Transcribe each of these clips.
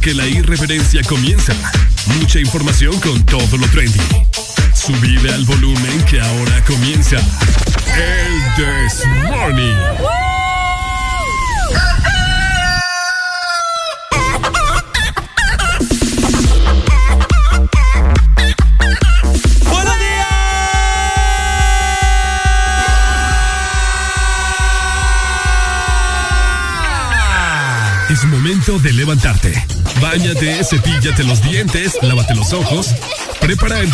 que la irreverencia comienza.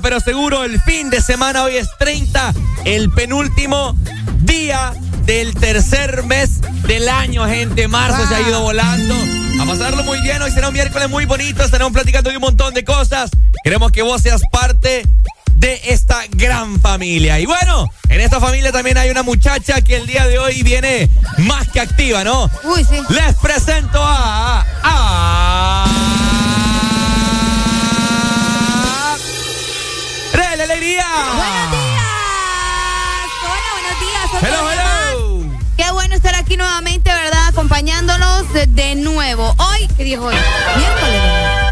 pero seguro el fin de semana. Hoy es 30, el penúltimo día del tercer mes del año, gente. Marzo se ha ido volando. A pasarlo muy bien. Hoy será un miércoles muy bonito. Estaremos platicando de un montón de cosas. Queremos que vos seas parte de esta gran familia. Y bueno, en esta familia también hay una muchacha que el día de hoy viene más que activa, ¿no? Uy, sí. Les presento a. Hello. Qué bueno estar aquí nuevamente, ¿verdad? Acompañándonos de, nuevo. Hoy, ¿qué dijo hoy? Miércoles.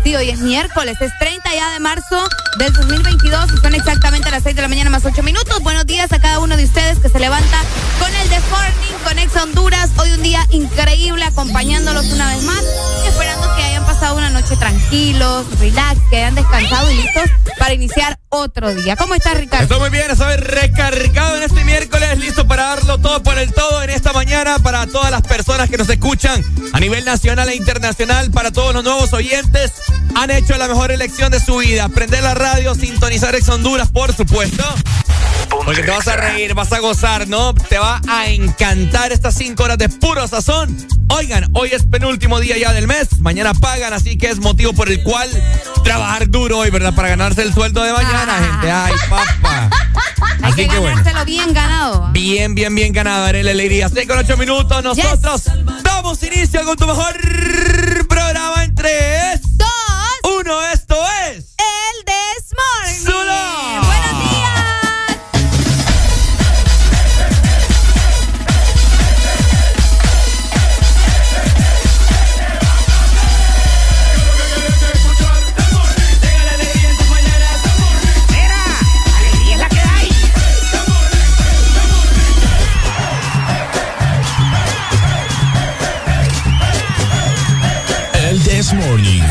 Sí, hoy es miércoles, es 30 ya de marzo del 2022 y son exactamente las 6 de la mañana más 8 minutos. Buenos días a cada uno de ustedes que se levanta con el de Morning con Ex Honduras. Hoy un día increíble acompañándolos una vez más y esperando pasado una noche tranquilos, relax, quedan descansados y listos para iniciar otro día. ¿Cómo estás, Ricardo? Estoy muy bien, estoy recargado en este miércoles, listo para darlo todo por el todo en esta mañana para todas las personas que nos escuchan a nivel nacional e internacional, para todos los nuevos oyentes. Han hecho la mejor elección de su vida, prender la radio, sintonizar Ex Honduras, por supuesto. Porque te vas a reír, vas a gozar, ¿no? Te va a encantar estas cinco horas de puro sazón. Oigan, hoy es penúltimo día ya del mes. Mañana pagan, así que es motivo por el cual trabajar duro hoy, ¿verdad? Para ganarse el sueldo de mañana, ah. gente. Ay, papá. Hay que, que bueno. bien ganado. ¿ah? Bien, bien, bien ganado. Haré alegría. Así con ocho minutos. Nosotros damos inicio con tu mejor programa en tres. Dos. Uno, esto es. This Morning.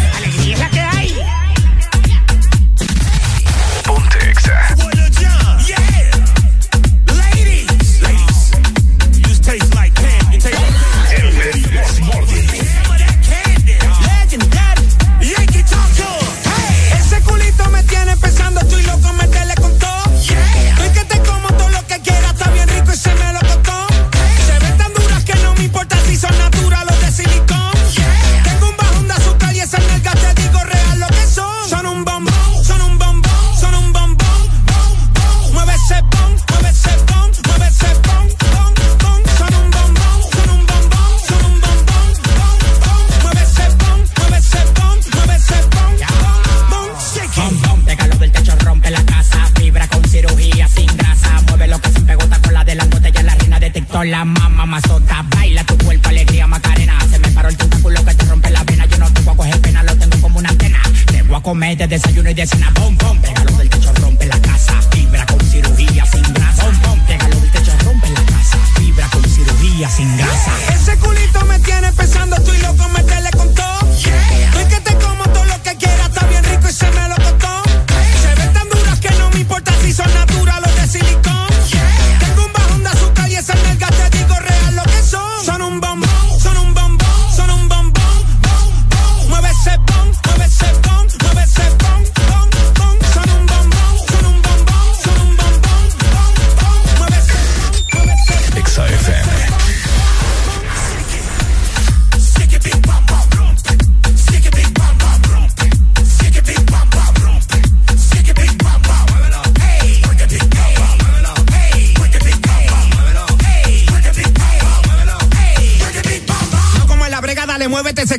comer de desayuno y de cena. Pom, pom, pégalo del techo, rompe la casa. Fibra con cirugía sin grasa. Pom, pom, pégalo del techo, rompe la casa. Fibra con cirugía sin grasa.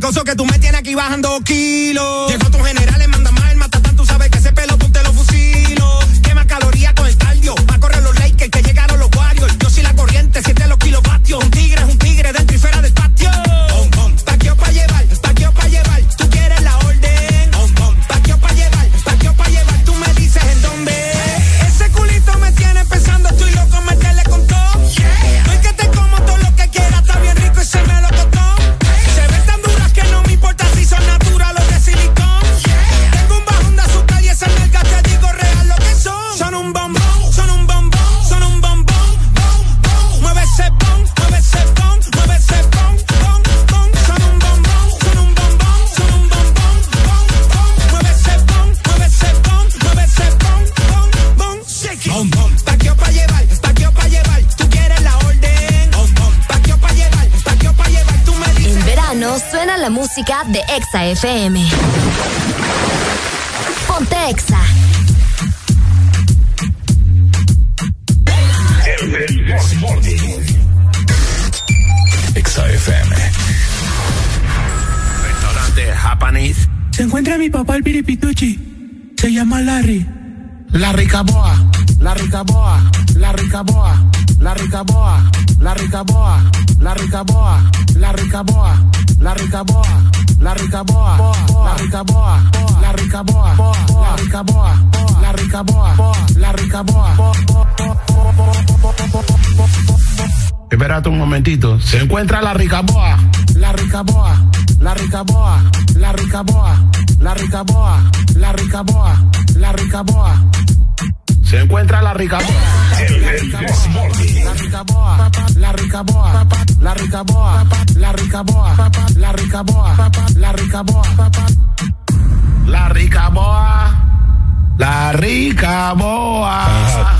Gozo que tú me tienes aquí bajando kilos. FM. Se encuentra la ricaboa, la ricaboa, la ricaboa, la ricaboa, la ricaboa, la ricaboa, la ricaboa. Se encuentra la ricaboa, la ricaboa, la ricaboa, la ricaboa, la ricaboa, la ricaboa, la ricaboa, la ricaboa, la ricaboa.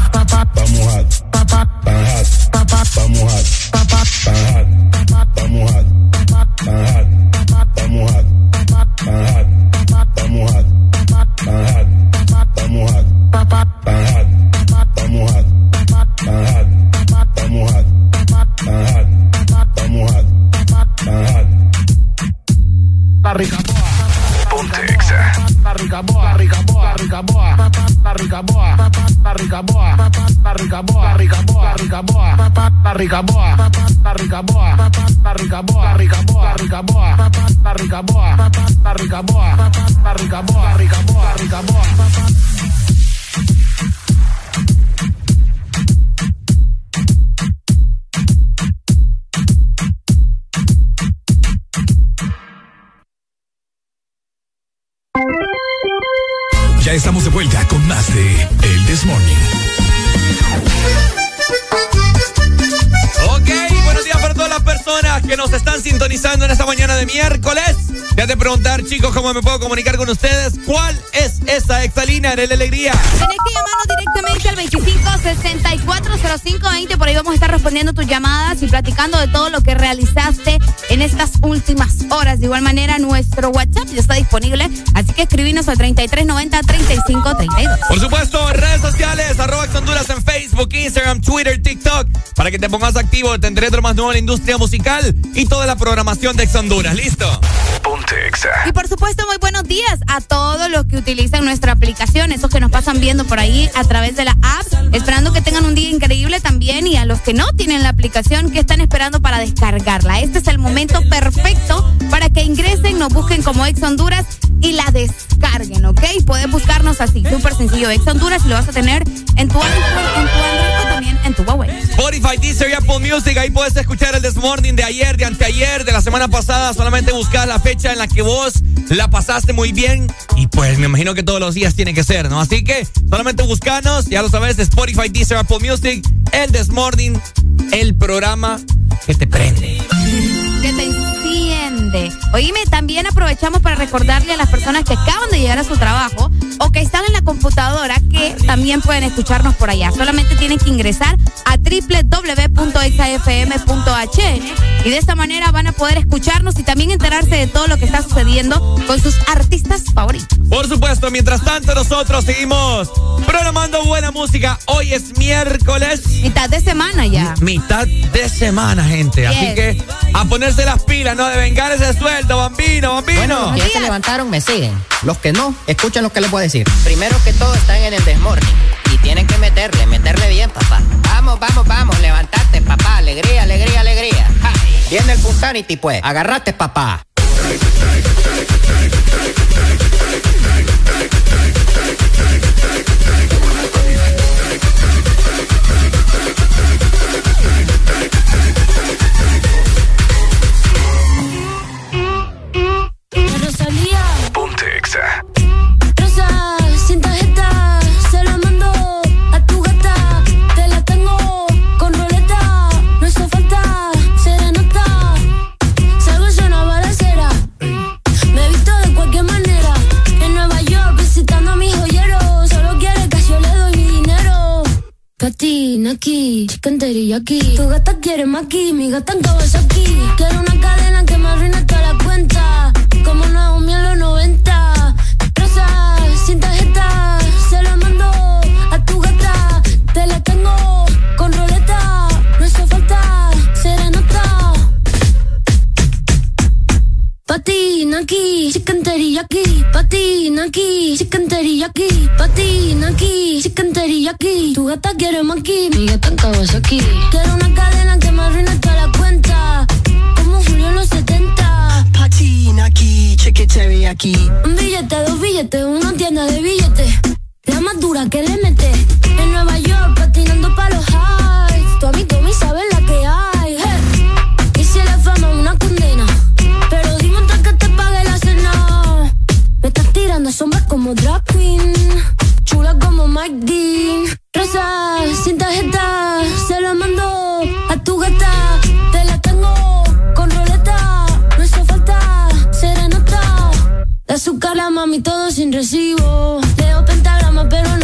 De todo lo que realizaste en estas últimas horas. De igual manera, nuestro WhatsApp ya está disponible. Así que escribinos al 3390-3532. Por supuesto, redes sociales, arroba Honduras en Facebook, Instagram, Twitter, TikTok, para que te pongas activo, tendré lo más nuevo en la industria musical y toda la programación de Ex Honduras. ¿Listo? Y por supuesto, muy buenos días a todos los que utilizan nuestra aplicación, esos que nos pasan viendo por ahí a través de la app, esperando que tengan un día increíble también y a los que no tienen la aplicación, que están esperando para descargarla. Este es el momento perfecto para que ingresen, nos busquen como Ex Honduras y la descarguen, ¿ok? Puedes buscarnos así, súper sencillo, Ex Honduras y lo vas a tener en tu iPhone, en tu Android o también en tu Huawei. Spotify, Deezer y Apple Music, ahí puedes escuchar el This Morning de ayer, de anteayer, de la semana pasada. Solamente buscas la fecha en la que vos la pasaste muy bien. Y pues me imagino que todos los días tiene que ser, ¿no? Así que solamente buscanos, ya lo sabes, Spotify, Deezer, Apple Music, el This Morning, el programa que te prende. que te enciende. Oíme, también aprovechamos para recordarle a las personas que acaban de llegar a su trabajo o que están en la computadora que también pueden escucharnos por allá. Solamente tienen que ingresar a www.exafm.hn y de esta manera van a poder escucharnos y también enterarse de todo lo que está sucediendo con sus artistas favoritos. Por supuesto, mientras tanto nosotros seguimos programando buena música. Hoy es miércoles. Mitad de semana ya. Mitad de semana, gente. Así que a ponerse las pilas, ¿no? De vengar ese sueldo, bambino, bambino. Bueno, los que ya se levantaron me siguen. Los que no, escuchen lo que les voy a decir. Primero que todo están en el desmorning. Y tienen que meterle, meterle bien, papá. Vamos, vamos, vamos, levantate, papá. Alegría, alegría, alegría. Ja. Viene el Punsanity, pues. Agarrate, papá. Katy, Naki, chicken teriyaki. Tu gata quiere maki, mi gata en Kawasaki. Quiero una cadena que me arruine toda la cuenta. Como en los 90. Patina aquí, chicken teriyaki. Patina aquí, chicken teriyaki. Patina aquí, chicken teriyaki. Tu gata quiere maki, mi gata en Kawasaki. Quiero una cadena que me arruine toda la cuenta. Como Julio en los 70. Patina aquí, chicken teriyaki. Un billete, dos billetes, una tienda de billetes. La más dura que le mete. En Nueva York, patinando pa' los highs. Tu amigo me sabe la que hay. Ando sombra como drag queen, chula como Mike Dean. Rosa, sin tarjeta, se lo mando a tu gata. Te la tengo con roleta, no hizo falta serenata. De azúcar a mami todo sin recibo. Leo pentagrama pero no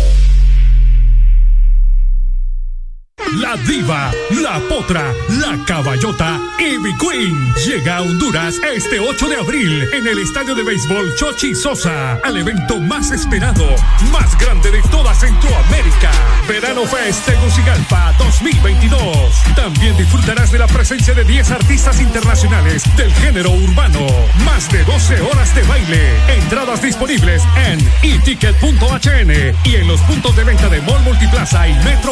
La diva, la potra, la caballota, Ivy Queen llega a Honduras este 8 de abril en el estadio de béisbol Chochi Sosa al evento más esperado, más grande de toda Centroamérica. Verano Fest Tegucigalpa 2022. También disfrutarás de la presencia de 10 artistas internacionales del género urbano. Más de 12 horas de baile. Entradas disponibles en eticket.hn y en los puntos de venta de Mall Multiplaza y Metro.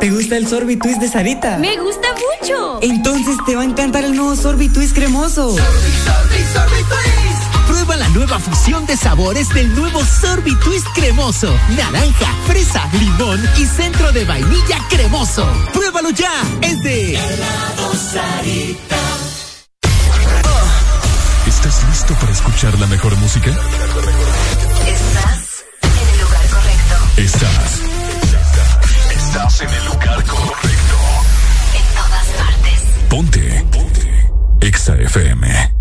¿Te gusta el sorbitwist de Sarita? Me gusta mucho. Entonces te va a encantar el nuevo sorbitwist cremoso. Prueba la nueva fusión de sabores del nuevo Sorbitwist cremoso. Naranja, fresa, limón y centro de vainilla cremoso. Pruébalo ya. Es de ¿Estás listo para escuchar la mejor música? Estás en el lugar correcto. Estás. Estás en el lugar correcto. En todas partes. Ponte. Ponte. Exa FM.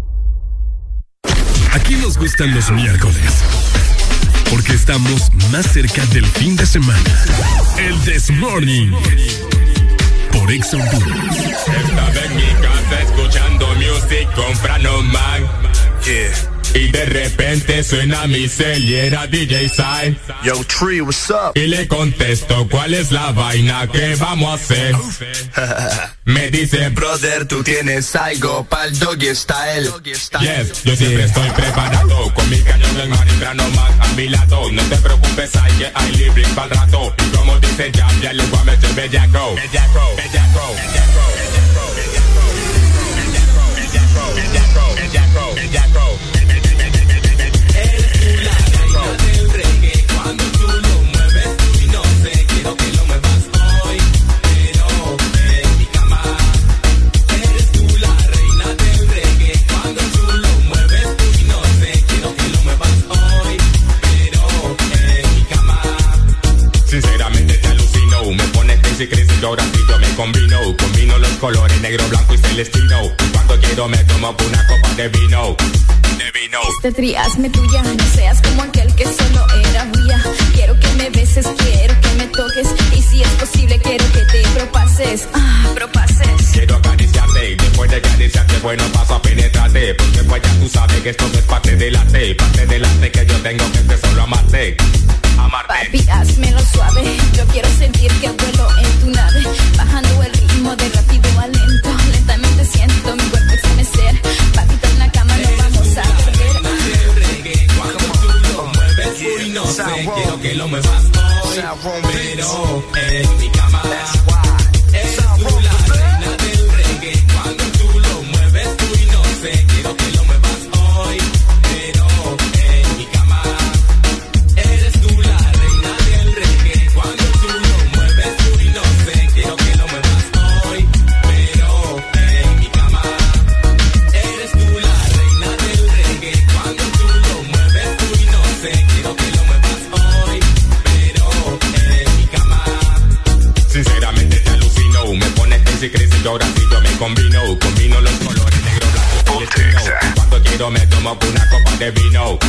Aquí nos gustan los miércoles. Porque estamos más cerca del fin de semana. El This Morning. Por Exa Honduras. Estaba en mi casa escuchando music con Frano Man. Y de repente suena mi cel y era DJ Sai. Yo, Tree, what's up? Y le contesto, ¿cuál es la vaina que vamos a hacer? Me dice, brother, tú tienes algo pa'l doggy style. Yes, yo siempre estoy preparado con mi cañón del mar y Frano Man a mi lado. No te preocupes, hay que hay lyrics pa'l rato. Y como dice Jam, ya le voy a meter bellaco. Bellaco, bellaco, bellaco. Cuando crazy crazy, yo me combino, combino los colores negro, blanco y celestino. Cuando quiero me tomo una copa de vino, de vino. Este triazme tuya, no seas como aquel que solo era mía. Quiero que me beses, quiero que me toques. Y si es posible, quiero que te propases. Ah, propases. Quiero acariciarte y después de acariciarte, bueno, paso a penetrarte. Porque pues ya tú sabes que esto no es parte del arte, parte del arte que yo tengo que es solo amarte. Amarte. Papi, hazmelo suave. Yo quiero sentir que vuelo en tu nave. Bajando el ritmo de rápido a lento. Lentamente siento mi cuerpo estremecer. Papito en la cama no vamos a perder. Cuando tú lo mueves, uy, no sé, quiero que lo muevas hoy, pero en mi cama. Yo ahora sí yo me combino, combino los colores negro, blanco y. Cuando quiero me tomo una copa de vino,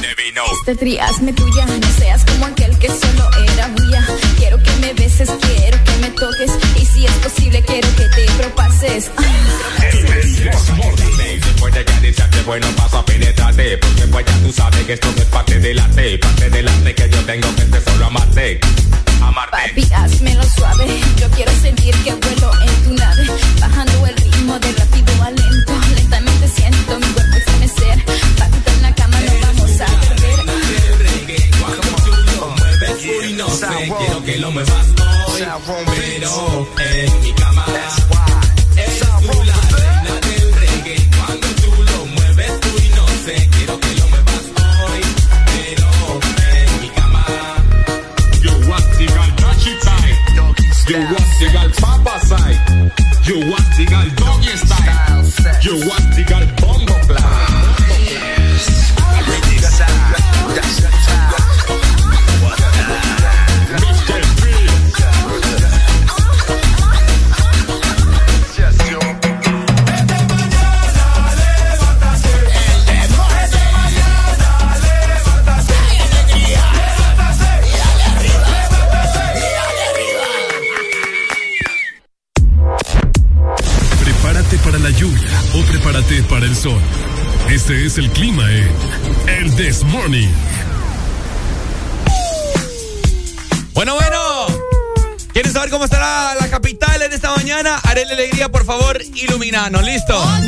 de vino. Este triazme tuya, no seas como aquel que solo era bulla. Quiero que me beses, quiero que me toques. Y si es posible, quiero que te propases. Después de que dices bueno paso a penetrarte Porque pues ya tú sabes que esto no es parte de la T Parte de la T que yo tengo que te solo amarte Amarte Papi, házmelo suave. Yo quiero sentir que vuelo en Que lo muevas hoy Pero en mi cama Eres tú la reina del reggae Cuando tú lo mueves, uy, no sé Quiero que hoy Pero en mi cama want the girl. You want the girl papa side. You want the girl doggy style. You want Este es el clima en El This Morning. Bueno, bueno. ¿Quieren saber cómo estará la capital en esta mañana? Arele Alegría, por favor, iluminanos. ¿Listo? Ok,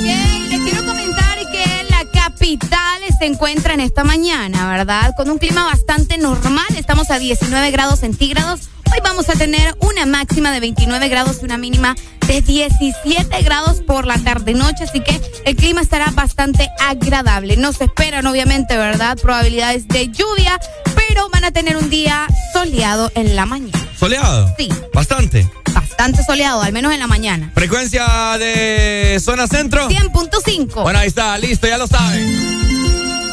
les quiero comentar que la capital se encuentra en esta mañana, ¿verdad? Con un clima bastante normal. Estamos a 19 grados centígrados. Hoy vamos a tener una máxima de 29 grados y una mínima de 17 grados por la tarde-noche, así que el clima estará bastante agradable. No se esperan, obviamente, ¿verdad? Probabilidades de lluvia, pero van a tener un día soleado en la mañana. ¿Soleado? Sí. Bastante. Bastante soleado, al menos en la mañana. ¿Frecuencia de zona centro? 100.5. Bueno, ahí está, listo, ya lo saben.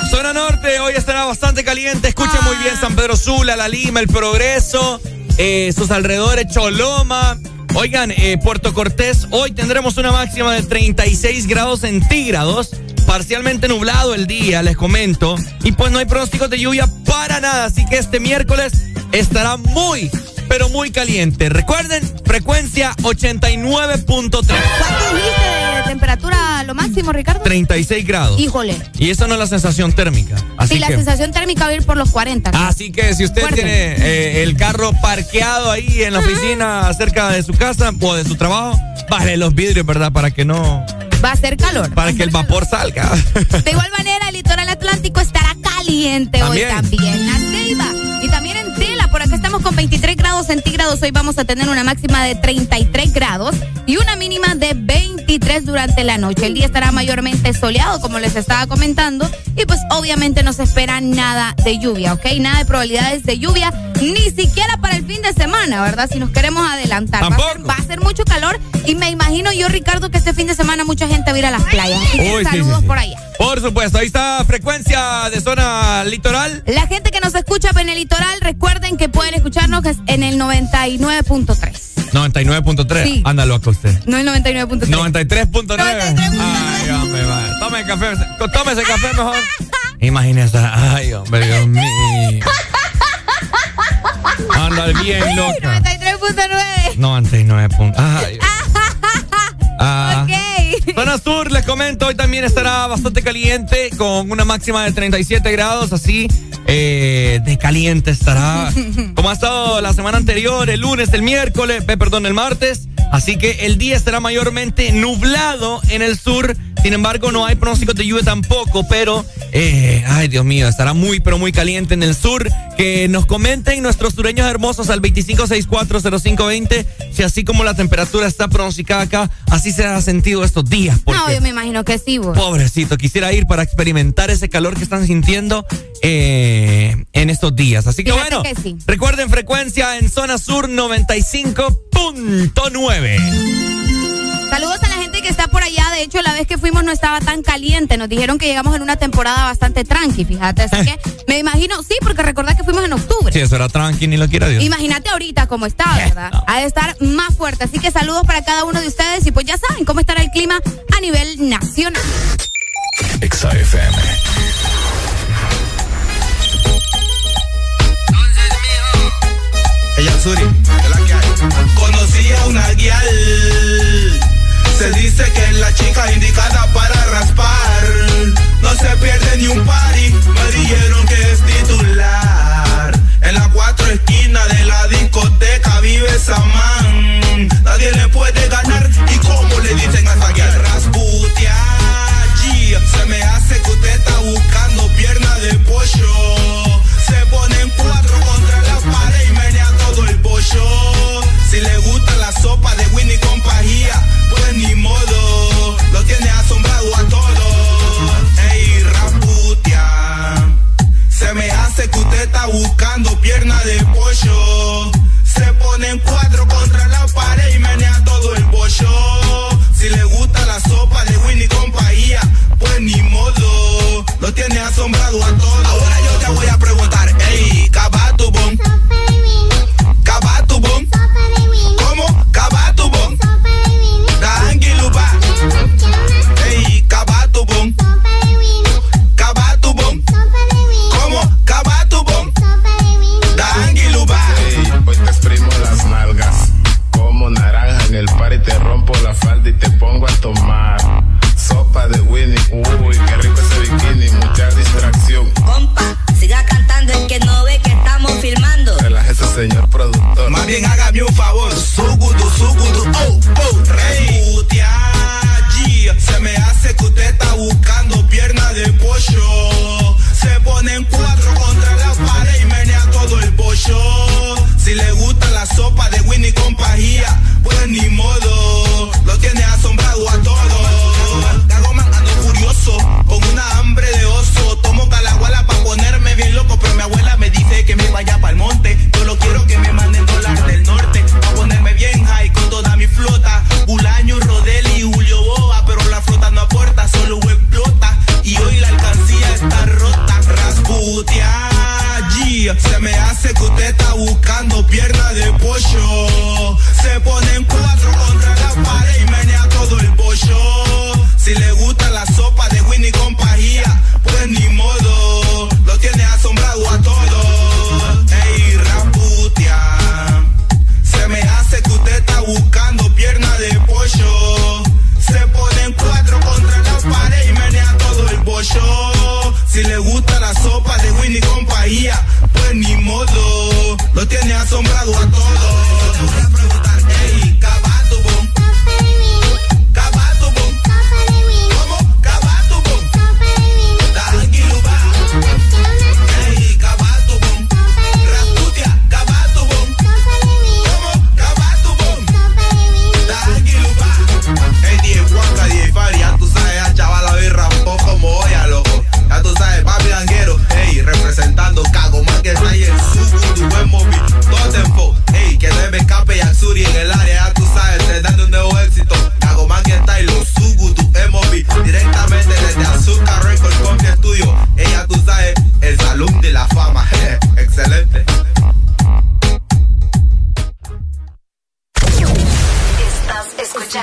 Zona norte, hoy estará bastante caliente. Escuchen muy bien San Pedro Sula, La Lima, El Progreso, eh, sus alrededores, Choloma. Oigan, eh, Puerto Cortés, hoy tendremos una máxima de 36 grados centígrados. Parcialmente nublado el día, les comento. Y pues no hay pronósticos de lluvia para nada. Así que este miércoles estará muy, pero muy caliente. Recuerden, frecuencia 89.3. ¿Cuánto dijiste de temperatura lo máximo, Ricardo? 36 grados. Híjole. Y eso no es la sensación térmica. Así sí, la que, sensación térmica va a ir por los 40. Así que si usted Fuerte. tiene eh, el carro parqueado ahí en la oficina cerca de su casa o de su trabajo, baje los vidrios, ¿verdad? Para que no. Va a ser calor. Para que el vapor salga. De igual manera, el litoral atlántico estará caliente hoy También. también. La Ceiba. Estamos con 23 grados centígrados. Hoy vamos a tener una máxima de 33 grados y una mínima de 23 durante la noche. El día estará mayormente soleado, como les estaba comentando. Y pues obviamente no se espera nada de lluvia, ¿ok? Nada de probabilidades de lluvia, ni siquiera para el fin de semana, ¿verdad? Si nos queremos adelantar. Va a, ser, va a ser mucho calor y me imagino yo, Ricardo, que este fin de semana mucha gente va a ir a las playas. Así que Uy, sí, saludos sí, sí. por allá. Por supuesto, ahí está frecuencia de zona litoral. La gente que nos escucha en el litoral, recuerden que pueden escucharnos en el 99.3. 99.3. Sí. Anda loco usted. No el 99.3. 93.9. Ay, hombre, va. Tome café. Tome ese café mejor. Imagínese. Ay, hombre, Dios mío. Anda bien loca. 93.9. 99. punto- Ay. Ah. Ok. Zona Sur, les comento, hoy también estará bastante caliente, con una máxima de 37 grados, así eh, de caliente estará. Como ha estado la semana anterior, el lunes, el miércoles, eh, perdón, el martes. Así que el día estará mayormente nublado en el sur. Sin embargo, no hay pronósticos de lluvia tampoco, pero, eh, ay Dios mío, estará muy, pero muy caliente en el sur. Que nos comenten nuestros sureños hermosos al 25640520 si así como la temperatura está pronosticada acá, así se ha sentido estos días. Porque, No, yo me imagino que sí, vos. pobrecito, quisiera ir para experimentar ese calor que están sintiendo eh, en estos días. Así que Fíjate bueno, que sí. recuerden frecuencia en zona sur 95.9. Saludos a la está por allá. De hecho, la vez que fuimos no estaba tan caliente. Nos dijeron que llegamos en una temporada bastante tranqui, fíjate. Así eh. que me imagino, sí, porque recordad que fuimos en octubre. Sí, eso era tranqui, ni lo quiera Dios. Imagínate ahorita cómo está, eh, ¿verdad? No. Ha de estar más fuerte. Así que saludos para cada uno de ustedes y pues ya saben cómo estará el clima a nivel nacional. XFM. Ella Suri, la que hay. Conocí a una guial Exa FM. chica indicada para raspar. No se pierde ni un party, me dijeron que es titular. En la cuatro esquinas de la discoteca vive esa man. Nadie le puede ganar y como le dicen a esa Rasputia. G, Se me hace que usted está buscando pierna de pollo. Se buscando pierna de pollo. Se ponen cuatro productor. Más bien hágame un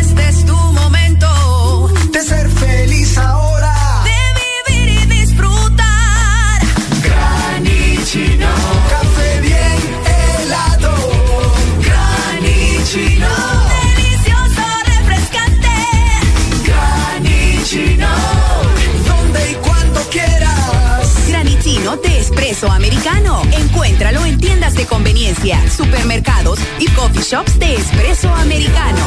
Este es tu momento de ser feliz ahora. Espresso americano. Encuéntralo en tiendas de conveniencia, supermercados y coffee shops de espresso americano.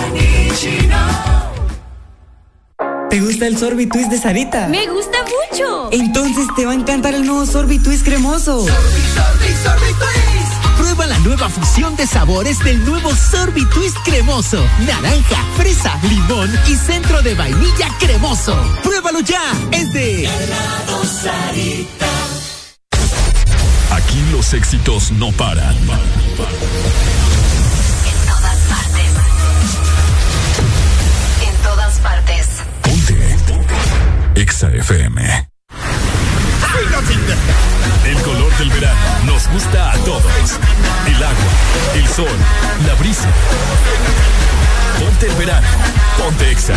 ¿Te gusta el sorbitwist de Sarita? Me gusta mucho. Entonces te va a encantar el nuevo sorbitwist cremoso. Prueba la nueva fusión de sabores del nuevo Sorbitwist cremoso. Naranja, fresa, limón y centro de vainilla cremoso. Pruébalo ya. Es de Aquí los éxitos no paran. En todas partes. En todas partes. Exa FM. El color del verano nos gusta a todos. El agua, el sol, la brisa. Ponte el verano. Ponte Exa.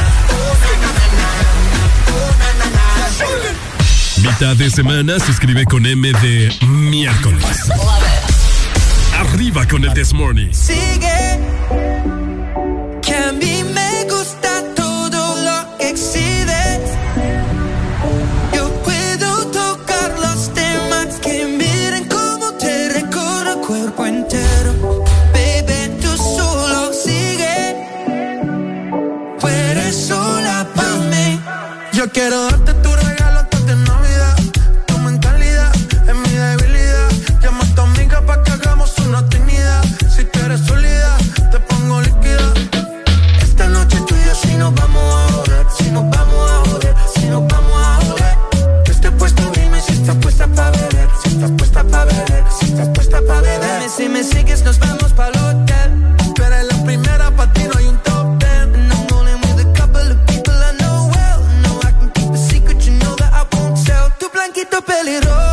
Mitad de semana se escribe con M de miércoles. Arriba con el This Morning. Sigue, que a mí me gusta todo lo que exhibe. Yo puedo tocar los temas que miren cómo te recorro el cuerpo entero. Baby, tú solo sigue, sola para mí. Yo quiero Tu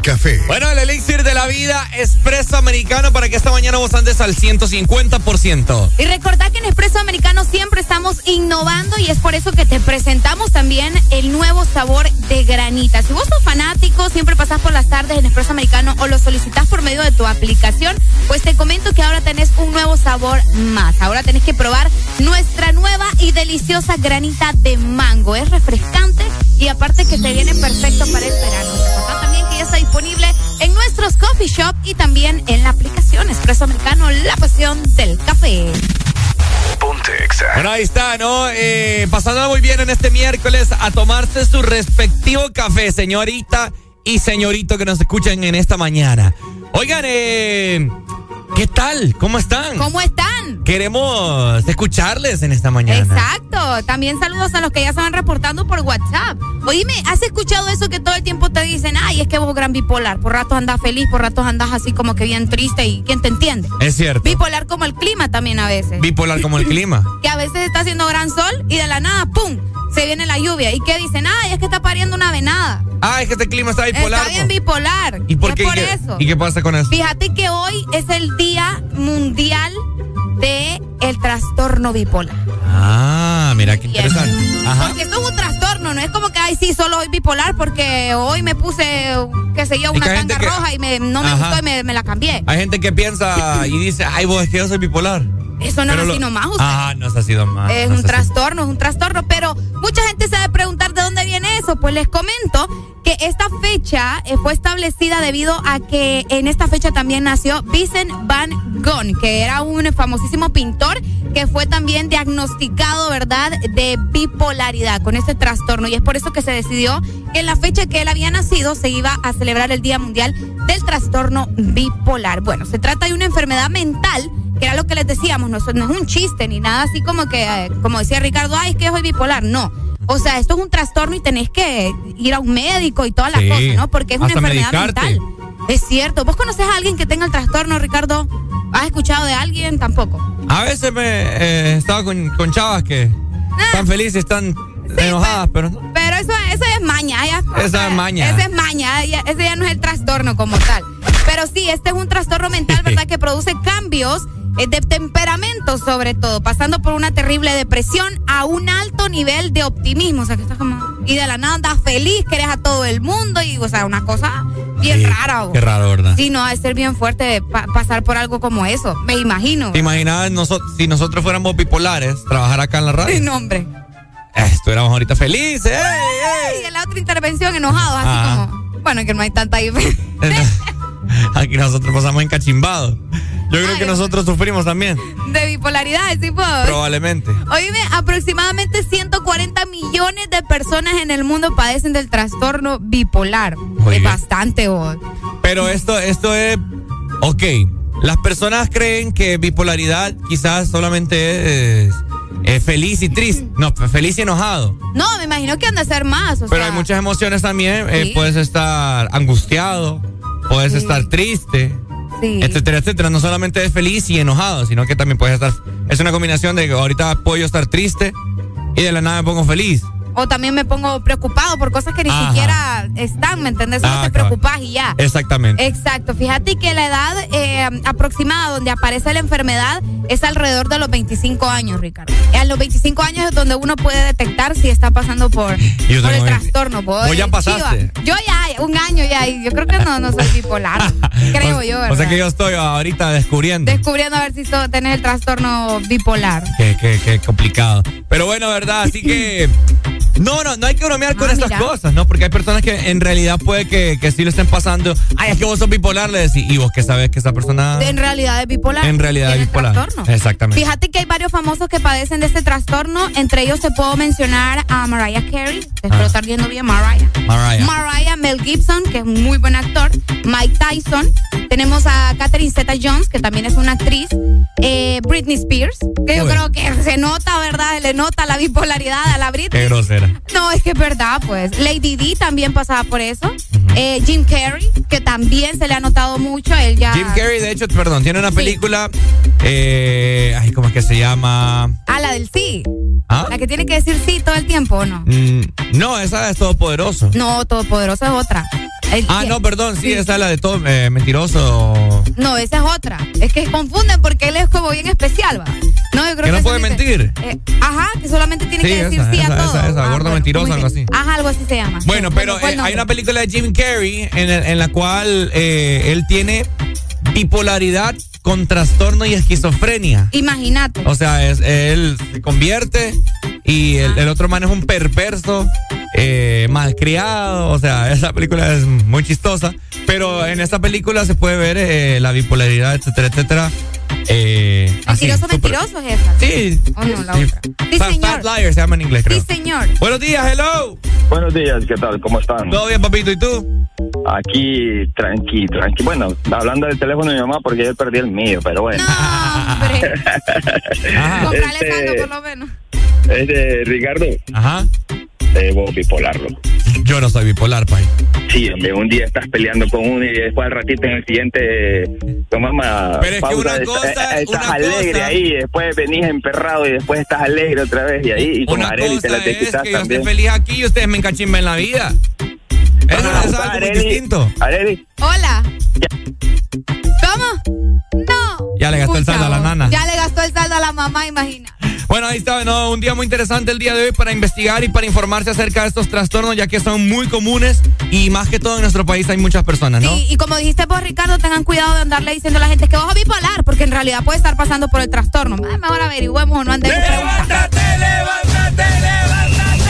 café. Bueno, el elixir de la vida, espresso americano para que esta mañana vos andes al 150%. Y recordad que en Espresso Americano siempre estamos innovando y es por eso que te presentamos también el nuevo sabor de granita. Si vos sos fanático, siempre pasás por las tardes en Espresso Americano o lo solicitas por medio de tu aplicación, pues te comento que ahora tenés un nuevo sabor más. Ahora tenés que probar nuestra nueva y deliciosa granita de mango. Es refrescante y aparte que te viene perfecto para el verano. Está disponible en nuestros coffee shop y también en la aplicación Espresso Americano, la pasión del café. Bueno, ahí está, ¿no? Eh, pasándola muy bien en este miércoles a tomarse su respectivo café, señorita y señorito que nos escuchan en esta mañana. Oigan, eh, ¿qué tal? ¿Cómo están? ¿Cómo están? Queremos escucharles en esta mañana. Exacto. También saludos a los que ya se van reportando por WhatsApp. Oíme, ¿has escuchado eso que todo el tiempo te dicen, ay, es que vos gran bipolar? Por ratos andas feliz, por ratos andas así como que bien triste y ¿quién te entiende? Es cierto. Bipolar como el clima también a veces. Bipolar como el clima. que a veces está haciendo gran sol y de la nada, ¡pum! Se viene la lluvia. ¿Y qué dicen? Ay, es que está pariendo una venada. Ah, es que este clima está bipolar. Está bien bipolar. ¿Y por Es qué? por ¿Y qué- eso. ¿Y qué pasa con eso? Fíjate que hoy es el Día Mundial de el Trastorno Bipolar. Ah, mira qué interesante. Ajá. Porque esto es un trastorno, no es como que, ay, sí, solo soy bipolar porque hoy me puse, qué sé yo, una que tanga que- roja y me, no me Ajá. gustó y me, me la cambié. Hay gente que piensa y dice, ay, vos es que yo soy bipolar. Eso no Pero es lo- así nomás, usted. Ajá, no es así nomás. Es no un trastorno, es un trastorno, pero mucha gente se Pues les comento que esta fecha eh, fue establecida debido a que en esta fecha también nació Vincent Van Gogh, que era un famosísimo pintor que fue también diagnosticado, ¿verdad?, de bipolaridad con este trastorno. Y es por eso que se decidió que en la fecha que él había nacido se iba a celebrar el Día Mundial del Trastorno Bipolar. Bueno, se trata de una enfermedad mental que era lo que les decíamos, no es un chiste ni nada así como que, eh, como decía Ricardo, ay, es que yo soy bipolar. No. O sea, esto es un trastorno y tenés que ir a un médico y toda la Sí. cosa, ¿no? Porque es una enfermedad medicarte. mental. Es cierto. ¿Vos conoces a alguien que tenga el trastorno, Ricardo? ¿Has escuchado de alguien? Tampoco. A veces me eh, estaba con, con chavas que están felices, están enojadas, pero. Pero eso, eso es maña. ya- Esa es maña. Ese es maña. ya- Ese ya no es el trastorno como tal. Pero sí, este es un trastorno mental, ¿verdad? Que produce cambios de temperamento, sobre todo, pasando por una terrible depresión a un alto nivel de optimismo. O sea, que estás como. Y de la nada andas feliz, querés a todo el mundo. Y, o sea, una cosa bien Sí, rara. Qué raro, ¿verdad? Sí, no, ha de ser bien fuerte pa- pasar por algo como eso. Me imagino. ¿Te imaginas noso- si nosotros fuéramos bipolares, trabajar acá en la radio? No, hombre. Eh, estuviéramos ahorita felices. ¡ey, Y en la otra intervención, enojados, así Ah. como. Bueno, que no hay tanta diferencia. Aquí nosotros pasamos encachimbados. Yo creo que nosotros sufrimos también, De bipolaridad, sí, pues. probablemente. Oíme, aproximadamente 140 millones de personas en el mundo padecen del trastorno bipolar. Muy es bien. bastante, vos. Pero esto, esto es. Ok. Las personas creen que bipolaridad quizás solamente es, es feliz y triste. No, feliz y enojado. No, me imagino que han de ser más. O Pero sea, hay muchas emociones también. eh, puedes estar angustiado, puedes estar triste, sí. etcétera, etcétera. No solamente es feliz y enojado, sino que también puedes estar. Es una combinación de que ahorita puedo yo estar triste y de la nada me pongo feliz. O también me pongo preocupado por cosas que ni Ajá. siquiera están, ¿me entendés? Solo Ah, te preocupas y ya. Exactamente. Exacto. Fíjate que la edad eh, aproximada donde aparece la enfermedad es alrededor de los 25 años, Ricardo. A los 25 años es donde uno puede detectar si está pasando por, el tengo 20. trastorno. Vos, Vos ya eh, pasaste. chiva. Yo ya, un año ya. y Yo creo que no, no soy bipolar. creo o, yo, O ¿verdad? sea que yo estoy ahorita descubriendo. Descubriendo a ver si so- tenés el trastorno bipolar. Qué, qué, qué complicado. Pero bueno, ¿verdad? Así que. No, no, no hay que bromear con Ah, estas cosas, ¿no? Porque hay personas que en realidad puede que, que sí lo estén pasando. Ay, es que vos sos bipolar, le decís. Y vos que sabes que esa persona. En realidad es bipolar. En realidad es bipolar. trastorno. Exactamente. Fíjate que hay varios famosos que padecen de este trastorno. Entre ellos te puedo mencionar a Mariah Carey. Espero Ah. estar viendo bien, Mariah. Mariah. Mariah, Mel Gibson, que es un muy buen actor. Mike Tyson. Tenemos a Catherine Zeta Jones, que también es una actriz. Eh, Britney Spears, que yo creo que se nota, ¿verdad? Le nota la bipolaridad a la Britney. Qué grosera. No, es que es verdad, pues. Lady D también pasaba por eso. Eh, Jim Carrey, que también se le ha notado mucho. Él ya. Jim Carrey, de hecho, perdón, tiene una película. Eh, ay, ¿cómo es que se llama? Ah, la del sí. ¿Ah? La que tiene que decir sí todo el tiempo, ¿o no? Mm, no, esa es Todopoderoso. No, Todopoderoso es otra. El- Ah, no, perdón, sí, esa es la de todo eh, mentiroso. No, esa es otra. Es que confunden porque él es como bien especial, ¿va? No, yo creo Que no esa puede dice- mentir. eh, ajá, que solamente tiene Sí, que decir esa, sí esa, a todo. esa, esa, Ah, gordo bueno, mentiroso, muy algo así. Ajá, algo así se llama. Bueno, pero ¿Cuál eh, hay una película de Jim Carrey en, el- en la cual él tiene bipolaridad con trastorno y esquizofrenia. Imagínate. O sea, es, él se convierte y el, el otro man es un perverso, eh, malcriado. O sea, esa película es muy chistosa. Pero en esta película se puede ver eh, la bipolaridad, etcétera, etcétera. Eh, así, Mentiroso, súper- mentiroso es esa. Sí. ¿O no, la sí. otra? Sí, Fat- señor. Fat Liar se llama en inglés, creo. Sí, señor. Buenos días, hello. Buenos días, ¿qué tal? ¿Cómo están? ¿Todo bien, papito? ¿Y tú? Aquí, tranqui, tranqui. Bueno, hablando del teléfono de mi mamá porque yo perdí el mío, pero bueno. Hombre, comprale Este- por lo menos. Este, Ricardo. Ajá. Eh, vos bipolar, loco. Yo no soy bipolar, pai. Sí, hombre, un día estás peleando con uno y después al ratito en el siguiente, Pero es que pausa, una está- cosa- eh, estás una alegre cosa- ahí, y después venís emperrado y después estás alegre otra vez y ahí, y con Areli te la es desquitas que yo también. feliz aquí y ustedes me encachimben en la vida. Eso Ajá, es algo muy Areli, distinto. Areli, Hola. ¿Cómo? No. Ya le gastó el saldo a la nana. Ya le gastó el saldo a la mamá, imagina. Bueno, ahí está, ¿no? un día muy interesante el día de hoy para investigar y para informarse acerca de estos trastornos, ya que son muy comunes y más que todo en nuestro país hay muchas personas, ¿no? Y como dijiste vos, Ricardo, tengan cuidado de andarle diciendo a la gente que vos bipolar, porque en realidad puede estar pasando por el trastorno. Mejor averigüemos o no andemos. ¡Levántate, levántate, levántate!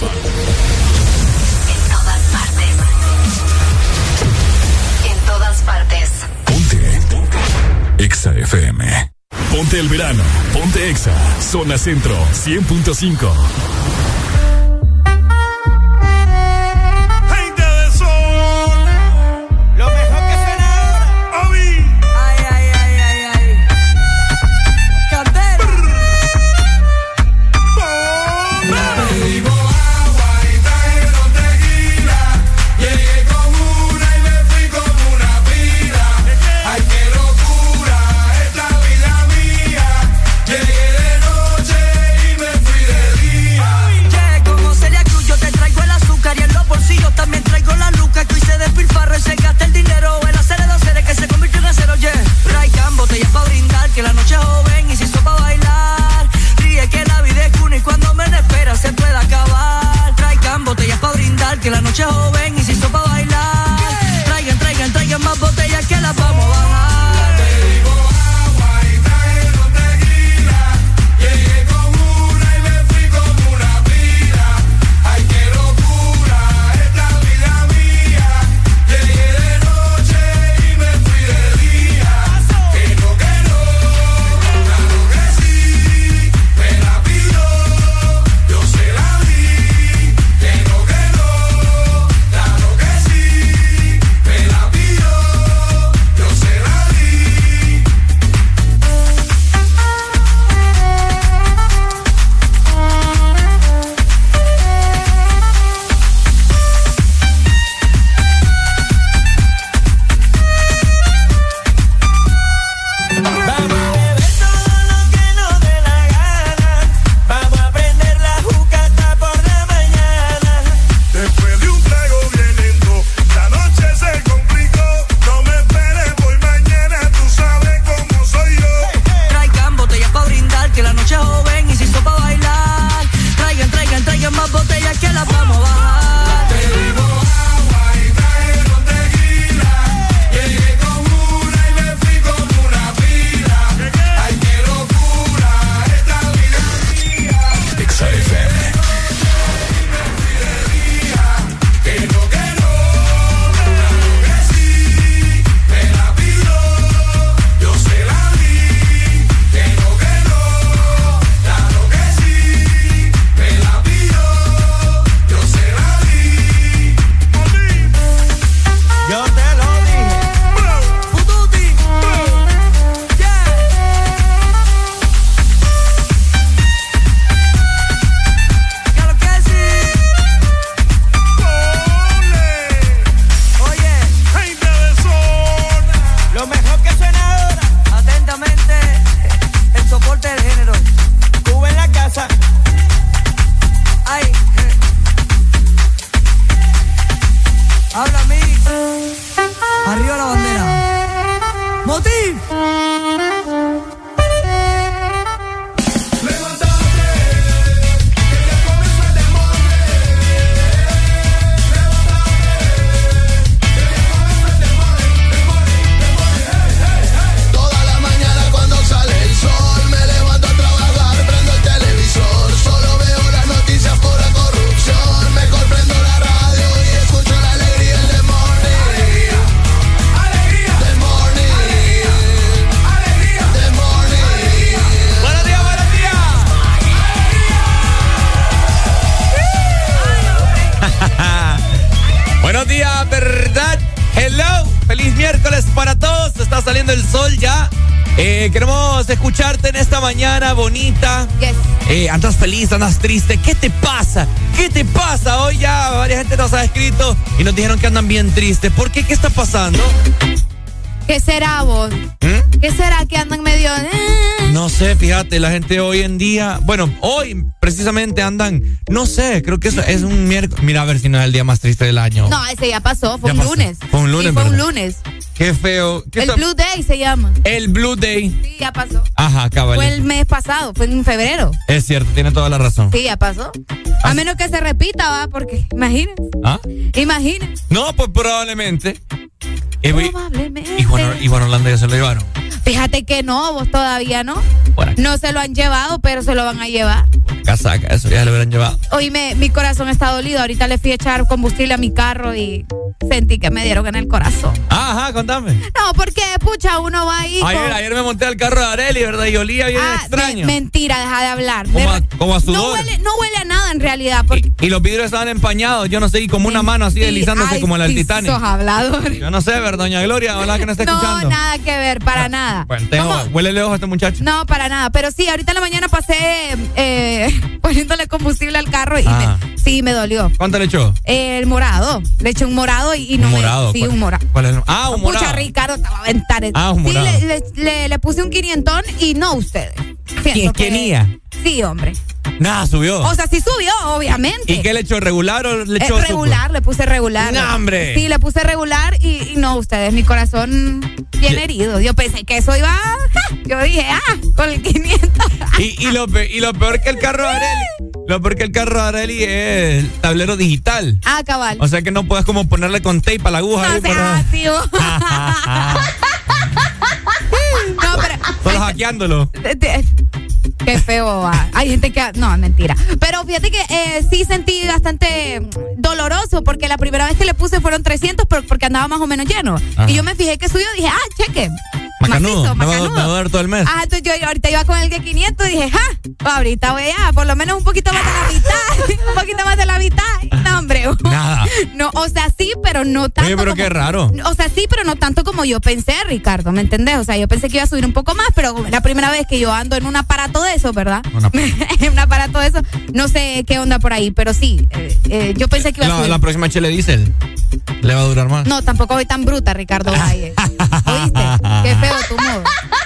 En todas partes. En todas partes. Exa FM. Ponte el verano. Ponte Exa. Zona Centro 100.5. feliz, andas triste. ¿Qué te pasa? ¿Qué te pasa? Hoy ya varias gente nos ha escrito y nos dijeron que andan bien tristes. ¿Por qué? ¿Qué está pasando? ¿Qué será vos? ¿Mm? ¿Qué será que andan medio... eh? No sé, fíjate, la gente hoy en día, bueno, hoy precisamente andan, no sé, creo que eso es un miércoles. Mira a ver si no es el día más triste del año. No, ese ya pasó, fue Ya un pasó. lunes. Fue un lunes, Sí, fue un lunes. Qué feo. ¿Qué El Blue Day se llama. El Blue Day. Sí, ya pasó. Ajá, cabal. Fue el mes pasado, fue en febrero. Es cierto, tiene toda la razón. Sí, ya pasó. A menos que se repita, va, porque imagínense, ¿Ah? imagínense. No, pues probablemente. Probablemente. y Juan, y Juan Orlando ya se lo llevaron. Fíjate que no, vos todavía no. No se lo han llevado, pero se lo van a llevar. Casaca, eso ya lo hubieran llevado. Oíme, mi corazón está dolido. Ahorita le fui a echar combustible a mi carro y sentí que me dieron en el corazón. Ajá, contame. No, porque, pucha, uno va ahí. Ayer, con- ayer me monté al carro de Areli, ¿verdad? Y olía bien Ah, extraño. me- mentira, deja de hablar. como, a, como a no, huele, no huele a nada en realidad. Porque, Y los vidrios estaban empañados, yo no sé, y como una mano así deslizándose Ay, como la del sí, Titanic. hablador. Yo no sé, ¿verdad, doña Gloria? Ojalá que no esté No, escuchando. nada que ver, para nada. Bueno, tengo, huele lejos a este muchacho. No, para nada. Pero sí, ahorita en la mañana pasé eh, poniéndole combustible al carro y Ah. me- sí, me dolió. ¿Cuánto le echó? El morado. Le eché un morado y, y no un me. morado. Sí, ¿cuál- un morado. ¿Cuál es el- Ah, un Pucha, morado. Ricardo, te va a aventar. Ah, un sí, morado. le, le- le- le puse un quinientón y no ustedes. ¿Quién- que- Sí, hombre. Nada, subió. O sea, sí subió, obviamente. ¿Y qué le echó? ¿Regular o le Eh, echó regular, le puse regular. No, hombre. Sí, le puse regular y, y no, ustedes, mi corazón bien herido. Yo pensé que eso iba. ¡ja! Yo dije, ah, con el 500. super? Y, y, lo, pe- y lo peor que el carro de Areli, lo peor que el carro de Areli es el tablero digital. Ah, cabal. O sea que no puedes como ponerle con tape a la aguja. No ahí para- así, vos. No, pero. Solo hackeándolo. Qué feo va. Hay gente que. No, mentira. Pero fíjate que eh, sí sentí bastante doloroso porque la primera vez que le puse fueron 300 pero porque andaba más o menos lleno. Ajá. Y yo me fijé que subió y dije, ah, cheque. Macanudo. Macizo, me, va, macanudo. me va a dar todo el mes. Ah, entonces yo ahorita iba con el de 500 y dije, ja, ahorita voy a, por lo menos un poquito más de la mitad, un poquito más de la mitad. No, hombre. Nada. No, o sea, sí, pero no tanto. Oye, pero como- qué raro. O sea, sí, pero no tanto como yo pensé, Ricardo, ¿me entendés? O sea, yo pensé que iba a subir un poco más, pero la primera vez que yo ando en un aparato de eso, ¿verdad? en un aparato de eso, no sé qué onda por ahí, pero sí, eh, eh, yo pensé que iba a La, subir. la próxima chile diésel le va a durar más. No, tampoco voy tan bruta, Ricardo Valle. ¿Oíste? Qué feo tu modo.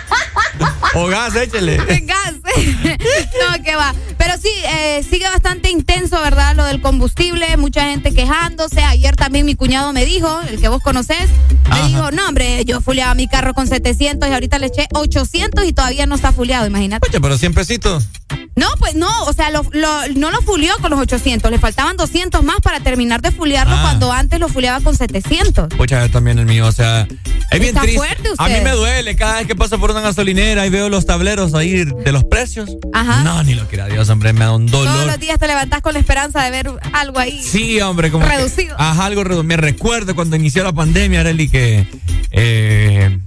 O gas, échele. Gas. no, que va. Pero sí, eh, sigue bastante intenso, ¿verdad? Lo del combustible, mucha gente quejándose. Ayer también mi cuñado me dijo, el que vos conocés, me dijo, no, hombre, yo fuleaba mi carro con 700 y ahorita le eché 800 y todavía no está fuleado, imagínate. Oye, pero 100 pesitos. No, pues no, o sea, lo, lo- no lo fuleó con los 800, le faltaban 200 más para terminar de fulearlo Ah. cuando antes lo fuleaba con 700. Pucha, también el mío, o sea, es bien Está triste. fuerte A mí usted. me duele cada vez que paso por una gasolinera y veo los tableros ahí de los precios. Ajá. No, ni lo quiera Dios, hombre, me da un Todos dolor. los días te levantás con la esperanza de ver algo ahí. Sí, hombre, como que- Reducido. ajá, algo reducido. Me recuerdo cuando inició la pandemia, Arely, que eh,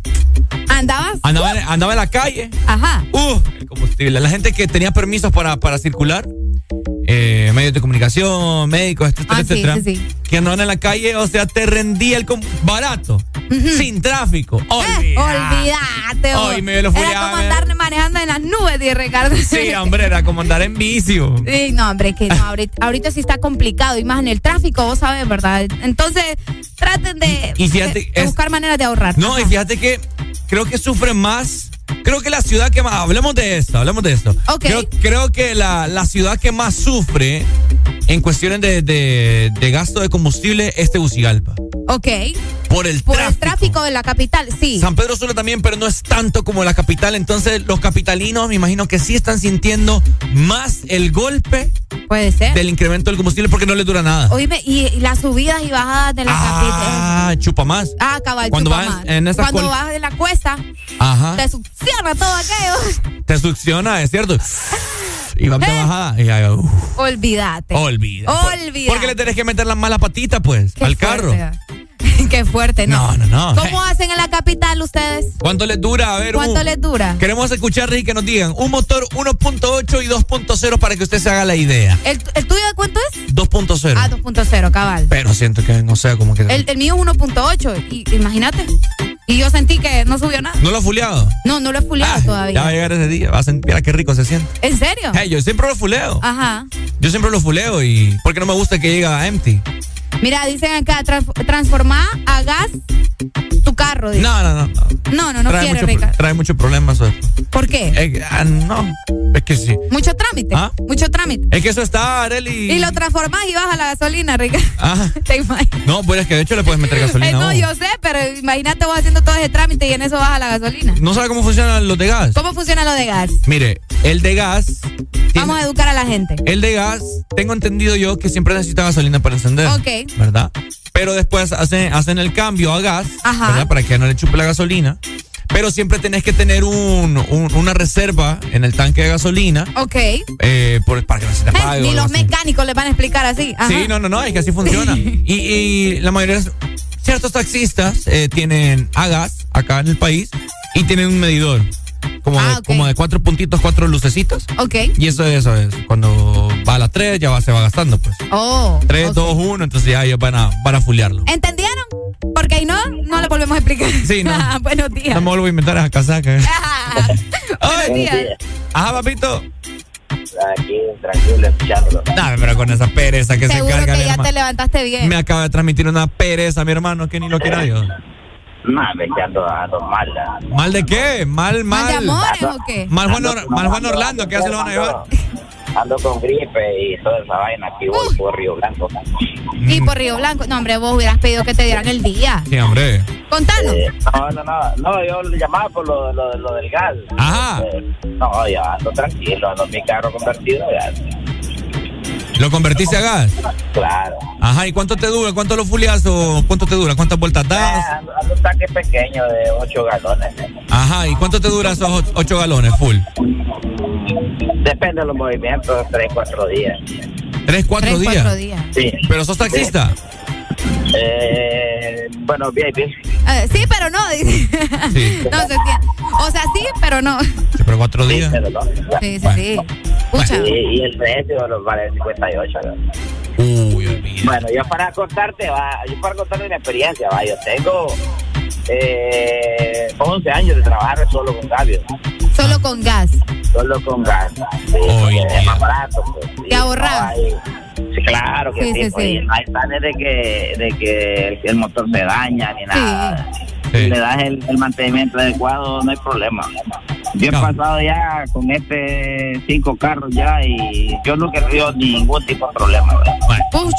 ¿Andabas? andaba, en- andaba en la calle. Ajá. Uh, el combustible. La gente que tenía permisos para, para circular, eh, medios de comunicación, médicos, etcétera, Ah, sí, etcétera, sí, sí. que andaban en la calle, o sea, te rendía el barato, sin tráfico. Eh, Olvida. olvídate. vos. Ay, me lo Era como andar manejando en las nubes, di Ricardo. Sí, hombre, era como andar en vicio. Sí, no, hombre, que no, ahorita, ahorita sí está complicado y más en el tráfico, vos sabes, ¿verdad? Entonces, traten de, Y fíjate, de- de es- buscar maneras de ahorrar. No, y fíjate que creo que sufre más. Creo que la ciudad que más. Hablemos de esto, hablemos de esto. Ok. Creo, creo que la, la ciudad que más sufre en cuestiones de, de- de gasto de combustible es Tegucigalpa. Ok. Por el Por tráfico. el tráfico de la capital, sí. San Pedro Sula también, pero no es tanto como la capital. Entonces, los capitalinos me imagino que sí están sintiendo más el golpe Puede ser. del incremento del combustible porque no les dura nada. Oíme, y, y las subidas y bajadas de la capital. Ah, chupa más. Ah, cabal, Cuando chupa vas más. en esas Cuando vas de la cuesta, Ajá. te succiona todo aquello. Te succiona, es cierto. Y va de Eh. bajada. Y ya, uf, Olvídate. olvida. Olvídate. Porque le tenés que meter la mala patita, pues, Qué al carro. fuerte, Qué fuerte, ¿no? No, no, no. ¿Cómo hacen en la capital ustedes? ¿Cuánto les dura? A ver, ¿Cuánto un- les dura? Queremos escuchar y que nos digan un motor 1.8 y 2.0 para que usted se haga la idea. ¿El, el tuyo de cuánto es? 2.0. Ah, 2.0, cabal. Pero siento que no sé, como que. El, el mío es 1.8. Y imagínate. Y yo sentí que no subió nada. ¿No lo ha fuleado? No, no lo he fuleado Ya todavía. va a llegar ese día. Va a sentir, mira qué rico se siente. ¿En serio? Hey, yo siempre lo fuleo. Ajá. Yo siempre lo fuleo y. Porque no me gusta que llegue a empty. Mira, dicen acá, trans- transformar a gas tu carro. dice. No, no, no. no. No, no, trae, quiere, mucho, Ricardo. trae muchos problemas. ¿Por qué? Eh, ah, no. Es que sí. Mucho trámite. ¿Ah? Mucho trámite. Es que eso está, Areli. Y lo transformas y baja la gasolina, Ricardo. Ah. ¿Te imaginas? No, pues es que de hecho le puedes meter gasolina. Eh, no, vos. yo sé, pero imagínate vos haciendo todo ese trámite y en eso baja la gasolina. ¿No sabe cómo funcionan los de gas? ¿Cómo funciona lo de gas? Mire, el de gas. Vamos a educar a la gente. El de gas, tengo entendido yo que siempre necesita gasolina para encender. Ok. ¿Verdad? Pero después hacen, hacen el cambio a gas, Ajá. ¿verdad? Para que no le chupe la gasolina. Pero siempre tenés que tener un, un- una reserva en el tanque de gasolina Ok. eh, por- para que no se te apague. o Ni los así. mecánicos les van a explicar así. Ajá. Sí, no, no, no, es que así funciona. y, y la mayoría, de- ciertos taxistas eh, tienen a gas acá en el país y tienen un medidor. Como, Ah, de, como de cuatro puntitos, cuatro lucecitas. Ok. Y eso, eso es. Cuando va a las tres ya va, se va gastando, pues. Oh. 3, 2, 1, entonces ya ellos van a, van a fulearlo. ¿Entendieron? Porque ahí no, no le volvemos a explicar. Sí, no. Buenos días. No me vuelvo a inventar esa casaca. eh. Buenos días. Ajá, papito. Aquí, tranquilo, escuchándolo. Dame, pero con esa pereza que Seguro se carga que mi ya hermano. te levantaste bien. Me acaba de transmitir una pereza, mi hermano, que ni lo quiera Dios. No, me que ando, ando mal. ah. ¿Mal de qué? Mal, ¿Más mal. de amores o qué? Mal Juan, Or- mal Juan Orlando, ¿qué hace lo van a llevar? Ando con gripe y toda esa vaina aquí voy por Río Blanco. Y por Río Blanco. No, hombre, vos hubieras pedido que te dieran el día. Sí, hombre. Contanos. Eh, no, no, no, no, yo le llamaba por lo, lo, lo del gas. Ajá. Eh, no, ya ando tranquilo, ando en mi carro convertido ya. ¿Lo convertiste a gas? Claro. Ajá, ¿y cuánto te dura? ¿Cuánto lo fulias o cuánto te dura? ¿Cuántas vueltas Eh, das? ando, ando un tanque pequeño de 8 galones. Ajá, ¿y cuánto te dura esos 8 galones full? Depende de los movimientos, 3, 4 días. ¿Tres, cuatro Tres, días? cuatro días. Sí. ¿Pero sos taxista? Eh, bueno, VIP. Eh, sí, pero no. dice. no se. O sea, sí, pero no. Sí, pero cuatro días. Pero no. Sí, sí, sí. Pucha. Y, y el precio los vale 58. ¿no? Uy. Bueno, yo para contarte, va, yo para contarte mi experiencia, va, yo tengo eh, 11 años de trabajar solo con gas, Solo con gas. Solo con gas. Sí, Oye. es más barato. Pues, sí, Te ahorras. sí, claro que Sí, sí, sí, pues, sí. y no hay planes de que, de que el, el motor se daña ni nada. Sí. Si le das el, el mantenimiento adecuado, no hay problema. Yo he No. pasado ya con este cinco carros ya y yo nunca he tenido ningún tipo de problema. Bueno.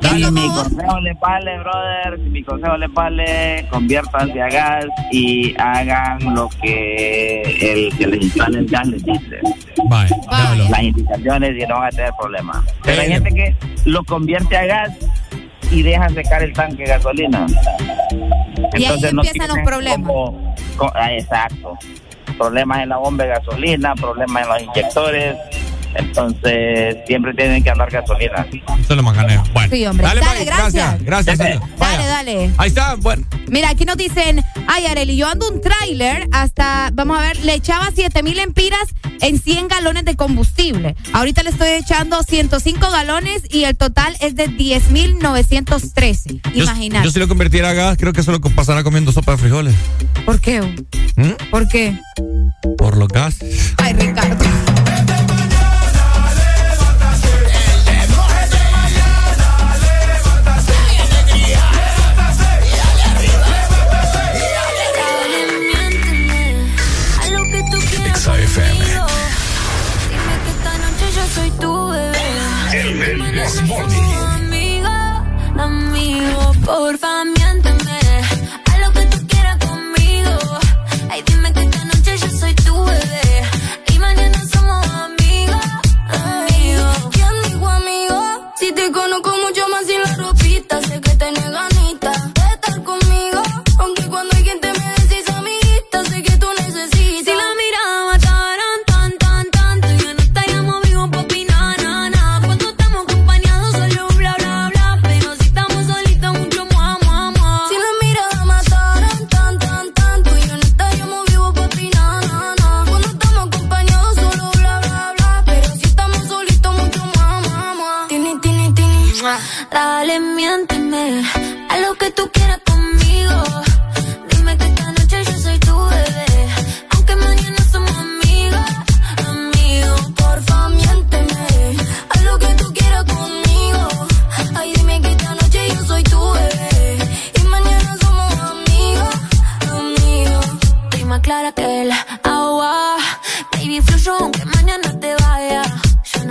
Si Es mi como consejo le vale, brother, si mi consejo le vale, conviértanse a gas y hagan lo que el que les instale el gas les dice. diablo. Las indicaciones y no van a tener problemas. Pero hay gente que lo convierte a gas y deja secar el tanque de gasolina. Y ahí empiezan los tienen problemas. cómo- co- ah, exacto. Problemas en la bomba de gasolina, problemas en los inyectores. Entonces, siempre tienen que andar gasolina. Eso es lo macaneo. Bueno. Sí, hombre. Dale, Dale, gracias. gracias. Gracias, Dale. Dale. Ahí está, bueno. Mira, aquí nos dicen, ay, Areli, yo ando un tráiler hasta, vamos a ver, le echaba 7 mil empiras en 100 galones de combustible. Ahorita le estoy echando 105 galones y el total es de 10 mil 913. Yo, Imagínate. yo si lo convirtiera a gas, creo que solo pasará comiendo sopa de frijoles. ¿Por qué? ¿Mm? ¿Por qué? Por los gas. Ay, Ricardo.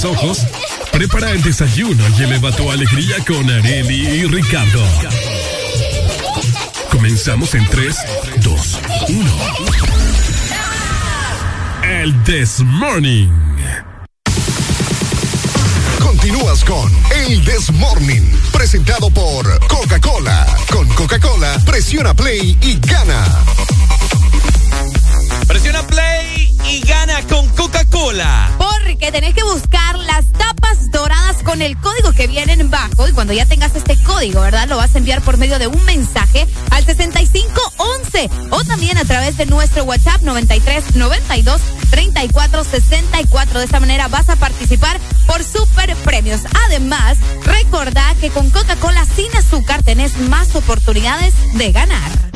los ojos. Prepara el desayuno y eleva tu alegría con Areli y Ricardo. Comenzamos en 3, 2, 1. El This Morning. Continúas con El This Morning, presentado por Coca-Cola. Con Coca-Cola, presiona play y gana. Presiona play y gana con Coca-Cola. Porque tenés que buscar las tapas doradas con el código que viene en bajo y cuando ya tengas este código, ¿verdad? Lo vas a enviar por medio de un mensaje al 6511 o también a través de nuestro WhatsApp 93 92 34 64. De esta manera vas a participar por super premios. Además, recordá que con Coca-Cola sin azúcar tenés más oportunidades de ganar.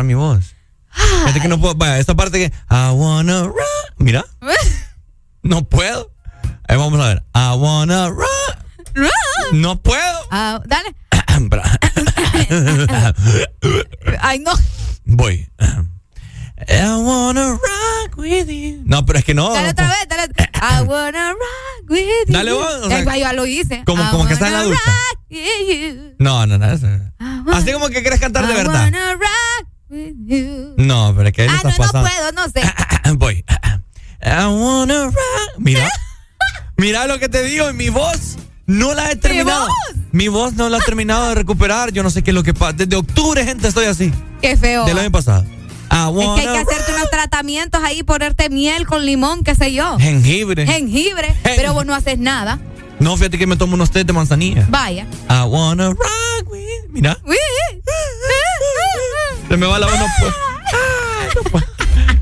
Recuperar mi voz. Fíjate que no puedo. Vaya, esta parte que. I wanna ride. Mira. No puedo. Ahí vamos a ver. I wanna ride. No puedo. Ah, dale. Ay, no. Voy. I wanna rock with you. No, pero es que no. Dale otra vez, dale. I wanna rock with you. Dale vos, o sea, ya lo hice. como- como que está en la wanna voz no la he terminado de recuperar. Yo no sé qué es lo que pasa. Desde octubre, gente, estoy así. Qué feo. Del año pasado. Es que hay que hacerte unos tratamientos ahí, ponerte miel con limón, qué sé yo. Jengibre. Jengibre. Pero vos no haces nada. No, fíjate que me tomo unos té de manzanilla. Vaya. I wanna rock with. Mira. Se me va la voz, no puedo. No puedo.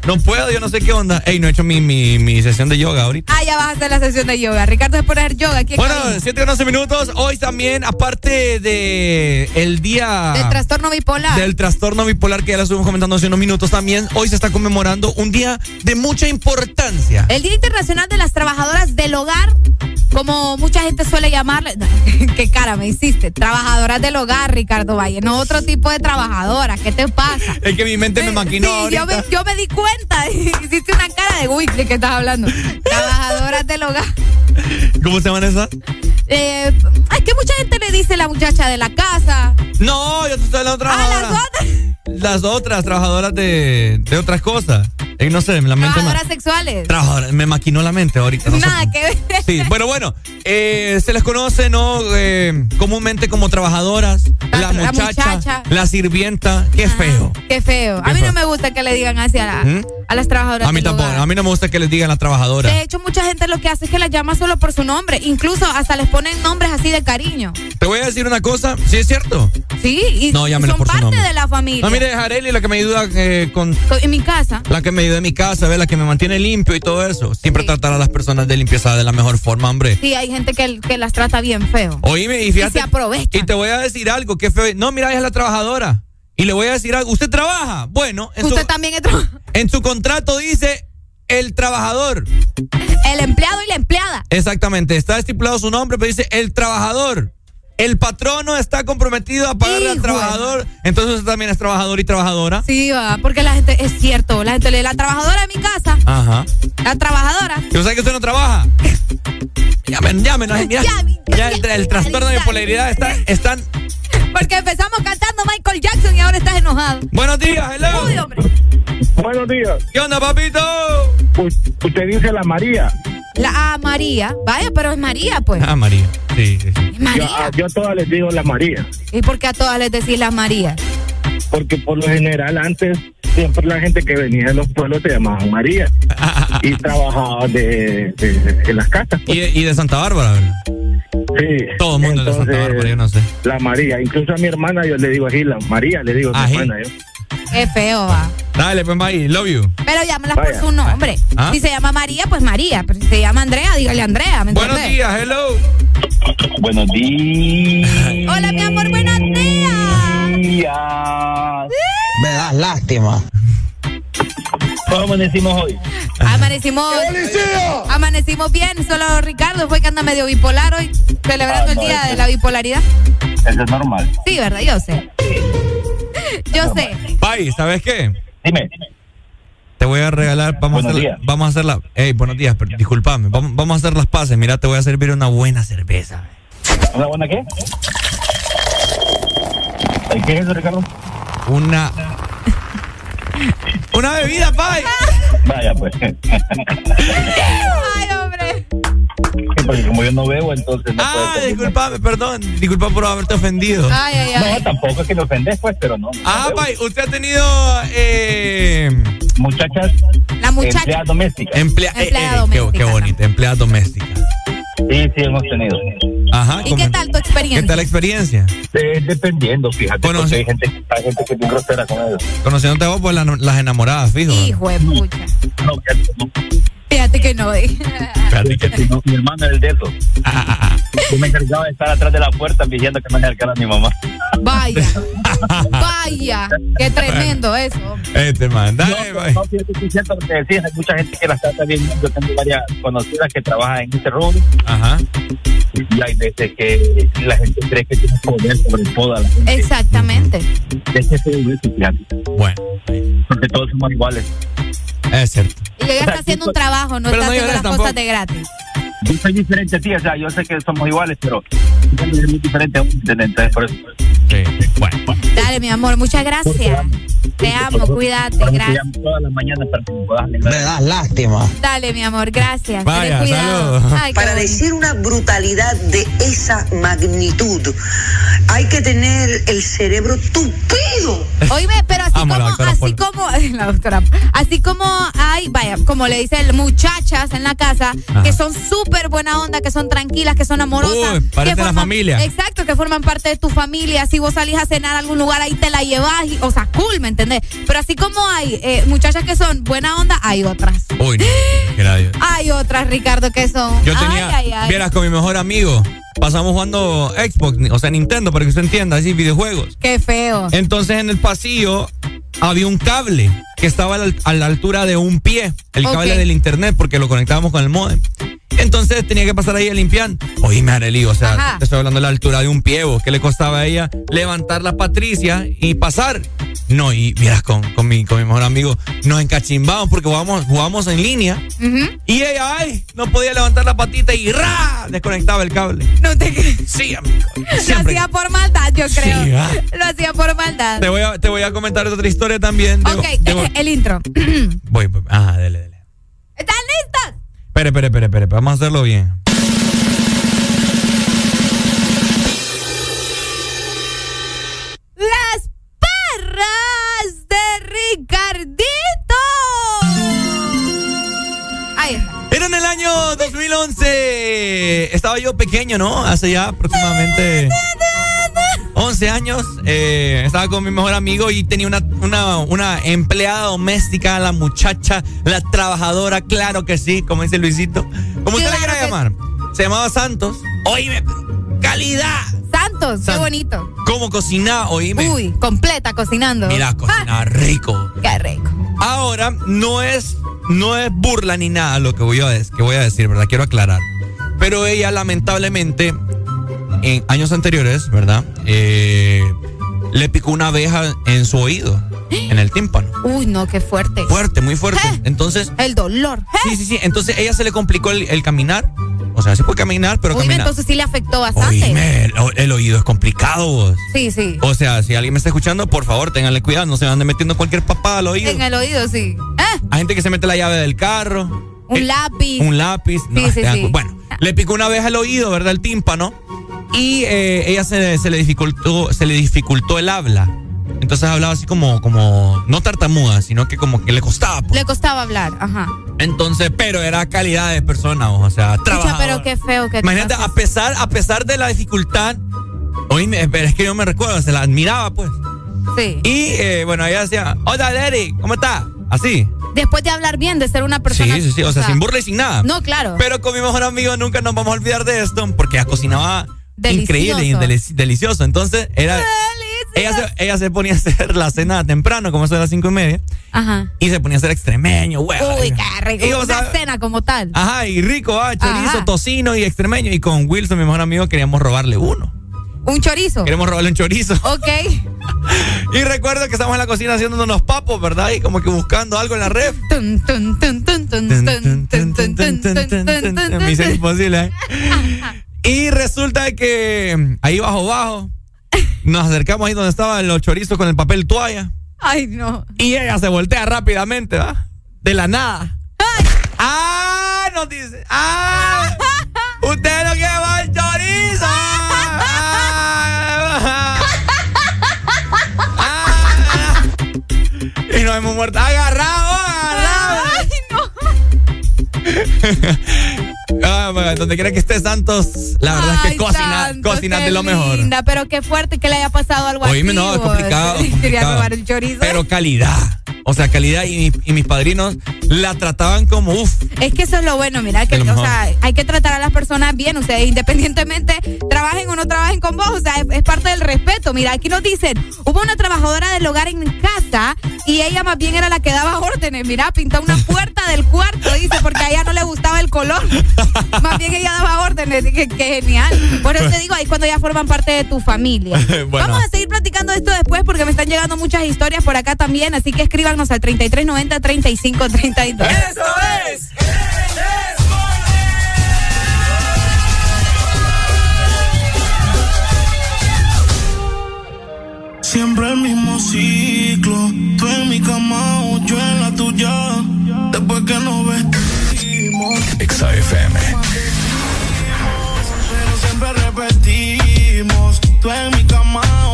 No puedo, yo no sé qué onda. Ey, no he hecho mi, mi, mi sesión de yoga ahorita. Ah, ya vas a hacer la sesión de yoga. Ricardo es poner yoga aquí Bueno, cabina. 7 con 11 minutos. Hoy también, aparte de el día Del trastorno bipolar. del trastorno bipolar que ya lo estuvimos comentando hace unos minutos, también hoy se está conmemorando un día de mucha importancia. El Día Internacional de las Trabajadoras del Hogar, como mucha gente suele llamarle. Qué cara me hiciste. Trabajadoras del hogar, Ricardo Valle. No otro tipo de trabajadoras. ¿Qué te pasa? Es que mi mente me maquinó Sí, yo me, yo me di cuenta. Hiciste una cara de uy, ¿de qué estás hablando? Trabajadoras del hogar. ¿Cómo se llaman esas? Eh, que mucha gente le dice la muchacha de la casa. No, yo estoy hablando de Ah, las otras. las otras trabajadoras de, de otras cosas. Eh, no sé, la mente me, Trabajadoras sexuales. Trabajadoras, me maquinó la mente ahorita. no sé. Nada que ver. Sí, bueno, bueno, eh, se les conoce, ¿no? Eh, comúnmente como trabajadoras, la, La- la muchacha, muchacha. la sirvienta, qué feo. Qué feo. Qué a mí feo. no me gusta que le digan así a, la- ¿Mm? A las trabajadoras. A mí del tampoco, hogar. a mí no me gusta que les digan la trabajadora. De hecho, mucha gente lo que hace es que las llama solo por su nombre. Incluso hasta les ponen nombres así de cariño. Te voy a decir una cosa, sí es cierto. Sí, y No, son por su parte de la familia. No, mire, Jareli, la que me ayuda eh, con En mi casa. la que me ayuda en mi casa, ¿ve? la que me mantiene limpio y todo eso. Siempre tratar a las personas de limpieza de la mejor forma, hombre. Sí, hay gente que, que las trata bien feo. Oíme, y fíjate. Y se aprovecha. Y te voy a decir algo, qué feo. No, mira, ella es la trabajadora. Y le voy a decir algo. ¿Usted trabaja? Bueno, en, Usted su, también es tra- en su contrato dice el trabajador. el empleado y la empleada. Exactamente. Está estipulado su nombre, pero dice el trabajador. El patrono está comprometido a pagarle al de trabajador. Entonces usted también es trabajador y trabajadora. Sí, va, porque la gente, es cierto, la gente le la trabajadora de mi casa, Ajá. la trabajadora. ¿Y usted que usted no trabaja? Llamen, llamen. ay, mira. Llame, Ya el, el trastorno de bipolaridad está, están. Porque empezamos cantando Michael Jackson y ahora estás enojado. Buenos días, hello. Uy, hombre. Buenos días. ¿Qué onda, papito? Usted dice la María. La ah, María. Vaya, pero es María, pues. Ah, María. Sí, sí. María. Yo, a- yo a todas les digo la María. ¿Y por qué a todas les decís la María? Porque por lo general antes siempre la gente que venía de los pueblos se llamaban María. y trabajaba de, de- las casas. Y, y de Santa Bárbara, ¿verdad? Sí. Todo el mundo de Santa Bárbara, yo no sé. La María. Incluso a mi hermana yo le digo así, la María le digo a mi hermana. Yo. Qué feo va. Dale, pues, bye. Love you. Pero llámalas por su nombre. ¿Ah? Si se llama María, pues María. Pero si se llama Andrea, dígale Andrea. ¿me Buenos días, hello. Buenos días. Hola, mi amor, buenos días. Me das lástima. ¿Cómo amanecimos hoy? Amanecimos. Amanecimos bien. Solo Ricardo fue que anda medio bipolar hoy, celebrando Ah, el día eso- de la bipolaridad. Eso es normal. Sí, ¿verdad? Yo sé. Yo sé. Bye, ¿sabes qué? Dime. Te voy a regalar, vamos a Buenos hacer, días. vamos a hacer la, hey, buenos días, pero discúlpame, vamos, vamos a hacer las paces, mira, te voy a servir una buena cerveza. ¿Una buena qué? ¿Y ¿Qué es eso, Ricardo? Una, una bebida, bye. Vaya, pues. Porque como yo no bebo, entonces no Ah, puedo. discúlpame, perdón, disculpa por haberte ofendido. Ay, ay, ay. No, tampoco es que me ofendes, pues, pero no. Ah, bye, usted ha tenido, eh, Muchachas, La muchacha. empleadas domésticas. emplea, eh, Empleada eh, qué, doméstica. qué bonito, empleada doméstica. Sí, sí, hemos tenido. Ajá. ¿Y ¿cómo- qué tal tu ¿Qué experiencia? tal la experiencia? Eh, dependiendo, fíjate, porque hay gente, que- hay gente que es bien grosera con ellos. Conociéndote a vos, pues la- las enamoradas, fijo. Hijo de pucha. No, fíjate, no, Fíjate que no. eh. Espérate que- fíjate, no, mi hermano es el de eso. Yo me encargaba de estar atrás de la puerta diciendo que me acercara a mi mamá. Vaya. Vaya. Qué tremendo eso. Este man, dale, no, no, fíjate que es cierto lo que decías, hay mucha gente que las trata bien. Yo tengo varias conocidas que trabajan en este rubro Ajá. y hay veces que la gente cree que tiene poder sobre toda la gente. Exactamente. Es que se ve eso, fíjate, Bueno, porque todos somos iguales. Es cierto. Y ella está haciendo un trabajo, no Pero está no haciendo las tampoco. cosas de gratis. Yo soy diferente a ti, o sea, yo sé que somos iguales, pero yo soy muy diferente a un entonces por eso. Sí. Bueno, bueno. Dale, mi amor, muchas gracias. Te amo, cuídate, gracias. llamo todas las mañanas para que me das lástima. Dale, mi amor, gracias. Vaya, Ten cuidado. saludos. Ay, qué Para decir una brutalidad de esa magnitud, hay que tener el cerebro tupido. Oíme, pero así Amo como, así Paul. como, la doctora, así como hay, vaya, como le dicen muchachas en la casa Ajá. que son súper buena onda, que son tranquilas, que son amorosas. Uy, que la familia. Exacto, que forman parte de tu familia. Si vos salís a cenar a algún lugar, ahí te la llevas, y- o sea, cool, ¿me entendés? Pero así como hay eh, muchachas que son buena onda, hay otras. Uy, no. Hay otras, Ricardo, que son. Yo ay, tenía, ay, ay. vieras con mi mejor amigo, pasamos jugando Xbox, o sea, Nintendo, para que usted entienda, así, videojuegos. Qué feo. Entonces en el pasillo había un cable que estaba a la, a la altura de un pie, el Ok. cable del internet, porque lo conectábamos con el modem. Entonces tenía que pasar ahí a limpiar. Oíme, Arely, o sea, Ajá. te estoy hablando de la altura de un pie, vos, ¿qué le costaba a ella levantar la Patricia y pasar? No, y vieras con, con, mi, con mi mejor amigo, nos encachimbamos porque jugamos, jugamos en línea Ujú. y ella, ay, no podía levantar la patita y ¡ra! desconectaba el cable. No te crees. Sí, amigo. Lo hacía por maldad, yo creo. Sí, ah. Lo hacía por maldad. Te voy, a, te voy a comentar otra historia también. Ok, de- el intro. Voy, voy. Ajá, dele, dele. ¿Están listos? Espere, espere, espere, espere. Vamos a hacerlo bien. 2011. Estaba yo pequeño, ¿no? Hace ya aproximadamente 11 años. Eh, estaba con mi mejor amigo y tenía una, una, una empleada doméstica, la muchacha, la trabajadora, claro que sí, como dice Luisito. Como usted le Claro quiera que- llamar. Se llamaba Santos. Oíme, calidad. Santos, qué bonito. ¿Cómo cocinaba? Oíme. Uy, completa cocinando. Mira, cocinaba rico. Ah, qué rico. Ahora, no es, no es burla ni nada lo que voy, a, que voy a decir, ¿verdad? Quiero aclarar. Pero ella, lamentablemente, en años anteriores, ¿verdad? Eh, le picó una abeja en su oído, en el tímpano. Uy, no, qué fuerte. Fuerte, muy fuerte. ¿Eh? Entonces, El dolor. sí, sí, sí. Entonces, ella se le complicó el, el caminar. O sea, sí puede caminar, pero caminar. entonces sí le afectó bastante. Oíme, el, el oído es complicado, vos. Sí, sí. O sea, si alguien me está escuchando, por favor, ténganle cuidado, no se van metiendo cualquier papada al oído. En el oído, sí. Ah, Hay gente que se mete la llave del carro. un Eh, lápiz. Un lápiz. no, Sí, sí, sí. Bueno, le picó una abeja al oído, ¿verdad? El tímpano. Y eh, ella se, se le dificultó, se le dificultó el habla. Entonces hablaba así como, como, no tartamuda, sino que como que le costaba. pues. Le costaba hablar, ajá. Entonces, pero era calidad de persona, o sea, Pucha, trabajadora. pero qué feo que te Imagínate, a pesar, a pesar de la dificultad, oíme, pero es que yo me recuerdo, se la admiraba, pues. Sí. Y eh, bueno, ella decía, hola, Derry, ¿cómo está? Así. Después de hablar bien, de ser una persona. Sí, sí, sí, o sea, sin burla y sin nada. No, claro. Pero con mi mejor amigo nunca nos vamos a olvidar de esto, porque ella cocinaba Delicioso. increíble y deli- delicioso. Entonces, era ella se, ella se ponía a hacer la cena temprano, como eso de las cinco y media. Ajá. Y se ponía a hacer extremeño, huevo. Uy, qué rico. Y, una cena como tal. Ajá, y rico, ah, chorizo, tocino y extremeño. Y con Wilson, mi mejor amigo, queríamos robarle uno. ¿Un chorizo? Queremos robarle un chorizo. Ok. y recuerdo que estamos en la cocina haciendo unos papos, ¿verdad? Y como que buscando algo en la red. Me imposible, ¿eh? Y resulta que ahí bajo, bajo nos acercamos ahí donde estaban los chorizos con el papel toalla. Ay, no. Y ella se voltea rápidamente, ¿va? De la nada. ¡Ah! Nos dice. ¡Ah! ¡Usted no lleva el chorizo! ¡Ah! ¡Ah! Y nos hemos muerto. ¡Agarrado! ¡Agarrado! Ay, no. Ah, bueno, donde quiera que esté Santos, la verdad es Ay, que cocina, Santos, cocina de lo mejor. Linda, pero qué fuerte que le haya pasado algo Oíme, así. no, es complicado, Quería complicado. robar el chorizo. Pero calidad. O sea, calidad y, y mis padrinos la trataban como uff. Es que eso es lo bueno, mira, que o sea, hay que tratar a las personas bien, ustedes independientemente trabajen o no trabajen con vos, o sea, es, es parte del respeto. Mira, aquí nos dicen, hubo una trabajadora del hogar en casa y ella más bien era la que daba órdenes, mira, pintó una puerta del cuarto, dice, porque a ella no le gustaba el color. Más bien ella daba órdenes, que, que genial. Por eso te digo, ahí cuando ya forman parte de tu familia. Bueno. Vamos a seguir platicando esto después porque me están llegando muchas historias por acá también, así que escríbanos al 3390 3532. ¡Eso es! Siempre el mismo ciclo. Tú en mi cama o yo en la tuya. Después que nos vestimos. XAFM. Pero siempre repetimos. Tú en mi cama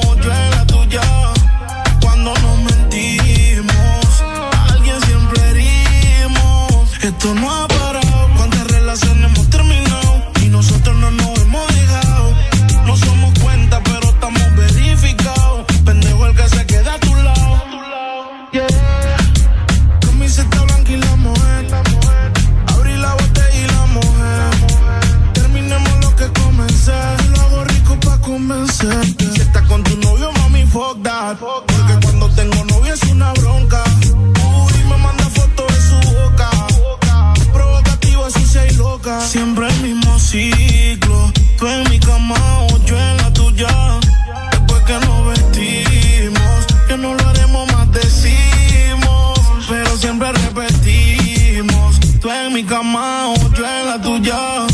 Porque cuando tengo novio es una bronca. Uy, me manda fotos de su boca. Provocativa, sucia y loca. Siempre el mismo ciclo. Tú en mi cama o yo en la tuya. Después que nos vestimos, que no lo haremos más, decimos. Pero siempre repetimos. Tú en mi cama o yo en la tuya.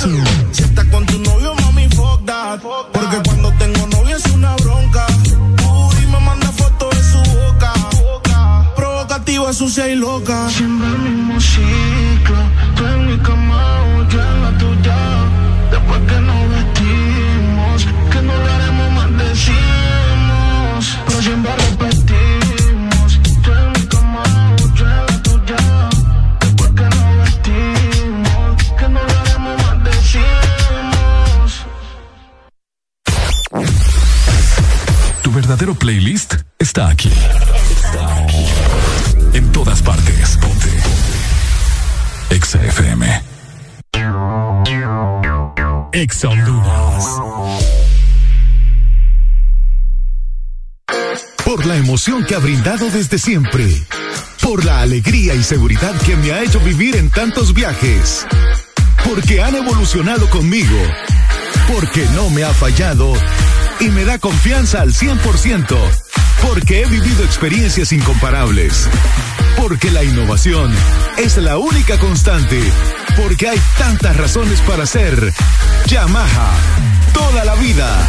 Si estás con tu novio, mami, fuck that. Porque cuando tengo novio es una bronca. Uy, me manda fotos de su boca. Provocativa, sucia y loca. Siempre el mismo ciclo. Tú en mi cama verdadero playlist está aquí. Está aquí. En todas partes. Ponte. Ponte. Exa FM. Exa Por la emoción que ha brindado desde siempre. Por la alegría y seguridad que me ha hecho vivir en tantos viajes. Porque han evolucionado conmigo. Porque no me ha fallado y me da confianza al 100%, porque he vivido experiencias incomparables, porque la innovación es la única constante, porque hay tantas razones para ser Yamaha. Toda la vida.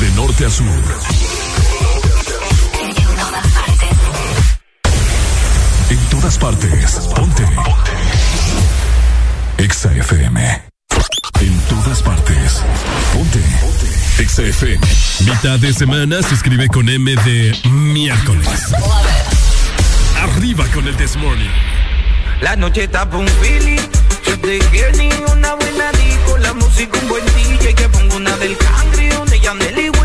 De norte a sur. En todas partes. Ponte. Exa FM. En todas partes. Ponte. Exa FM. Mitad de semana se escribe con M de miércoles. Arriba con el This Morning. La noche está pa' un feeling. Si te quieres ni una buena disco, la música un buen DJ que pongo una del cangre, una de Yandel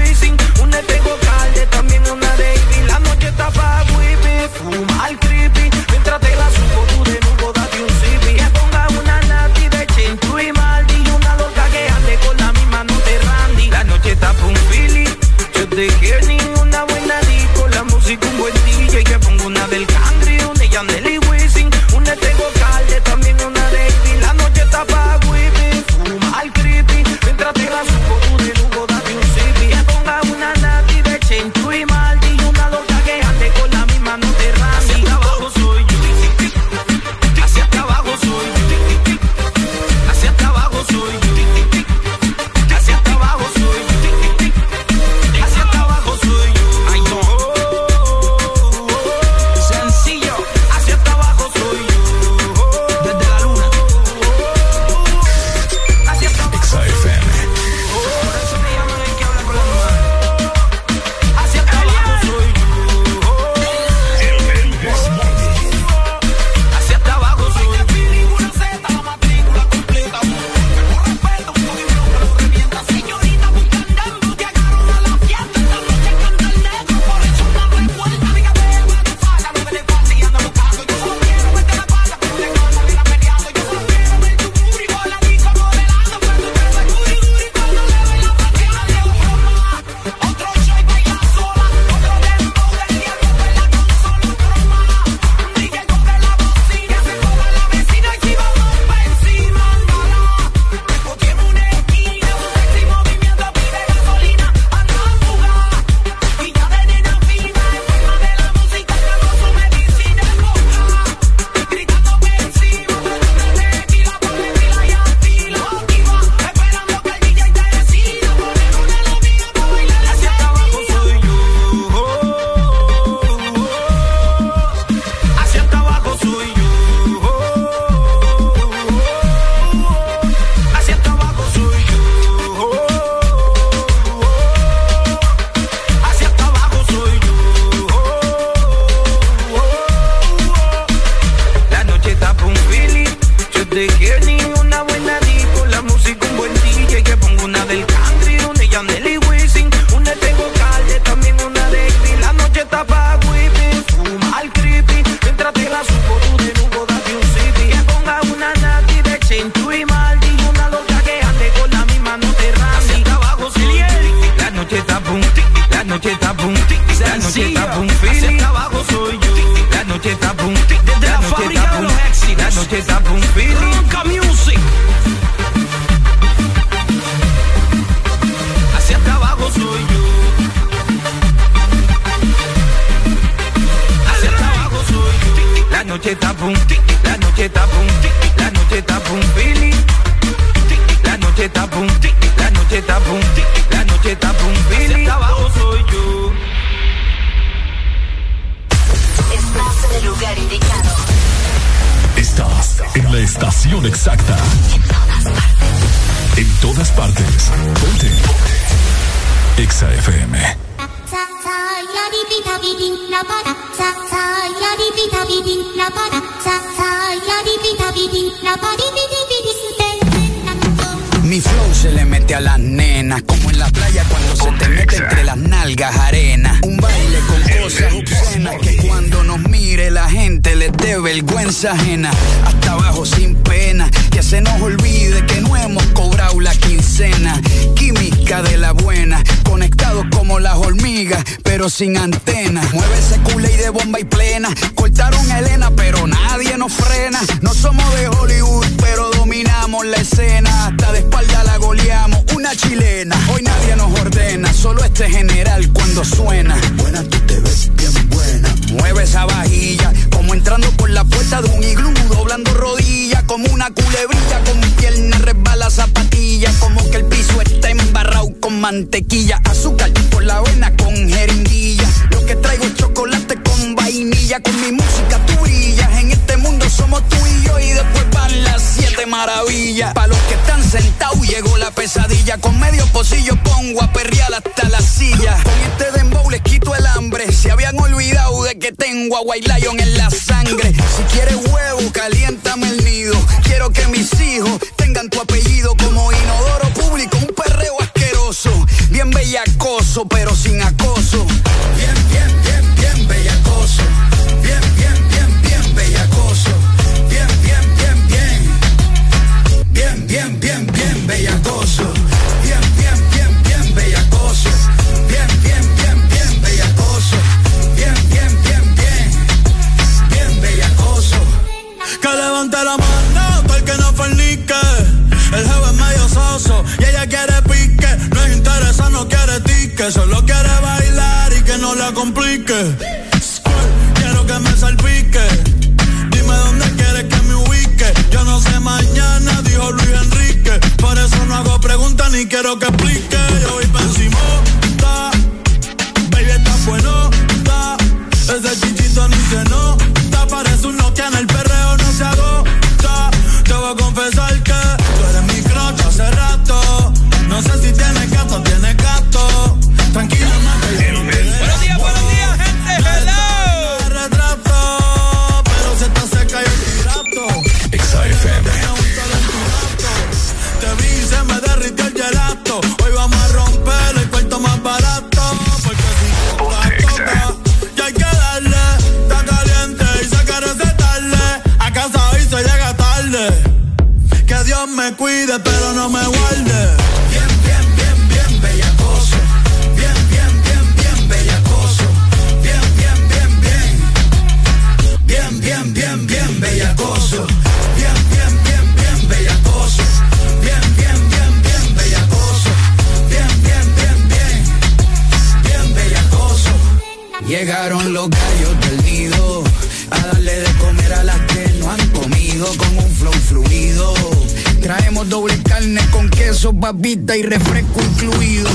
doble carne con queso, papita y refresco incluido.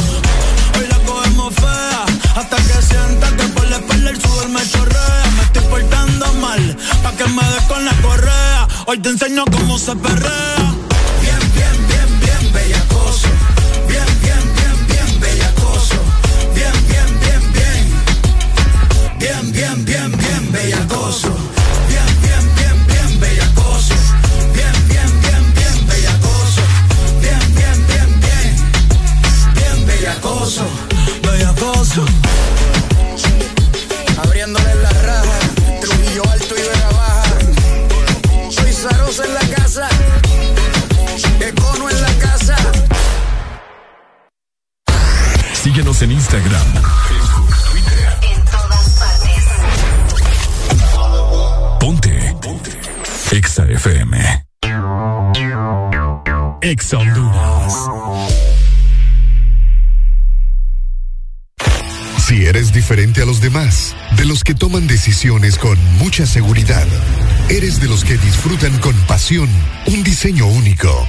Hoy la cogemos fea, hasta que sienta que por la espalda el sudor me chorrea. Me estoy portando mal, pa' que me des con la correa. Hoy te enseño cómo se perrea. En Instagram, Facebook, Twitter. En todas partes. Ponte. Ponte. Exa FM. Exa Honduras. Si eres diferente a los demás, de los que toman decisiones con mucha seguridad, eres de los que disfrutan con pasión un diseño único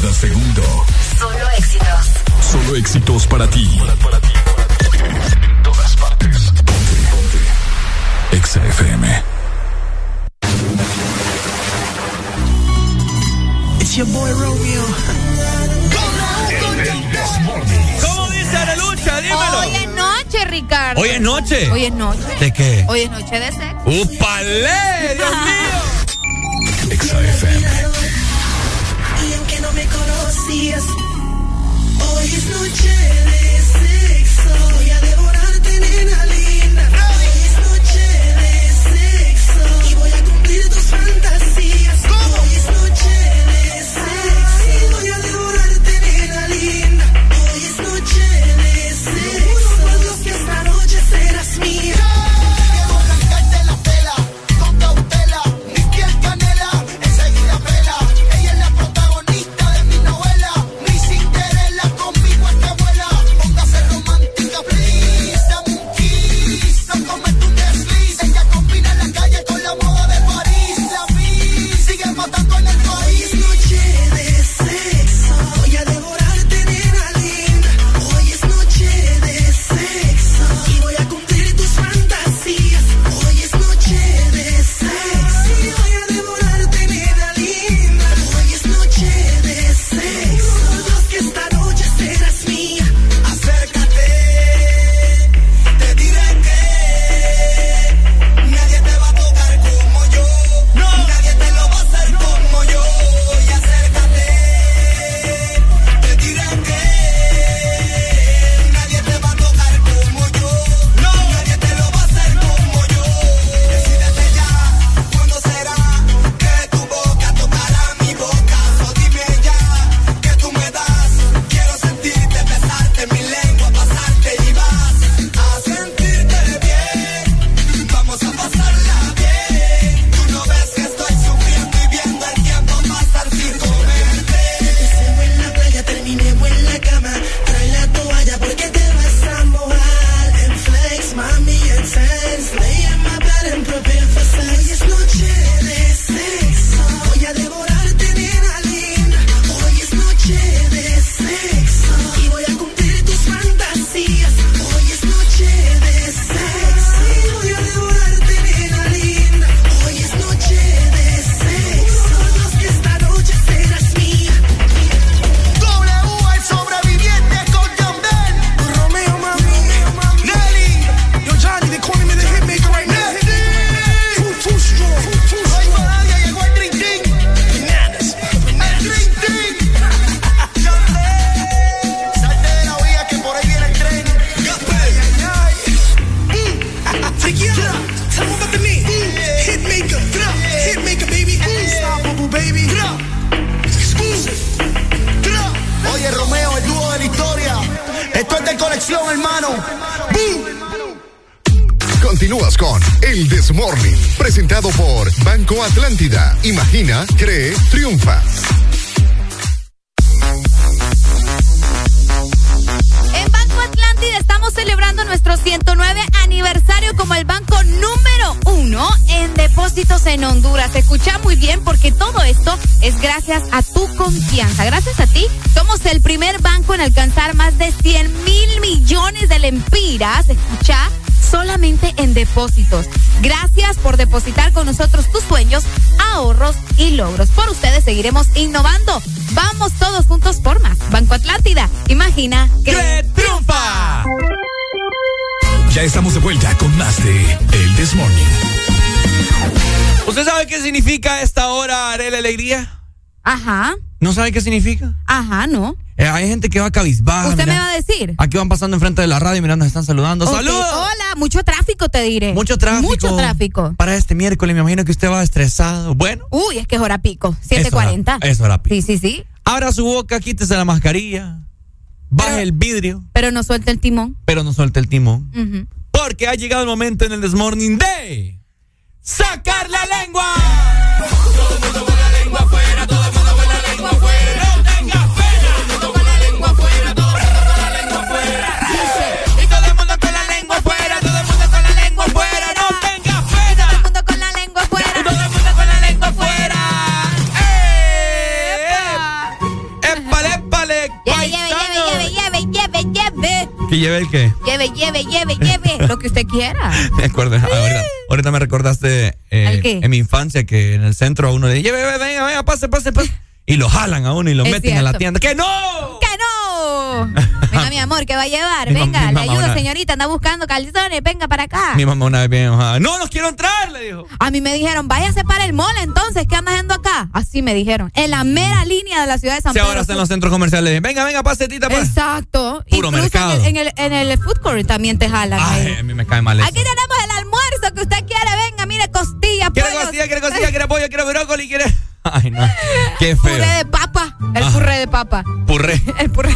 Cada segundo. Solo éxitos. Solo éxitos para ti. En todas partes. Ponte, ponte. Exa FM. It's your boy Romeo. ¿Cómo dice Arelucha? Dímelo. Hoy es noche, Ricardo. ¿Hoy es noche? Hoy es noche. ¿De qué? Hoy es noche de sexo. ¡Upale! ¡Dios mío! Exa FM. Hoy es noche de presentado por Banco Atlántida. Imagina, cree, triunfa. En Banco Atlántida estamos celebrando nuestro 109 aniversario como el banco número uno en depósitos en Honduras. Escucha muy bien porque todo esto es gracias a tu confianza. Gracias a ti somos el primer banco en alcanzar más de 100 mil millones de lempiras. Escucha solamente en depósitos. Gracias por depositar con nosotros tus sueños, ahorros y logros. Por ustedes seguiremos innovando. Vamos todos juntos por más. Banco Atlántida. Imagina que triunfa. Ya estamos de vuelta con más de El This Morning. ¿Usted sabe qué significa esta hora, Arela Alegría? Ajá. ¿No sabe qué significa? Ajá, no. Eh, hay gente que va cabizbaja. ¿Usted mira. me va a decir? Aquí van pasando enfrente de la radio y mirando, nos están saludando. Ok, ¡Saludos! Hola, mucho tráfico te diré. Mucho tráfico. Mucho tráfico. Para este miércoles, me imagino que usted va estresado. Bueno. Uy, es que es hora pico. Es hora- 7.40. Es hora pico. Sí, sí, sí. Abra su boca, quítese la mascarilla, baje el vidrio, Pero no suelta el timón. pero no suelte el timón. Porque ha llegado el momento en el Desmorning de sacar la lengua. ¿Que lleve el qué? Lleve, lleve, lleve, lleve. Lo que usted quiera. Me acuerdo, ahorita, ahorita me recordaste eh, en mi infancia que en el centro a uno le dice, "Lleve, venga, venga, pase, pase, pase. Y lo jalan a uno y lo Es meten a la cierto. tienda. ¡Que no! ¡Que no! Venga, mi amor, ¿qué va a llevar? Venga, le ayudo, señorita. Anda buscando calzones. Venga para acá. Mi mamá una vez bien enojada. ¡No, no quiero entrar! Le dijo. A mí me dijeron, váyase para el mall entonces, ¿qué andas haciendo acá? Así me dijeron. En la mera línea de la ciudad de San Si Pedro. ahora está en los centros comerciales. Venga, venga, pase, tita, pase. Exacto. Puro Incluso mercado. En el, en, el, en el food court también te jalan. Ay, a mí me cae mal eso. Aquí tenemos el almuerzo que usted quiere. Venga, mire, costilla, Quiere pollo. costilla, quiere costilla, quiere pollo, quiere brócoli, quiere... Ay, no. Qué Puré feo. de papa. El Ah. puré de papa. Purré. El puré.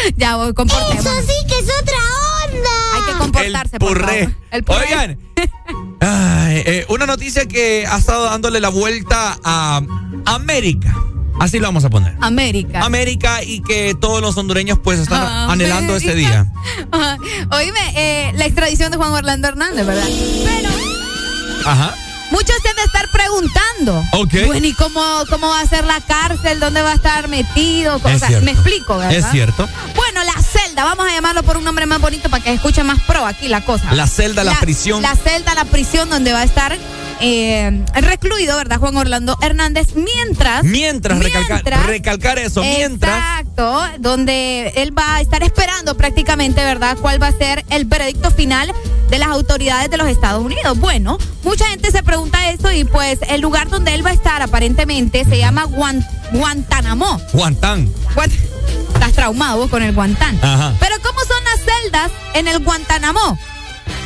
ya voy, comportémonos. Eso sí que es otra onda. Hay que comportarse, El por favor. El puré. Oigan. Ay, eh, una noticia que ha estado dándole la vuelta a América. Así lo vamos a poner. América. América y que todos los hondureños pues están anhelando ese día. Ajá. Oíme, eh, la extradición de Juan Orlando Hernández, ¿verdad? Pero Ajá. Muchos se han de estar preguntando. Ok. Bueno, ¿y cómo, cómo va a ser la cárcel? ¿Dónde va a estar metido? O sea, me explico, ¿verdad? Es cierto. Bueno, la celda, vamos a llamarlo por un nombre más bonito para que se escuche más pro aquí la cosa. La celda, la prisión. La celda, la prisión donde va a estar eh, recluido, ¿verdad? Juan Orlando Hernández, mientras... Mientras, recalcar, mientras- recalcar eso, mientras. Exacto, donde él va a estar esperando prácticamente, ¿verdad?, cuál va a ser el veredicto final de las autoridades de los Estados Unidos. Bueno, mucha gente se pregunta eso y pues el lugar donde él va a estar aparentemente se llama Guan- Guantánamo. Guantán. Guant- Estás traumado con el Guantán. Ajá. Pero ¿cómo son las celdas en el Guantánamo?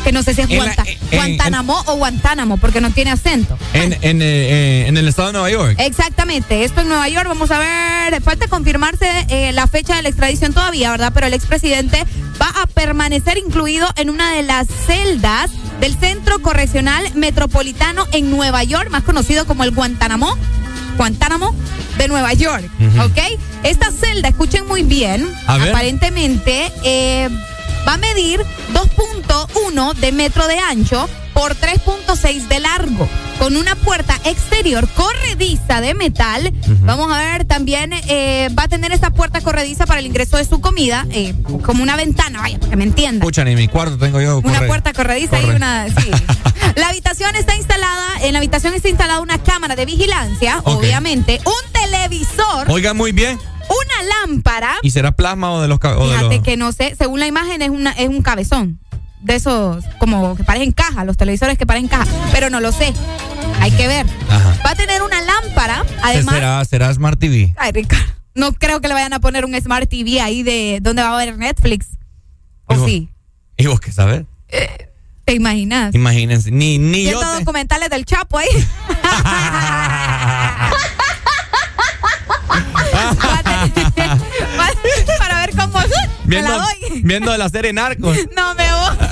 Que no sé si es la- en- Guantánamo o Guantánamo, porque no tiene acento. En, en, eh, eh, en el estado de Nueva York. Exactamente, esto en Nueva York, vamos a ver, falta confirmarse eh, la fecha de la extradición todavía, ¿verdad? Pero el expresidente va a permanecer incluido en una de las celdas del Centro Correccional Metropolitano en Nueva York, más conocido como el Guantánamo, Guantánamo de Nueva York. ¿ok? Esta celda, escuchen muy bien, A aparentemente eh, va a medir 2.1 de metro de ancho por 3.6 de largo, con una puerta exterior corrediza de metal. Vamos a ver, también eh, va a tener esta puerta corrediza para el ingreso de su comida, eh, como una ventana, vaya, para que me entiendan. Escuchan, en mi cuarto tengo yo. Una puerta corrediza y corre. una. Sí. La habitación está instalada, en la habitación está instalada una cámara de vigilancia, obviamente, un televisor, Oiga, muy bien. Una lámpara. ¿Y será plasma o de los... ca- o de Fíjate los- que no sé, según la imagen es una es un cabezón. De esos como que parecen caja, los televisores que parecen caja, pero no lo sé. Hay que ver. Ajá. Va a tener una lámpara, además. ¿Será, será Smart TV? Ay, Ricardo, no creo que le vayan a poner un Smart TV ahí de donde va a ver Netflix. ¿Y ¿O vos- sí? ¿Y vos qué sabes? ¿Te imaginas? Imagínense. Ni, ni yo... Te- documentales del Chapo ahí. Me Viendo, la doy. viendo la serie Narcos. No me voy.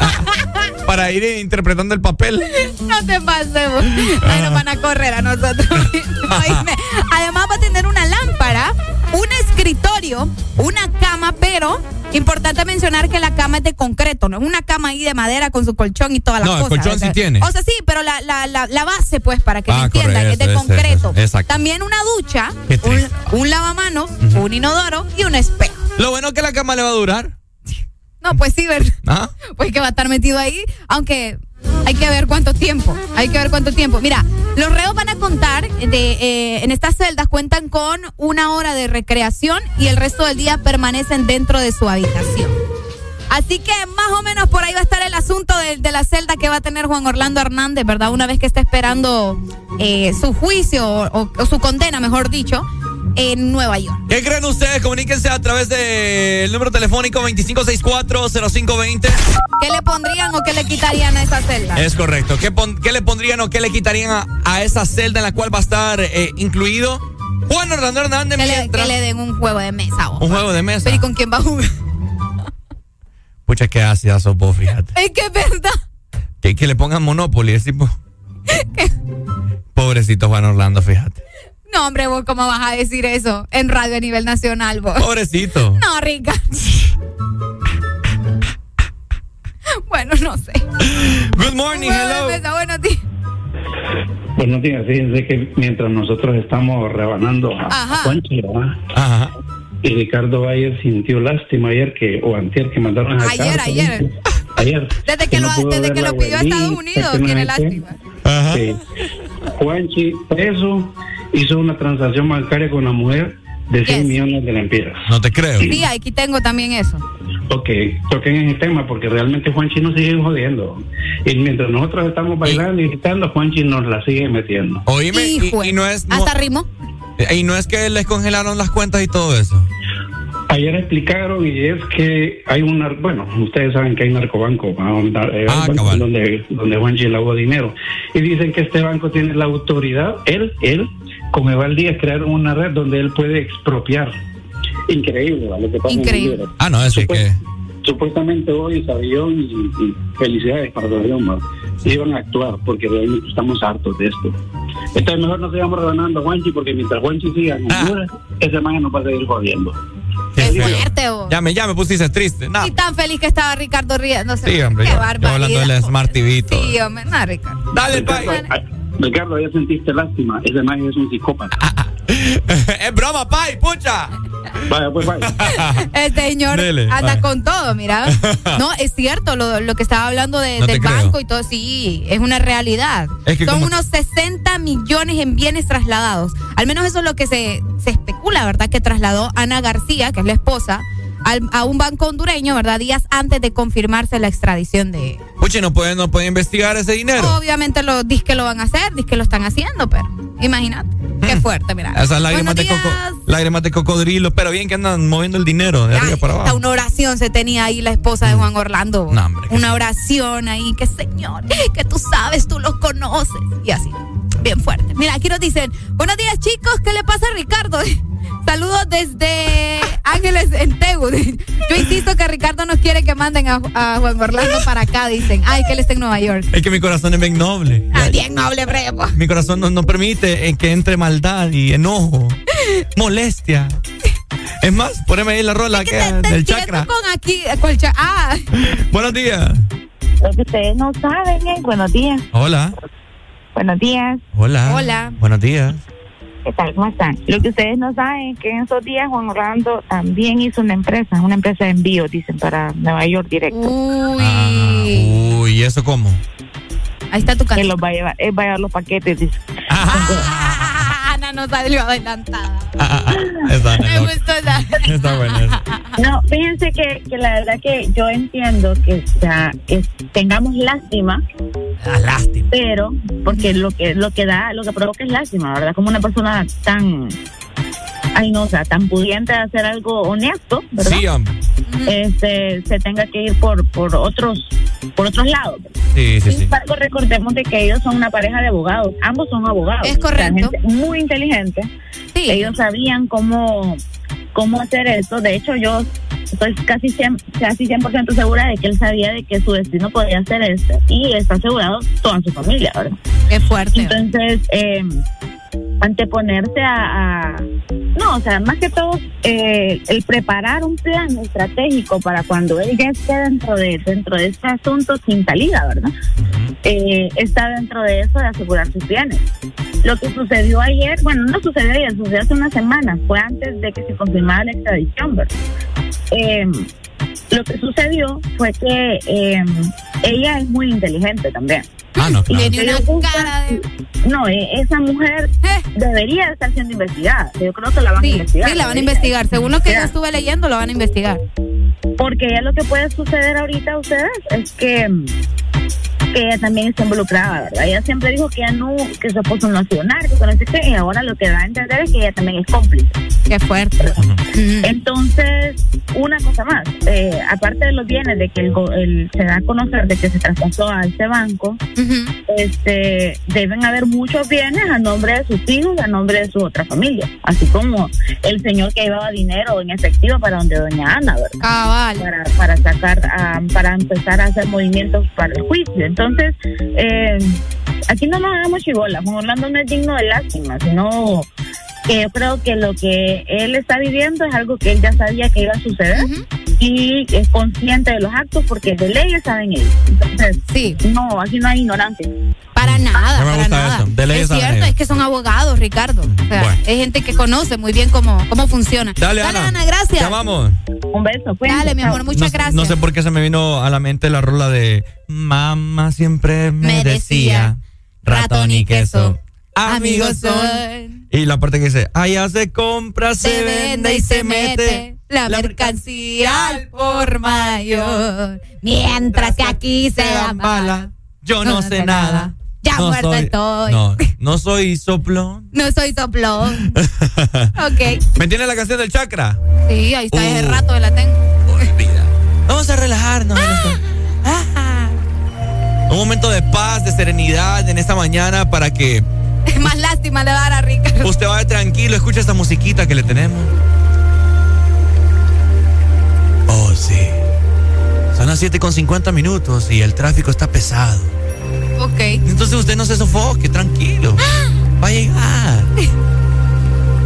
para ir interpretando el papel. No te pases. vos. Ay, nos van a correr a nosotros. Oíme, Además va a tener una lámpara, un escritorio, una cama, pero importante mencionar que la cama es de concreto, no es una cama ahí de madera con su colchón y todas las No, el cosas. colchón o sea, sí tiene. O sea, sí, pero la, la, la, la base, pues, para que Ah, me entiendan, es de concreto. ese, exacto. También una ducha, un, un lavamanos, un inodoro y un espejo. Lo bueno es que la cama le va a durar. No, pues sí, ¿verdad? ¿Ah? pues que va a estar metido ahí, aunque hay que ver cuánto tiempo, hay que ver cuánto tiempo. Mira, los reos van a contar de eh, en estas celdas cuentan con una hora de recreación y el resto del día permanecen dentro de su habitación. Así que más o menos por ahí va a estar el asunto de, de la celda que va a tener Juan Orlando Hernández, ¿verdad? Una vez que esté esperando eh, su juicio o, o su condena, mejor dicho, en Nueva York. ¿Qué creen ustedes? Comuníquense a través del número telefónico 2564-0520. ¿Qué le pondrían o qué le quitarían a esa celda? Es correcto. ¿Qué, qué le pondrían o qué le quitarían a, a esa celda en la cual va a estar eh, incluido Juan Orlando Hernández Que le, mientras- que le den un juego de mesa. ojo. Un juego de mesa. Pero ¿y con quién va a jugar? Pucha, qué ácida sos vos, fíjate. Es que es verdad. Que, que le pongan Monopoly, es tipo... Pobrecito Juan Orlando, fíjate. No, hombre, vos cómo vas a decir eso en radio a nivel nacional, vos. Pobrecito. No, Rica. bueno, no sé. Good morning, hello. mesa, buenos días. Buenos días, fíjense que mientras nosotros estamos rebanando a Ajá. ¿verdad? Y Ricardo Valle sintió lástima ayer que, o antier que mandaron a Ayer, ayer. Ayer. Desde que, lo, desde que lo pidió a Estados Unidos, tiene lástima. Sí. Juanchi, preso, hizo una transacción bancaria con una mujer de 100 Yes. millones de lempiras. No te creo. Sí, aquí tengo también eso. Ok, toquen ese tema porque realmente Juanchi nos sigue jodiendo. Y mientras nosotros estamos bailando y gritando, Juanchi nos la sigue metiendo. Oíme, y, y no es... no- Hasta rimó. y no es que les congelaron las cuentas y todo eso. Ayer explicaron y es que hay un, bueno, ustedes saben que hay narcobanco, ¿no? Eh, Ah, banco cabal. donde, donde Juanchi lavó dinero. Y dicen que este banco tiene la autoridad, él, él, con Eval Díaz, crearon una red donde él puede expropiar. Increíble, ¿vale? Lo que pasa en Increíble. Ah, no, es que... Supuestamente hoy Sabillón y, y felicidades para Sabillón, ¿no? iban a actuar porque realmente estamos hartos de esto. Entonces mejor no sigamos rebanando a Juanchi porque mientras Juanchi siga en Honduras, ese man nos va a seguir jodiendo. Qué fuerte, vos. Ya me, ya me pusiste triste. No. Y tan feliz que estaba Ricardo riéndose. Sí, hombre. Qué Yo, yo barbaridad. hablando del Smart TV. Sí, hombre, no, Ricardo. Dale, Ricardo, ya sentiste lástima. Ese man es un psicópata. es broma, pai, pucha. Vaya, pues vaya. Este señor Dele, anda vaya. con todo, mira. No, es cierto lo, lo que estaba hablando de- No del creo. banco y todo, sí, es una realidad. Es que Son como- unos 60 millones en bienes trasladados. Al menos eso es lo que se, se especula, ¿verdad? Que trasladó Ana García, que es la esposa, al- a un banco hondureño, ¿verdad? Días antes de confirmarse la extradición de... Pucha, no pueden, no pueden investigar ese dinero. Obviamente los que lo van a hacer, que lo están haciendo, pero imagínate. Qué fuerte, mira. Esas lágrimas de, coco, lágrimas de cocodrilo, pero bien que andan moviendo el dinero de arriba para Hasta abajo. una oración se tenía ahí la esposa de Juan Orlando. No, hombre, una oración ahí, que Señor, que tú sabes, tú los conoces. Y así, bien fuerte. Mira, aquí nos dicen, buenos días chicos, ¿qué le pasa a Ricardo? Saludos desde Ángeles en Tegu. Yo insisto que Ricardo nos quiere que manden a, a Juan Orlando para acá, dicen. Ay, que él está en Nueva York. Es que mi corazón es bien noble. Ah, bien noble, Brevo. Mi corazón no, no permite eh, que entre maldad y enojo, molestia. Es más, poneme ahí la rola que Te del chakra. con aquí, con cha- ah, Buenos días. Lo que ustedes no saben es, buenos días, Hola. Buenos días, Hola. Hola. Buenos días. ¿qué tal? ¿Cómo están? Lo que ustedes no saben es que en esos días Juan Orlando también hizo una empresa, una empresa de envío, dicen, para Nueva York directo. Uy. Ah, uy, ¿y eso cómo? ahí está tu Que canción. los va a llevar, él va a llevar los paquetes, dice. Ah, Ana no salió adelantada. Ah, ah, ah, está, Me loca. gustó esa. Está bueno eso. No, fíjense que, que la verdad que yo entiendo que, o sea, que tengamos lástima, Ah, lástima. pero porque lo que lo que da, lo que provoca es lástima, ¿verdad? Como una persona tan, ay no, o sea, tan pudiente de hacer algo honesto, ¿verdad? Sí, hombre. este se tenga que ir por por otros por otros lados. Sí, sí, Sin sí. embargo, recordemos de que ellos son una pareja de abogados, ambos son abogados. Es correcto. O sea, gente muy inteligente. Sí. Ellos sabían cómo cómo hacer eso. De hecho, yo estoy casi 100, casi 100% segura de que él sabía de que su destino podía ser este y está asegurado toda su familia, ¿verdad? Qué fuerte. Entonces, eh, anteponerse a, a- No, o sea, más que todo, eh, el preparar un plan estratégico para cuando él ya esté dentro de, dentro de este asunto sin salida, ¿verdad? Eh, está dentro de eso de asegurar sus bienes. Lo que sucedió ayer, bueno, no sucedió ayer, sucedió hace una semana, fue antes de que se confirmara la extradición, ¿verdad? Eh, lo que sucedió fue que eh, ella es muy inteligente también. Ah, no, claro. Tiene una cara de. No, e- esa mujer Eh. debería de estar siendo investigada. Yo creo que la van a investigar. sí, la van a investigar. Según lo que yo Ya. estuve leyendo, lo van a investigar. Porque ya lo que puede suceder ahorita a ustedes es que que ella también está involucrada, ¿verdad? Ella siempre dijo que ella no, que su esposo no ha sido narco, que no sé qué, y ahora lo que da a entender es que ella también es cómplice. Qué fuerte. Entonces, una cosa más, eh, aparte de los bienes de que el, el- se da a conocer de que se traspasó a este banco, este, deben haber muchos bienes a nombre de sus hijos, a nombre de su otra familia, así como el señor que llevaba dinero en efectivo para donde doña Ana, ¿verdad? Para, para sacar, ah, para empezar a hacer movimientos para el juicio. Entonces, eh, aquí no nos hagamos chibolas, Juan Orlando no es digno de lástima, sino que yo creo que lo que él está viviendo es algo que él ya sabía que iba a suceder y es consciente de los actos porque de leyes saben ellos. Entonces, sí. no, aquí no hay ignorancia. Para nada, No me para gusta nada. eso. De leyes es saben cierto, ellos. es que son abogados, Ricardo. O sea, Bueno. es gente que conoce muy bien cómo, cómo funciona. Dale, Ana. gracias. Te amamos. Un beso, Dale, mi amor, muchas no, gracias. No sé por qué se me vino a la mente la rola de Mamá siempre me, Me decía, decía, ratón y queso. Amigos son. Y la parte que dice, allá se compra, se, Se vende y se mete. la mercancía al por mayor. Mientras que aquí se dan balas. Yo no, sé nada. Ya No muerto soy- estoy. No, no soy soplón. No soy soplón. ok. ¿Me entiendes la canción del chakra? Sí, ahí está, ese Uh. rato la tengo. Vamos a relajarnos. en esto. Un momento de paz, de serenidad en esta mañana para que Más lástima le va a dar a Ricardo. usted vaya tranquilo, escuche esta musiquita que le tenemos. Oh, sí. Son las 7 con 50 minutos y el tráfico está pesado. Ok. Entonces usted no se sofoque, tranquilo. Va a llegar.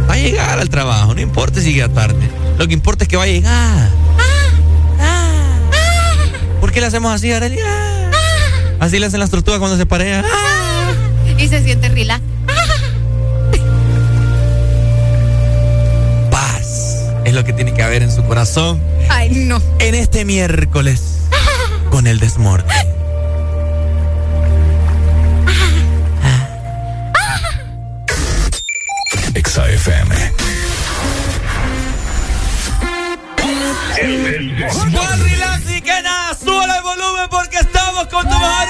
Va a llegar al trabajo, no importa si llega tarde. Lo que importa es que va a llegar. ¿Por qué le hacemos así, Arely? Ah. Así le hacen las tortugas cuando se parean. Y se siente relax. Paz es lo que tiene que haber en su corazón Ay, no. en este miércoles con el desmorte. Exa FM. Relax y que nada, sube el volumen porque estamos con tu mejor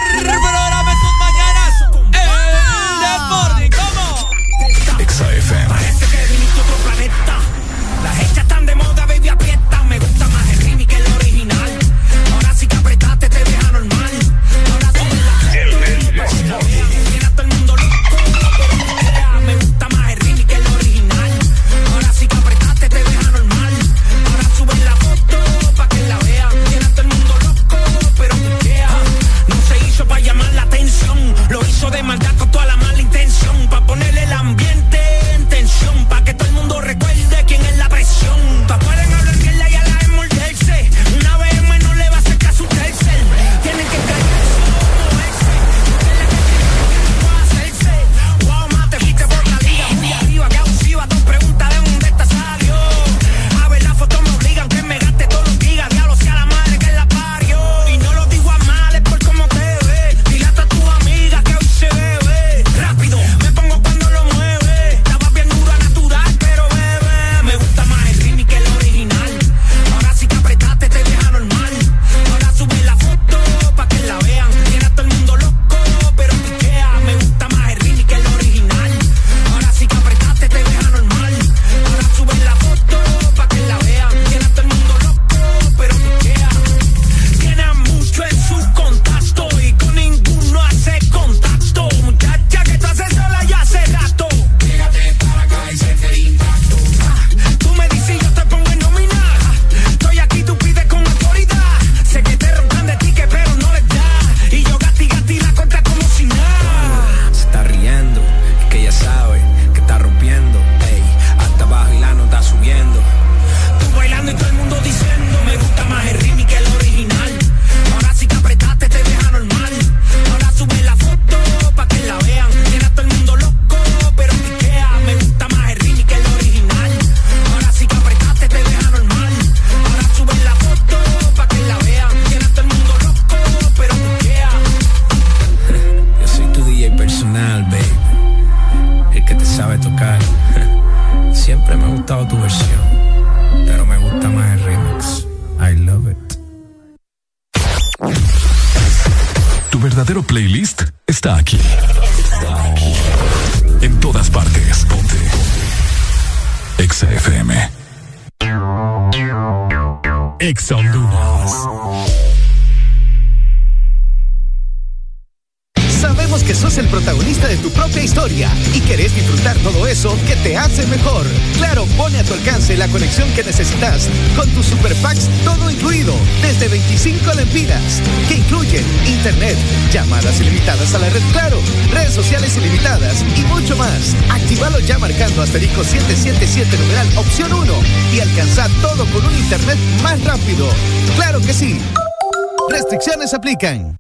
game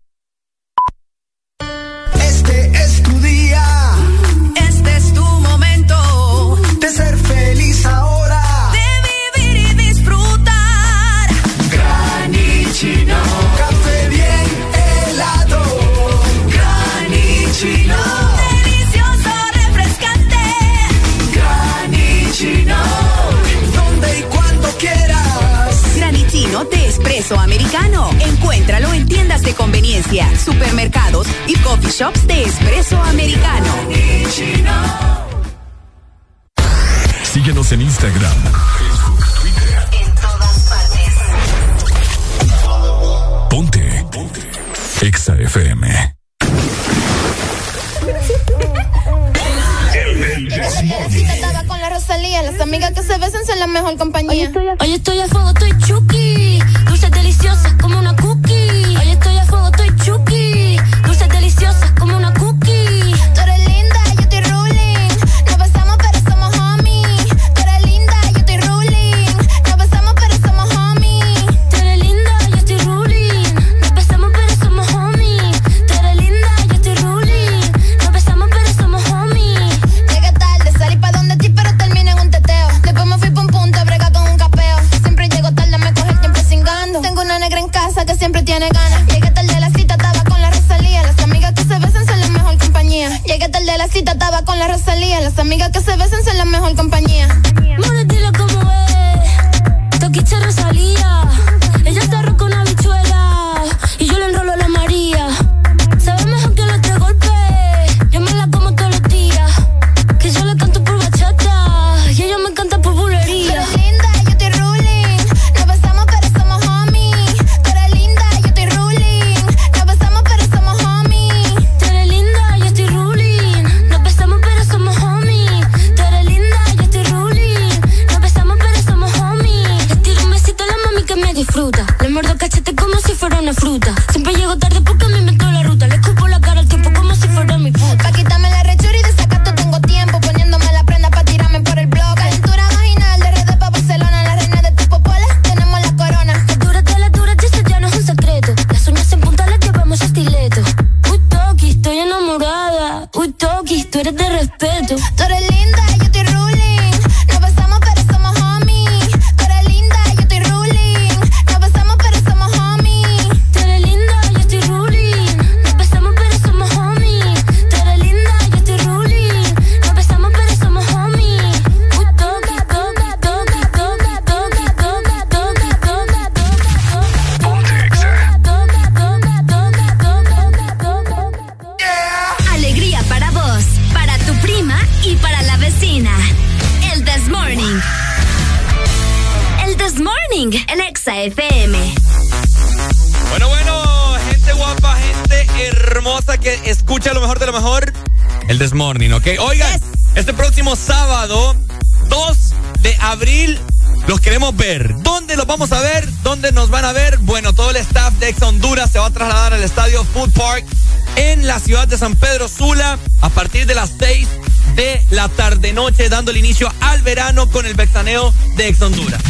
el inicio al verano con el vexaneo de Ex Honduras.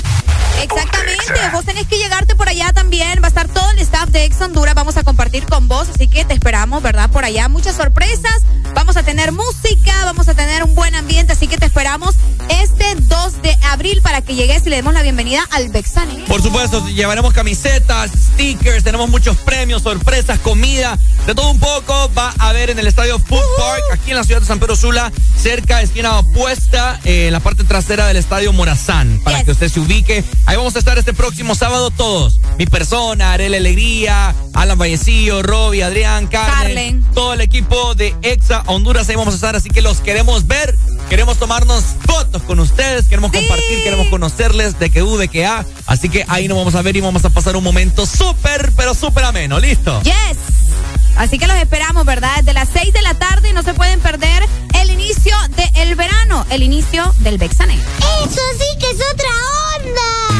Exactamente, vos tenés que llegarte por allá también, va a estar todo el staff de Ex Honduras, vamos a compartir con vos, así que te esperamos, ¿verdad? Por allá, muchas sorpresas, vamos a tener música, vamos a tener un buen ambiente, así que te esperamos este 2 de abril para que llegues y le demos la bienvenida al Bexane. Por supuesto, llevaremos camisetas, stickers, tenemos muchos premios, sorpresas, comida, de todo un poco va a haber en el estadio Food. Park aquí en la ciudad de San Pedro Sula, cerca esquina opuesta, en la parte trasera del Estadio Morazán, para que usted se ubique. Ahí vamos a estar este próximo sábado todos. Mi persona, Arela Alegría, Alan Vallecillo, Robbie, Adrián, Carmen, Carlen. todo el equipo de Exa Honduras, ahí vamos a estar, así que los queremos ver, queremos tomarnos fotos con ustedes, queremos compartir, queremos conocerles de qué U, de qué A, así que ahí nos vamos a ver y vamos a pasar un momento súper, pero súper ameno, ¿listo? Yes. Así que los esperamos, ¿verdad? Desde las 6 de la tarde y no se pueden perder el inicio del verano, el inicio del Bexané. Eso sí que es otra onda.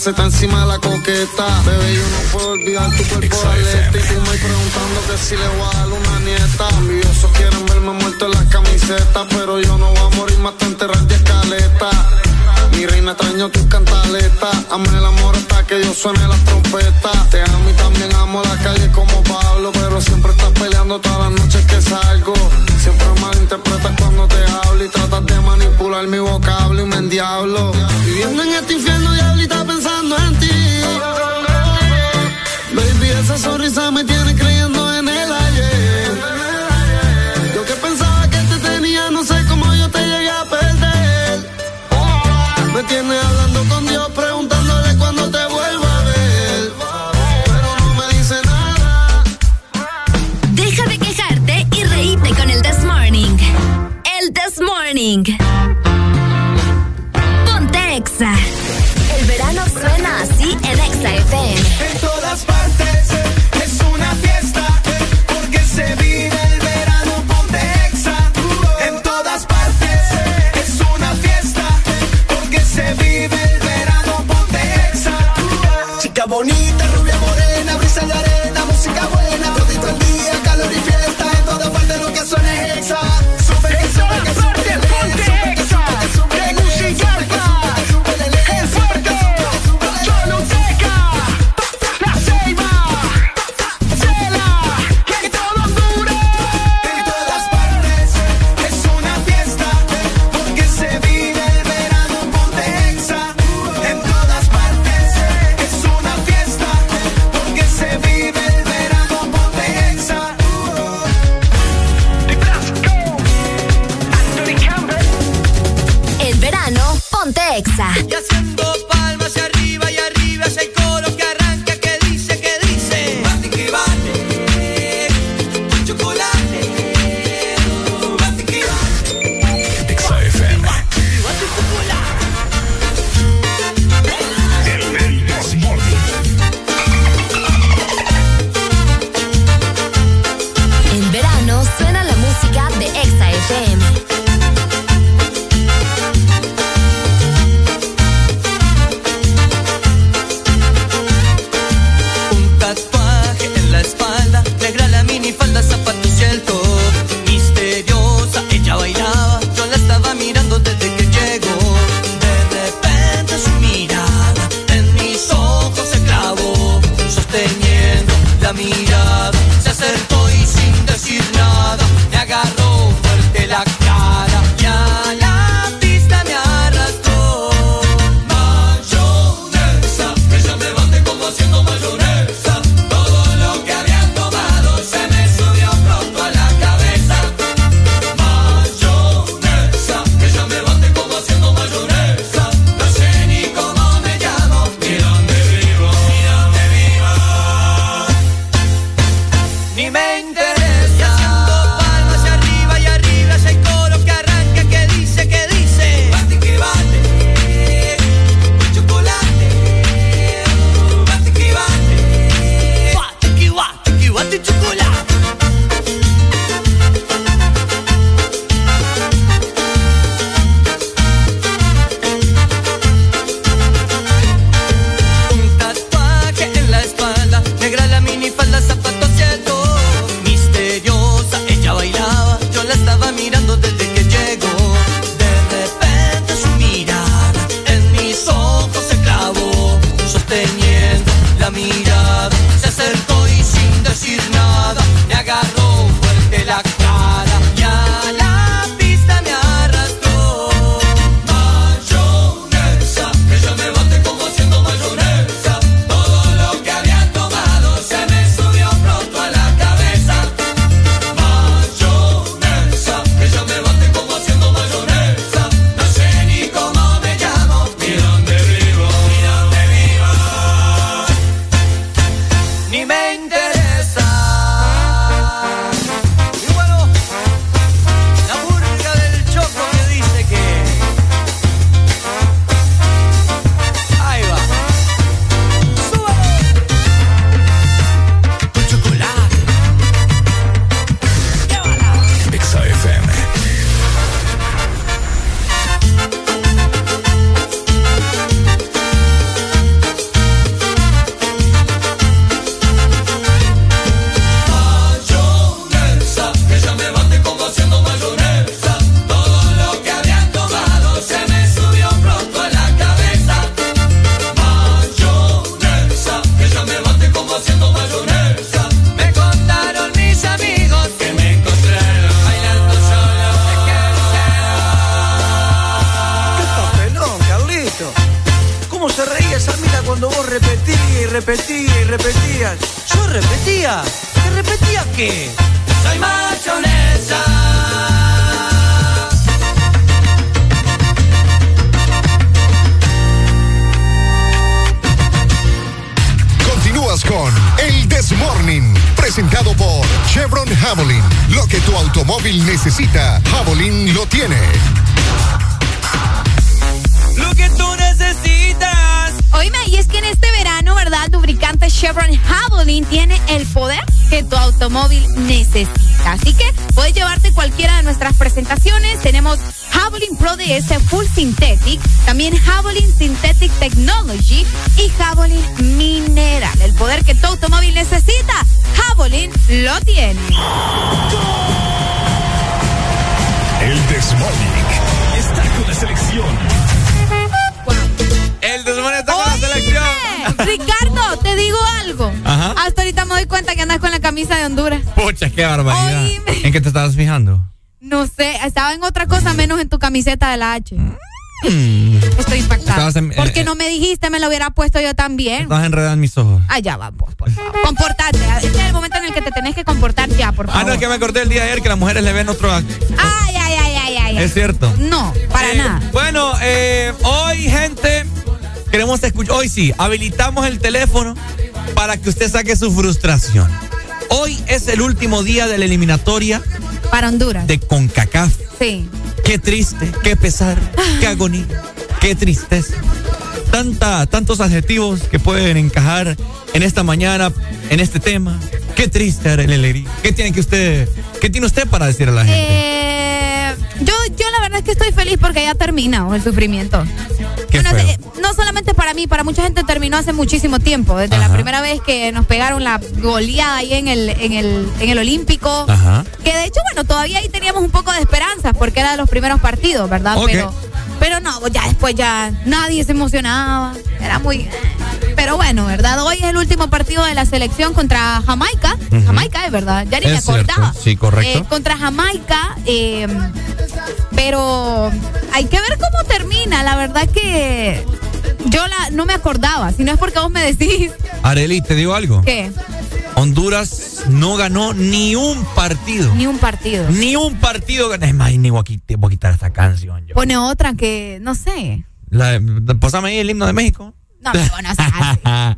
Se está encima de la coqueta. Bebé, yo no puedo olvidar tu cuerpo aleta. Y tú me preguntando que si le voy a dar una nieta. Ambiosos quieren verme muerto en las camisetas. Pero yo no voy a morir más te enterrar de escaleta. Mi reina extraño tus cantaletas. Amé el amor hasta que yo suene las trompetas. Te amo y también amo la calle como Pablo. Pero siempre estás peleando toda la de la H. Mm. Estoy impactada. Estabas en- ¿Por qué eh, no me dijiste? Me lo hubiera puesto yo también. Estabas enredada en mis ojos. Allá va, vos, por favor. Comportate. Este es el momento en el que te tenés que comportar ya, por Ah, favor. no, es que me acordé el día de ayer que las mujeres le ven otro. Ay, ay, ay, ay, ay. Es cierto. No, para Eh, nada. Bueno, eh, hoy, gente, queremos escuchar. Hoy sí, habilitamos el teléfono para que usted saque su frustración. Hoy es el último día de la eliminatoria Para Honduras. de CONCACAF. Qué triste, qué pesar, qué agonía, qué tristeza. Tanta, tantos adjetivos que pueden encajar en esta mañana, en este tema. Qué triste, Arely ¿Qué tiene que usted, qué tiene usted para decir a la gente? Eh, yo, yo la verdad es que estoy feliz porque ya termina el sufrimiento. Qué Bueno, eh, no solamente para mí, para mucha gente terminó hace muchísimo tiempo. Desde la primera vez que nos pegaron la goleada ahí en el, en el, en el Olímpico. Ajá. Que de hecho, bueno, todavía ahí teníamos un poco de esperanza porque era de los primeros partidos, ¿verdad? Pero, pero no, ya después ya nadie se emocionaba. Era muy. Pero bueno, ¿verdad? Hoy es el último partido de la selección contra Jamaica. Jamaica, es verdad. Ya ni me cierto. acordaba. Sí, correcto. Eh, contra Jamaica. eh, pero hay que ver cómo termina. La verdad que yo la, no me acordaba. Si no es porque vos me decís Arely, te digo algo. que Honduras no ganó ni un partido. ni un partido. Ni un partido ganó. Es más, ni voy a, voy a quitar esta canción. Yo. Pone otra que, no sé. La, ahí el himno de México. No, no se hace.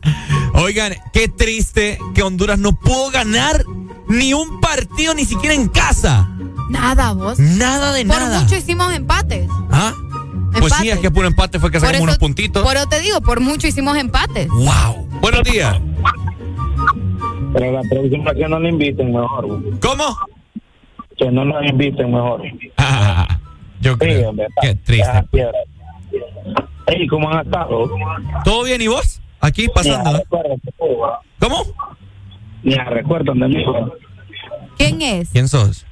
Oigan, qué triste que Honduras no pudo ganar ni un partido, ni siquiera en casa. Nada, vos. Nada de Por nada. mucho hicimos empates. ¿Ah? Pues sí, es que puro empate fue que Por sacamos eso- unos puntitos. Por eso te digo, por mucho hicimos empates. ¡Wow! Buenos días. La próxima que no le inviten mejor. güey. ¿Cómo? Que no nos inviten mejor. Ah, yo creo. Qué triste. Ey, ¿cómo han estado? ¿Todo bien y vos? Aquí pasando. ¿Cómo? Ni a recuerdan de mí. güey. ¿Quién es? ¿Quién sos?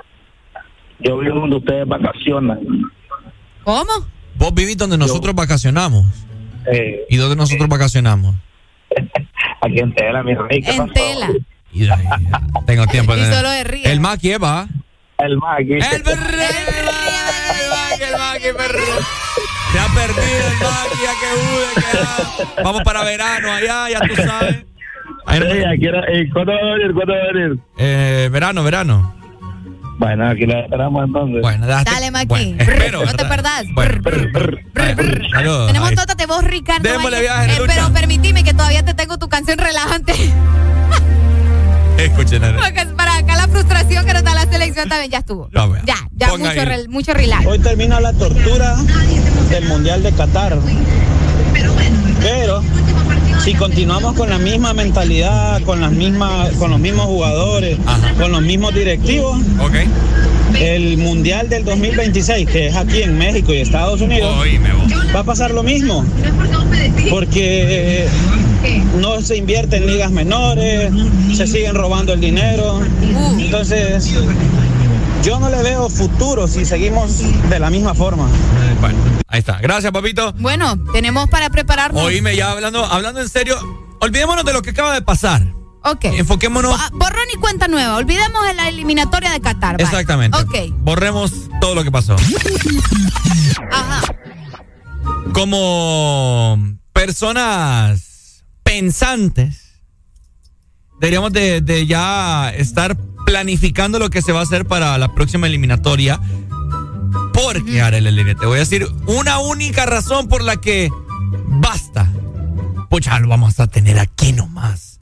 Yo vivo donde ustedes vacacionan. ¿Cómo? Vos vivís donde nosotros vacacionamos. Eh, ¿Y dónde nosotros vacacionamos? aquí en Tela, mi rey. ¿qué En pasó? tela. Y- y- Tengo tiempo Y de. solo de río. El Maki, va. El Maggie. El perro. El Maki, el Maki, perro. Se ha perdido el Maki, ya que hude, que. Vamos para verano allá, ya tú sabes. Ahí no- ¿Cuándo va a venir? ¿Cuándo va a venir? Eh, verano, verano. Bueno, aquí la esperamos entonces. Bueno, déjate- Dale, Maki. Bueno, Brr, espero, no te perdás. Bueno, Brr, brr. bueno, saludos. Tenemos Ahí. Tótate vos, Ricardo. Démosle viaje, Eh, pero permitime que todavía te tengo tu canción relajante. Escuchen. Porque para acá la frustración que nos da la selección también ya estuvo. Ya. Ya, ya Ponga mucho, relax. Hoy termina la tortura del Mundial de Qatar. Pero si continuamos con la misma mentalidad, con las mismas, con los mismos jugadores, con los mismos directivos, Ok. el Mundial del 2026, que es aquí en México y Estados Unidos, Oíme, va a pasar lo mismo. Porque no se invierte en ligas menores, se siguen robando el dinero. Entonces, yo no le veo futuro si seguimos de la misma forma. Bueno, ahí está. Gracias, papito. Bueno, tenemos para prepararnos. Oíme, ya hablando, hablando en serio, olvidémonos de lo que acaba de pasar. Ok. Enfoquémonos. Bo- Borrón y cuenta nueva. Olvidemos de la eliminatoria de Qatar. Exactamente. Ok. Borremos todo lo que pasó. Ajá. Como personas pensantes, deberíamos de, de ya estar planificando lo que se va a hacer para la próxima eliminatoria. Porque, Arely, te voy a decir una única razón por la que basta. Pues ya lo vamos a tener aquí nomás.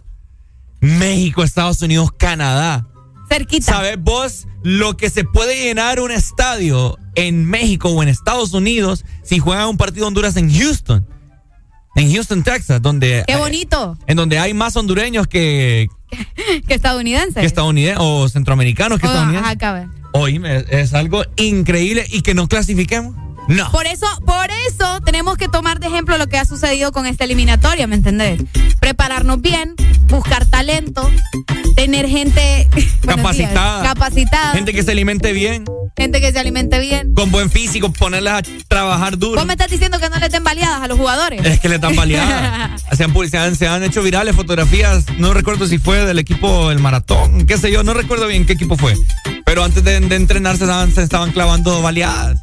México, Estados Unidos, Canadá. Cerquita. ¿Sabes vos lo que se puede llenar un estadio en México o en Estados Unidos si juegan un partido Honduras en Houston? En Houston, Texas, donde... Qué bonito. En donde hay más hondureños que, que estadounidense. que estadounidenses o centroamericanos que Oh, estadounidenses. ajá, cabe. Oíme, es algo increíble y que no clasifiquemos. No. Por eso, por eso tenemos que tomar de ejemplo lo que ha sucedido con esta eliminatoria, ¿me entendés? Prepararnos bien, buscar talento, tener gente días, Capacitada. Gente que se alimente bien, gente que se alimente bien. con buen físico, ponerlas a trabajar duro. Vos me estás diciendo que no les den baleadas a los jugadores. Es que le dan baleadas. se, han, se, han, se han hecho virales fotografías. No recuerdo si fue del equipo del maratón, qué sé yo. No recuerdo bien qué equipo fue. Pero antes de, de entrenarse estaban, se estaban clavando baleadas.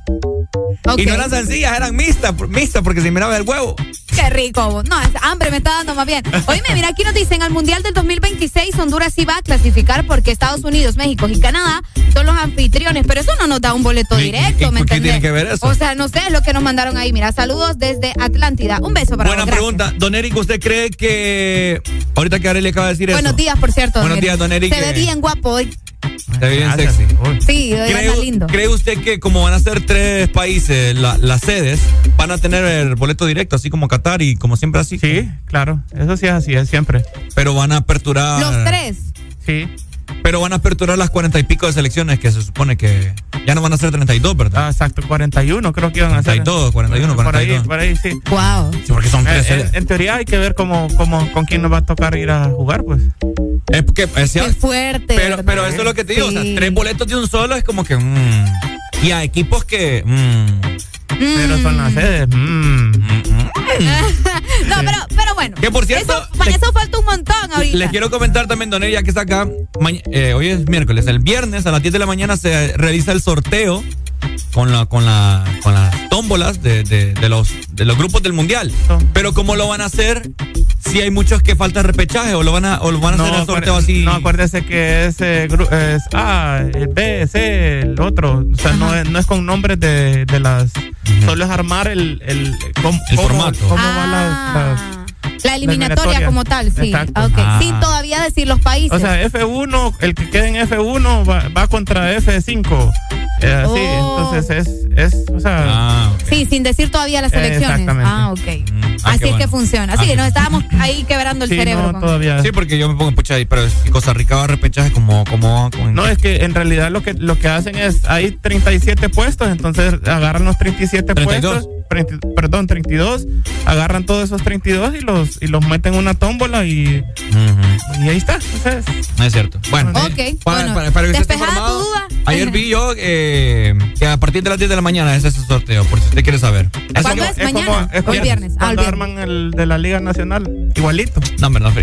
Y no eran sencillas, eran mixtas, mixtas porque se miraba el huevo. Qué rico. No, es hambre me está dando más bien. Oíme, mira, aquí nos dicen, al Mundial del 2026 Honduras sí va a clasificar porque Estados Unidos, México y Canadá son los anfitriones, pero eso no nos da un boleto ¿Y- directo, y ¿me por qué tiene que ver eso? O sea, no sé, es lo que nos mandaron ahí. Mira, saludos desde Atlántida. Un beso para Buena vos, pregunta. Don Eric, ¿usted cree que. Ahorita que Arely acaba de decir Buenos eso. días, por cierto. Buenos días, don Eric. Se ve Eh, bien guapo hoy. Se ve bien sexy. Sí, ¿Cree, lindo. cree usted que como van a ser tres países la- las sedes, van a tener el boleto directo, así como Qatar y como siempre así? Sí, claro. Eso sí es así, es siempre. Pero van a aperturar. Los tres. Sí. Pero van a aperturar las cuarenta y pico de selecciones que se supone que ya no van a ser 32, ¿verdad? Ah, exacto, 41 creo que iban a ser. 42, 41, Por ahí, 42. por ahí, sí. Wow. Sí, porque son tres Eh, sedes. en, en teoría hay que ver cómo, cómo, con quién nos va a tocar ir a jugar, pues. Es porque es Qué fuerte. Pero, ¿verdad? pero eso es lo que te digo, o sea, tres boletos de un solo es como que. mm. y a equipos que. mm, Pero son las sedes. mm. no, pero, pero bueno. Que por cierto, Eso, para eso falta un montón ahorita. Les quiero comentar también, Don Eri, ya que está acá. eh, hoy es miércoles. El viernes a las 10 de la mañana se realiza el sorteo con la con la con las tómbolas de, de- de los de los grupos del mundial. Pero cómo lo van a hacer si hay muchos que falta repechaje o lo van a o lo van a hacer el sorteo así. no, acuérdese que ese es A, el B, C, el otro. O sea, no es, no es con nombres de, de las. Solo es armar el. El, El cómo- formato. Cómo Ah. van las- las- La eliminatoria eliminatoria. como tal, sí. Exacto. Ok. Ah. Sin todavía decir los países. O sea, F1, el que quede en F1 va, va contra F5. Eh, así, Oh. entonces es, es, o sea, Ah, ok. Sí, sin decir todavía las elecciones. exactamente. Ah, ok. ah, Así es bueno. que funciona. Sí, Ah, nos estábamos ahí quebrando el sí, cerebro. no, con- todavía. Sí, porque yo me pongo pucha ahí, pero si Costa Rica va a repechaje como como, como No, es que en realidad lo que lo que hacen es, hay 37 puestos, entonces agarran los 37 32. puestos, 30 perdón, 32, agarran todos esos 32 y los y los meten en una tómbola y, y ahí está. Entonces, No es cierto. Bueno, para, bueno, para- para que usted duda. ayer vi yo eh, que a partir de las 10 de la mañana es ese sorteo, por si usted quiere saber. es ¿Cuándo como- es? ¿Mañana? como- es ¿O el como viernes? Ah, el Cuando viernes. arman el de la Liga Nacional, igualito. No, hombre, no.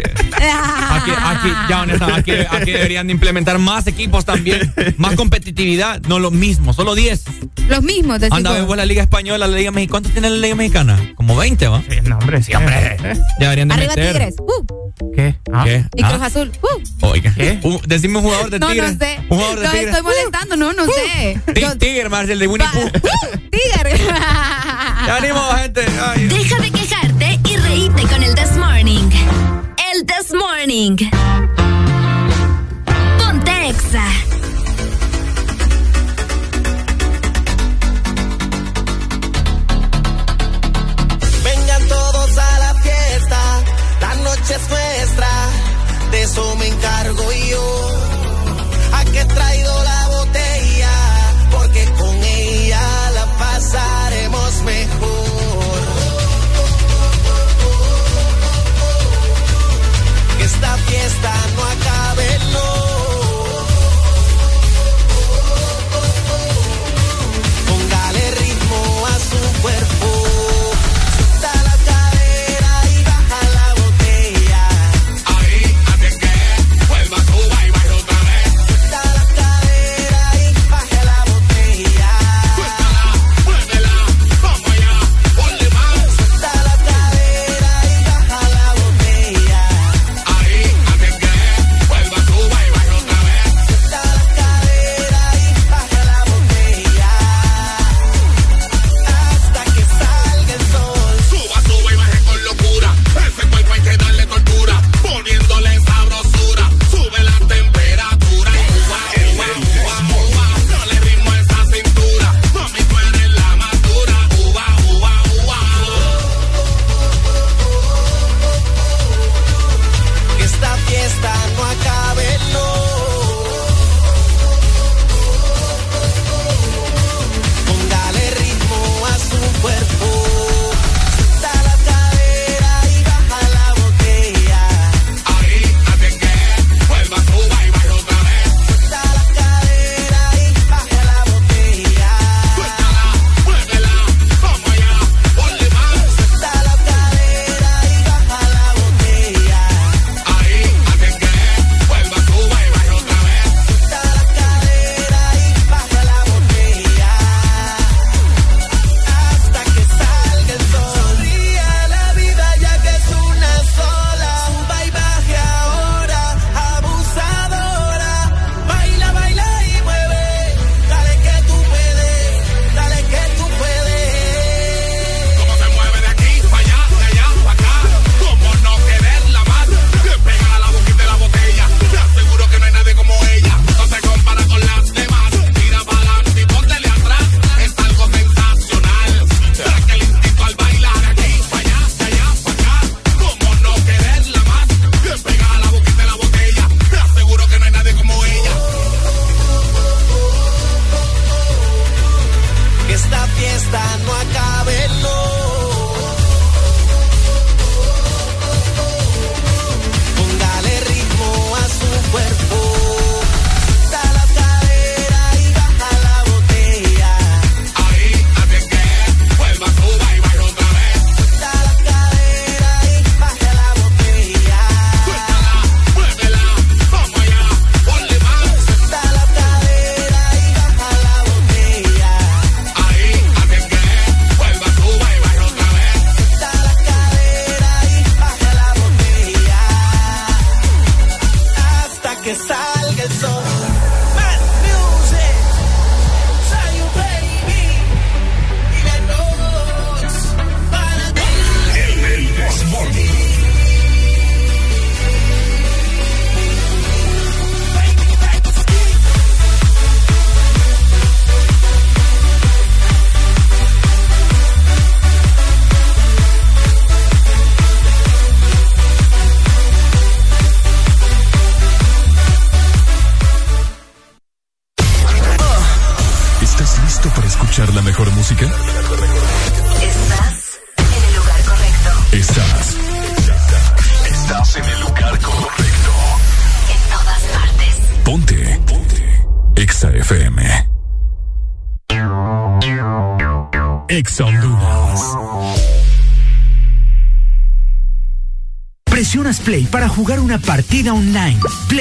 Aquí, aquí, ya honestamente, aquí, aquí deberían de implementar más equipos también, más competitividad, no lo mismo, solo 10. Los mismos, decís Anda, vos la Liga Española, la Liga Mexicana, ¿cuántos tiene la Liga Mexicana? Como 20, ¿va? Sí, no, hombre, sí, hombre. Ya deberían de Arriba meter. Tigres. Uh, ¿Qué? Ah. ¿Qué? y ¿Ah? Cruz Azul. Uh. Oiga, ¿Qué? Un- decime un jugador de No, Tigres. no sé. Un jugador de No, Tigres. estoy molestando, no, no sé. Ti- Yo- Tigre, Marcel, de Winnie Pooh. Uh, Tigre. Ya venimos, gente. Ay. Deja de quejarte y reíte con el This Morning. El This Morning. Ponte Exa. Noche es nuestra, de eso me encargo yo. ¿A qué he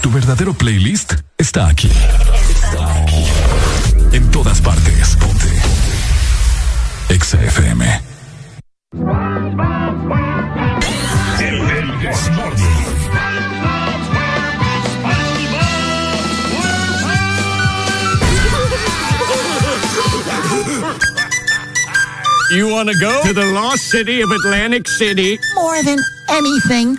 Tu verdadero playlist está aquí. En todas partes. Ponte. Exa FM. You want to go to the lost city of Atlantic City? More than anything.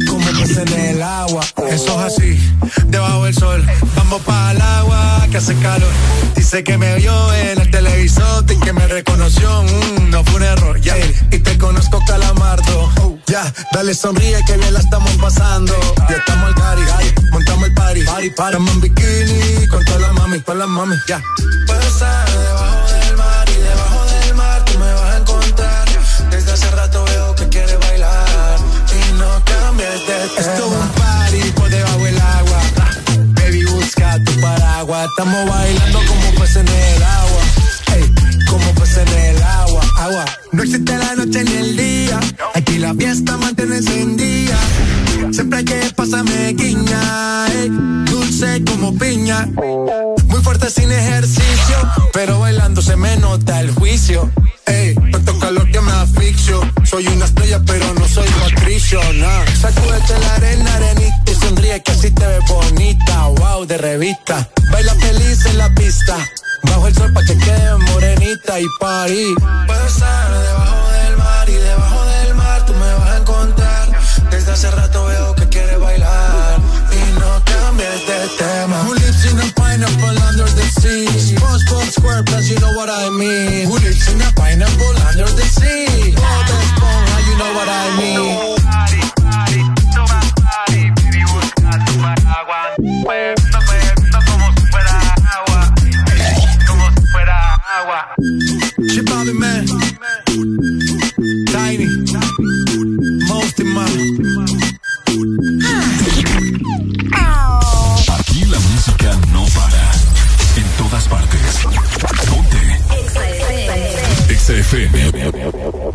peces en el agua. Eso es así, debajo del sol. Vamos para el agua que hace calor. Dice que me vio en el televisor y que me reconoció. Mm, no fue un error, ya. Y te conozco, calamardo. Ya, dale sonríe que bien la estamos pasando. Ya estamos al cari, montamos el party. Party, party. Estamos en bikini con todas las mami, con las mami, ya. Debajo Esto es un party por debajo del agua. Baby, busca tu paraguas. Estamos bailando como peces en el agua. Ey, como peces en el agua, agua. No existe la noche ni el día. Aquí la fiesta mantiene encendida. Siempre hay que pasarme guiña. ey, dulce como piña. Muy fuerte sin ejercicio. Pero bailando se me nota el juicio. Ey, tanto calor que me asfixio. Soy una estrella, pero no soy Patricio, nah. Sacúdete la arena, arenita y sonríe que así te ves bonita. Wow, de revista. Baila feliz en la pista. Bajo el sol pa' que quede morenita y party. Puedo estar debajo del mar y debajo del mar tú me vas a encontrar. Desde hace rato veo que quieres bailar y no cambies de tema. Who lives in a pineapple under the sea? SpongeBob SquarePants, you know what I mean. Who lives in a pineapple under the sea? Bob Esponja, you know what I mean. Shit, Bobby, man. Exa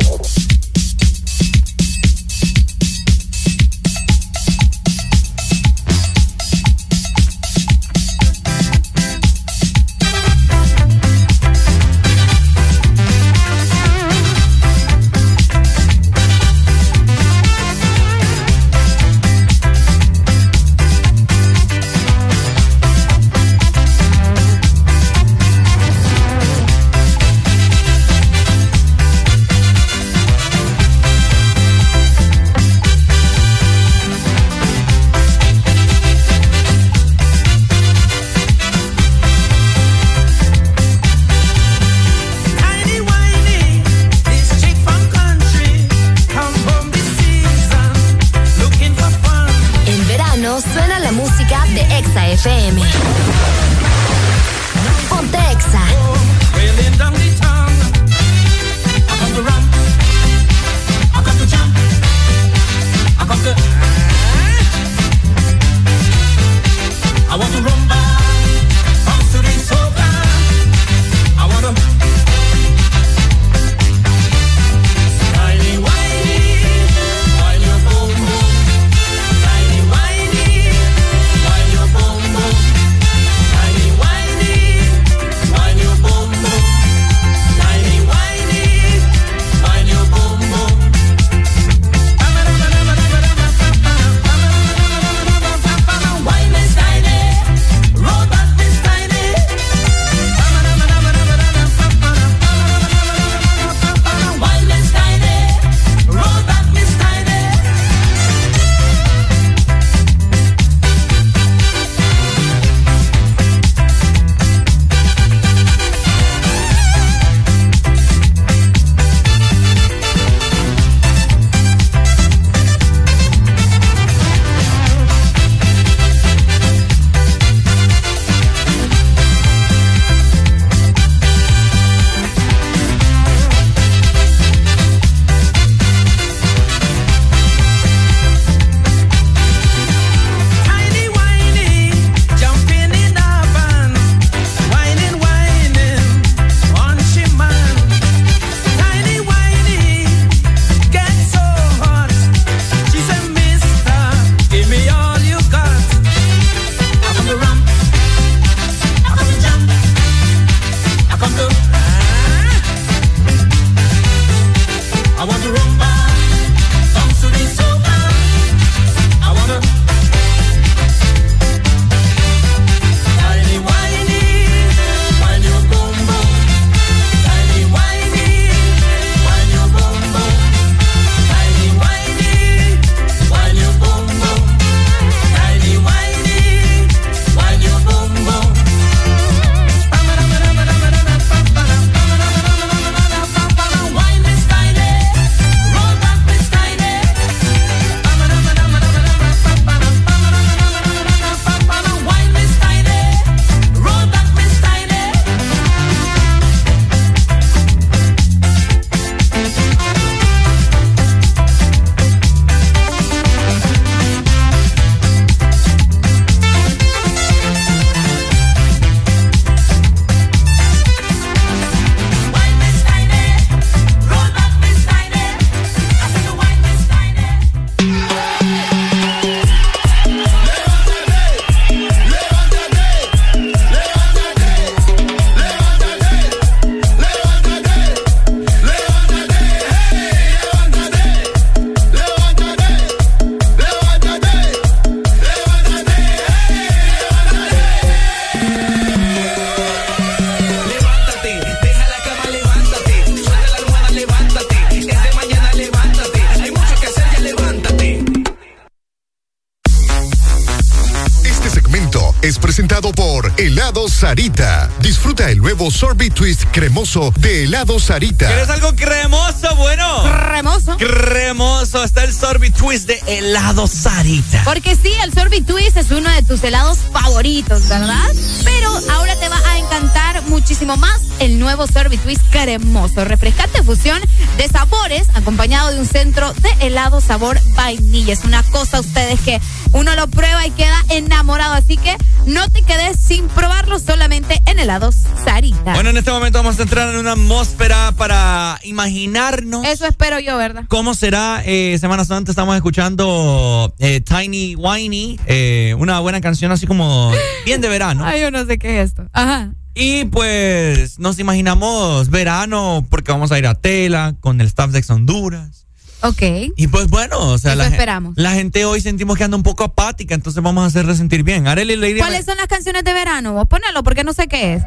cremoso de Helado Sarita. ¿Quieres algo cremoso? Bueno. Cremoso. Cremoso. Está el sorbet twist de helado Sarita. Porque sí, el Sorbet Twist es uno de tus helados favoritos, ¿verdad? Pero ahora te va a encantar muchísimo más el nuevo Sorbet Twist cremoso. Refrescante fusión de sabores acompañado de un centro de helado sabor vainilla. Es una cosa, ustedes, que uno lo prueba y queda enamorado. Así que no te quedes sin probarlo solamente en helados Sarita. Bueno, en este momento vamos a entrar en una atmósfera para imaginarnos. Eso espero yo, ¿verdad? ¿Cómo será? Eh, semanas antes estamos escuchando eh, Tiny Whiny, eh, una buena canción así como bien de verano. Ay, yo no sé qué es esto. Ajá. Y pues nos imaginamos verano porque vamos a ir a Tela con el staff de Ex Honduras. Ok. Y pues bueno, o sea, Eso la, esperamos. la gente hoy sentimos que anda un poco apática, entonces vamos a hacerle sentir bien. Arely ¿Cuáles son las canciones de verano? Vos ponelo porque no sé qué es.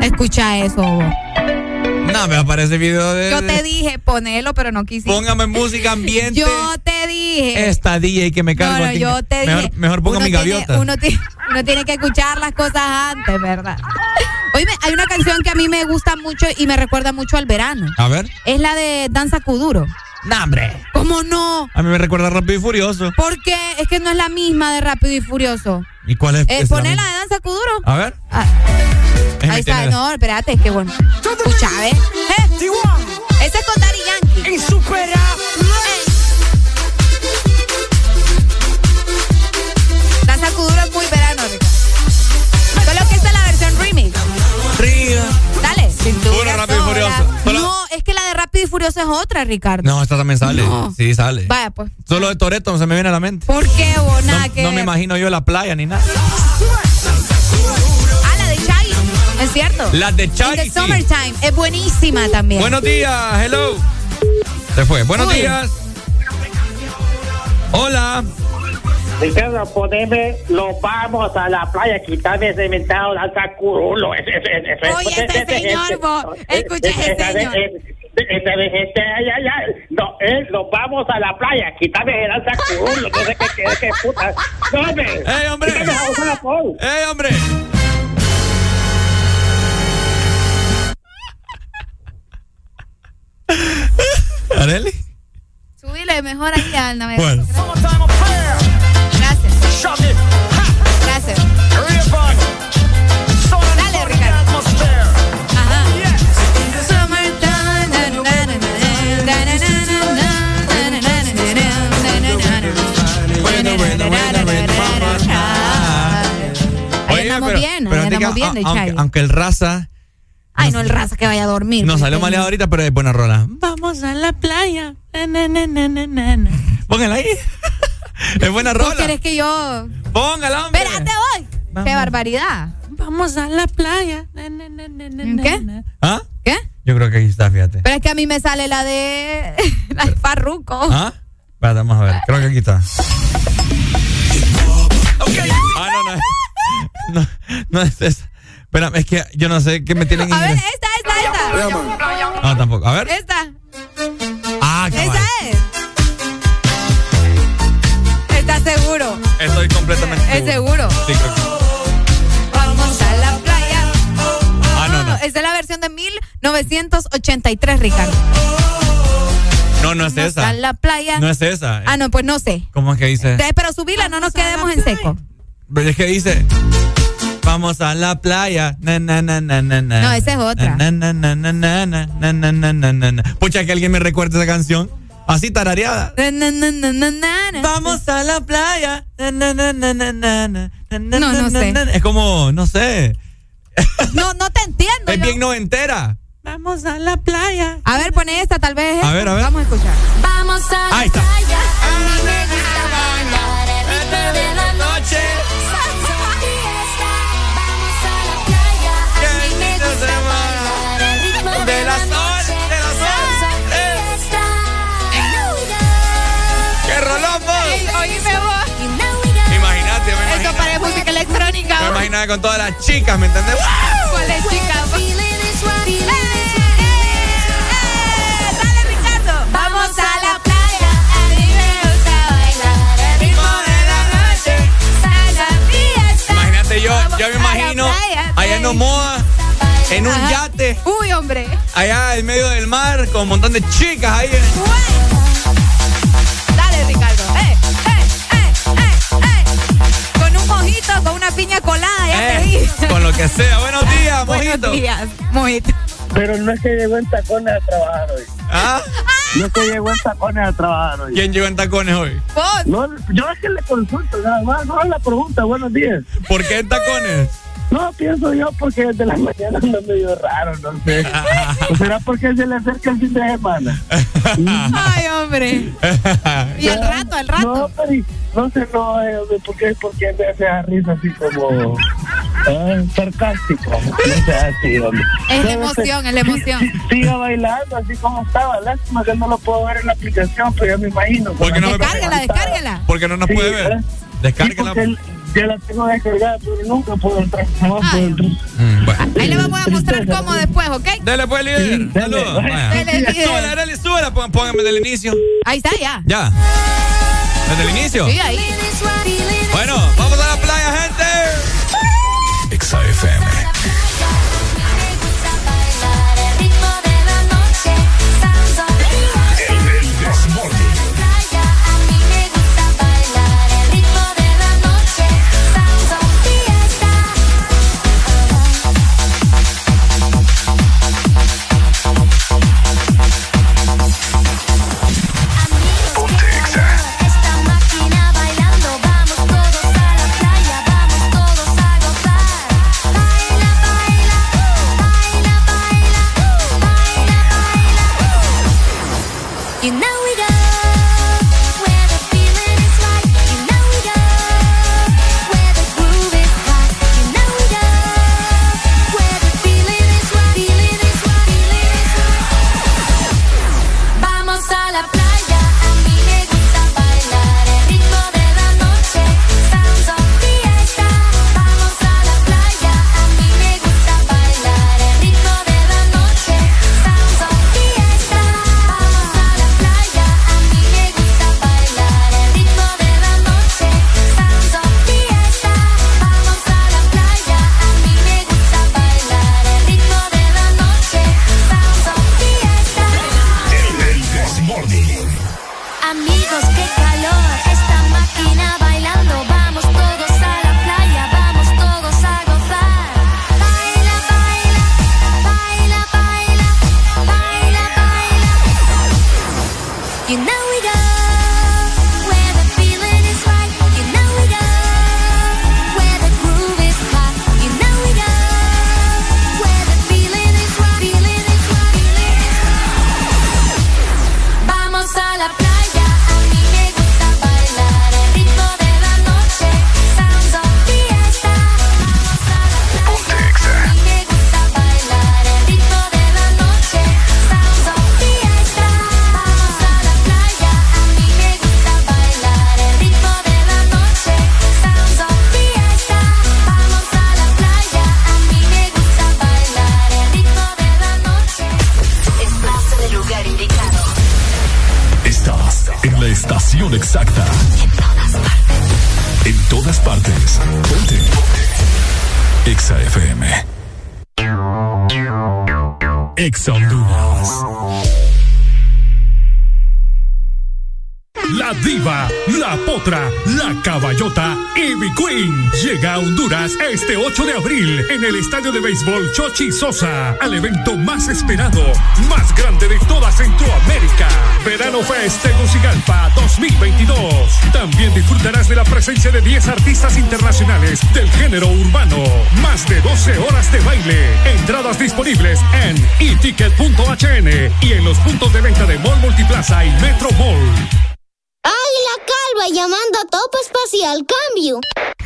Escucha eso. vos. No, me aparece video de... Yo te dije ponelo, pero no quisiste. Póngame música ambiente. Yo te dije. Esta DJ que me No, cargo no, aquí. yo te mejor, dije. Mejor ponga mi tiene- gaviota. uno tiene que escuchar las cosas antes, ¿verdad? Oye, hay una canción que a mí me gusta mucho y me recuerda mucho al verano. A ver. Es la de Danza Kuduro. No, hombre. ¿Cómo no? A mí me recuerda a Rápido y Furioso. ¿Por qué? Es que no es la misma de Rápido y Furioso. ¿Y cuál es? Eh, la de Danza Kuduro. A ver. Ah, ahí está. No, espérate, es que bueno. Escucha, ¿ves? ¿Eh? Ese es con Daddy Yankee. Insuperable. Danza Kuduro Furioso es otra, Ricardo. No, esta también sale. No. Sí, sale. Vaya, pues. Solo de Toreto no se me viene a la mente. ¿Por qué vos? Nada No, que no me imagino yo la playa ni nada. Ah, la de Chai. Es cierto. La de Chai, sí. Summertime. Es buenísima también. Buenos días, hello. Se fue. Buenos Uy. días. Hola. Ricardo, poneme, lo vamos a la playa, quítame ese inventado, lanza curulo. Oye, ese, señor, vos, escucha ese de- señor. Esa de gente, ay, ay, ay. No, eh, nos vamos a la playa, quítame el lanza curulo, no sé qué, qué, qué puta. No, hombre. ¡Ey, hombre! ¡Ey, hombre! ¿Areli? Subile mejor ahí al navegador. Bueno. Gracias. Gracias. Andamos bien, ahí pero andamos bien de aunque, el raza Ay, no, el raza que vaya a dormir. nos salió maleado ahorita, pero es buena rola. Vamos a la playa. Póngala ahí. es buena ¿Vos rola. querés que yo...? Póngala, hombre. Espérate, voy. Qué barbaridad. Vamos a la playa. ¿Qué? ¿Ah? ¿Qué? Yo creo que aquí está, fíjate. Pero es que a mí me sale la de. la de Farruko. ¿Ah? Espérate, vamos a ver. Creo que aquí está. Ah, no, no. No, no es esa. Espera, es que yo no sé qué me tienen en A ver, esta, esta, esta. Ah, tampoco. A ver. Esta. Ah, cabal. Esa es. ¿Estás seguro? Estoy completamente ¿Es seguro? Sí, creo que. Vamos a la playa. Ah, no, no. Esa es la versión de 1983, Ricardo. No, no es esa. La playa. No es esa. Ah, no, pues no sé. ¿Cómo es que dice? Eh, Pero subila, no nos quedemos en seco. Pero es que dice. Vamos a la playa. Na, na, na, na, na, na. No, esa es otra. Na, na, na, na, na, na, na, na, na, na, na, na. Pucha, que alguien me recuerde esa canción. Así tarareada. Na, na, na, na, na, na, na. Vamos a la playa. Na, na, na, na, na, na, na, na, No, no sé. Es como, no sé. No, no te entiendo. Es yo. bien noventera. Vamos a la playa. A ver, pone esta, tal vez. A ver, a ver. Vamos a escuchar. Vamos a Ahí está. la playa. A mí me gusta bailar el ritmo de la noche. Salsa, fiesta. Vamos a la playa. A mí me gusta bailar el ritmo de la noche. Salsa, fiesta. ¡Qué rolón, vos! Ey, oíme vos. Imagínate, me Esto imagino. parece música electrónica. Me imaginaba con todas las chicas, ¿me entendés? ¿Cuál es, Imagínate yo, yo me imagino playa, allá en Omoa, en un Ajá. yate, Uy, hombre. allá en medio del mar, con un montón de chicas ahí. Dale, Ricardo. ¡Eh, eh, eh, eh, eh! Con un mojito, con una piña colada, ya te Eh, dije. con lo que sea. Buenos días, Buenos mojito. días, mojito. Pero no es que llegó en tacones a trabajar hoy. ¿Ah? No es que llegó en tacones a trabajar hoy. ¿Quién llegó en tacones hoy? No, yo es que le consulto nada más, no la pregunta, buenos días. ¿Por qué en tacones? No, pienso yo porque desde la mañana ando medio raro, no sé. ¿O será porque se le acerca el fin de semana? Ay, hombre. Y al rato, al rato. No, pero no sé, no, eh, ¿por qué? Porque me hace esa risa así como ah, sarcástico. No sé, así, hombre. Es la emoción, es la emoción. Siga bailando así como estaba. Lástima que no lo puedo ver en la aplicación, pero ya me imagino. ¿Por qué no me- Descárgala, descárgala. Porque no nos Sí, puede ver. ¿eh? Sí, ya la tengo descargada, pero nunca puedo entrar. No puedo entrar. Mm, bueno. Ahí le vamos a mostrar cómo después, ¿ok? Dele pues, líder. Saludos. Vaya. Dele, líder. Súbela, dale, súbela. Pon- Póngame desde el inicio. Ahí está, ya. Ya. Desde el inicio. Sí, ahí. Bueno, vamos a la playa, gente. Exa en el estadio de béisbol Chochi Sosa al evento más esperado, más grande de toda Centroamérica. Verano Fest Tegucigalpa 2022. También disfrutarás de la presencia de 10 artistas internacionales del género urbano. Más de 12 horas de baile. Entradas disponibles en eticket.hn y en los puntos de venta de Mall Multiplaza y Metro Mall. Águila Calva llamando a Topo Espacial, cambio.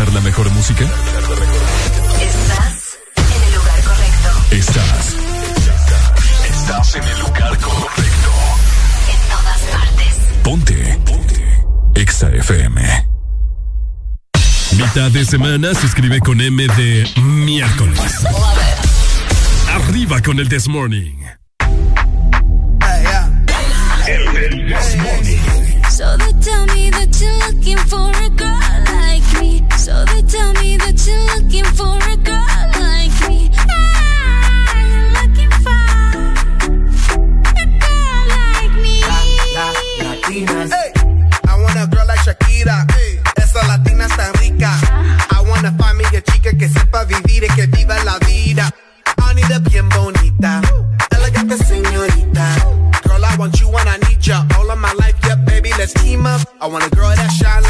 Escuchar la mejor música? Estás en el lugar correcto. Estás. Estás en el lugar correcto. En todas partes. Ponte. Ponte. Exa FM. Mitad de semana se escribe con M de miércoles. Arriba con el This Morning. El This Morning. So they tell me that you're looking for a girl. So they tell me that you're looking for a girl like me. Ah, you're looking for a girl like me. Latinas. I want a girl like Shakira. Esa latina es tan rica. I want a find chica que sepa vivir y que viva la vida. I need a bien bonita. Elegante señorita. Girl, I want you and I need ya. All of my life, yeah, baby, let's team up. I want a girl that shine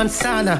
Of the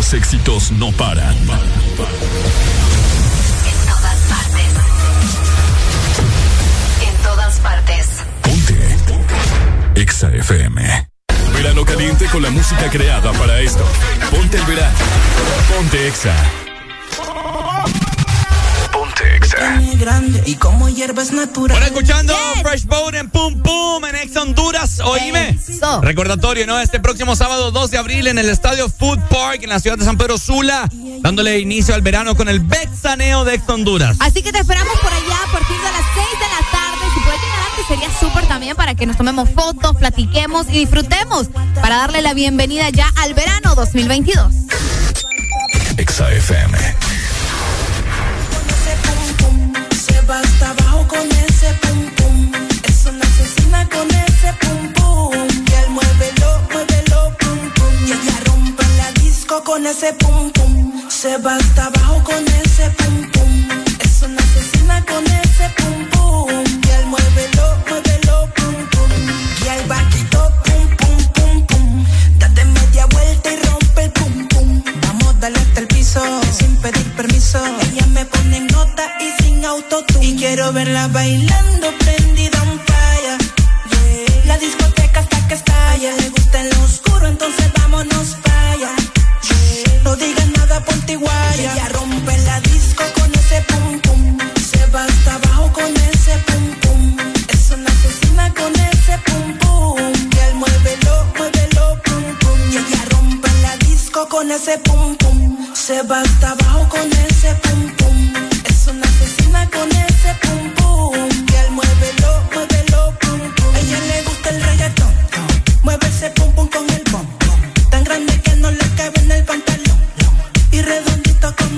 Los éxitos no paran. En todas partes. En todas partes. Ponte. Exa FM. Verano caliente con la música creada para esto. Ponte el verano. Ponte Exa. Ponte Exa. Grande y como hierbas naturales. natural. Bueno, escuchando Fresh Boat en Pum Pum en Exa Honduras. Oíme. Recordatorio, ¿no? Este próximo sábado 2 de abril en el Estadio Food Park en la ciudad de San Pedro Sula, dándole inicio al verano con el Bexaneo de Ex Honduras. Así que te esperamos por allá a partir de las 6 de la tarde. Si puedes llegar antes sería súper también para que nos tomemos fotos, platiquemos y disfrutemos para darle la bienvenida ya al verano 2022. Exa FM. Ese pum pum. Se va hasta abajo con ese pum pum. Es una asesina con ese pum pum. Y él muévelo, muévelo, pum pum. Y el bajito pum pum pum pum. Date media vuelta y rompe el pum pum. Vamos, dale hasta el piso sin pedir permiso. Ella me pone en nota y sin autotune. Y quiero verla bailando prendida un fire. Yeah. La discoteca hasta que estalla. Le gusta en lo oscuro, entonces vámonos para allá. No digas nada, ponte guaya. Ella rompe la disco con ese pum pum. Se va hasta abajo con ese pum pum. Es una asesina con ese pum pum. Y él muévelo, muévelo, pum pum. Y ella rompe la disco con ese pum pum. Se va hasta abajo con ese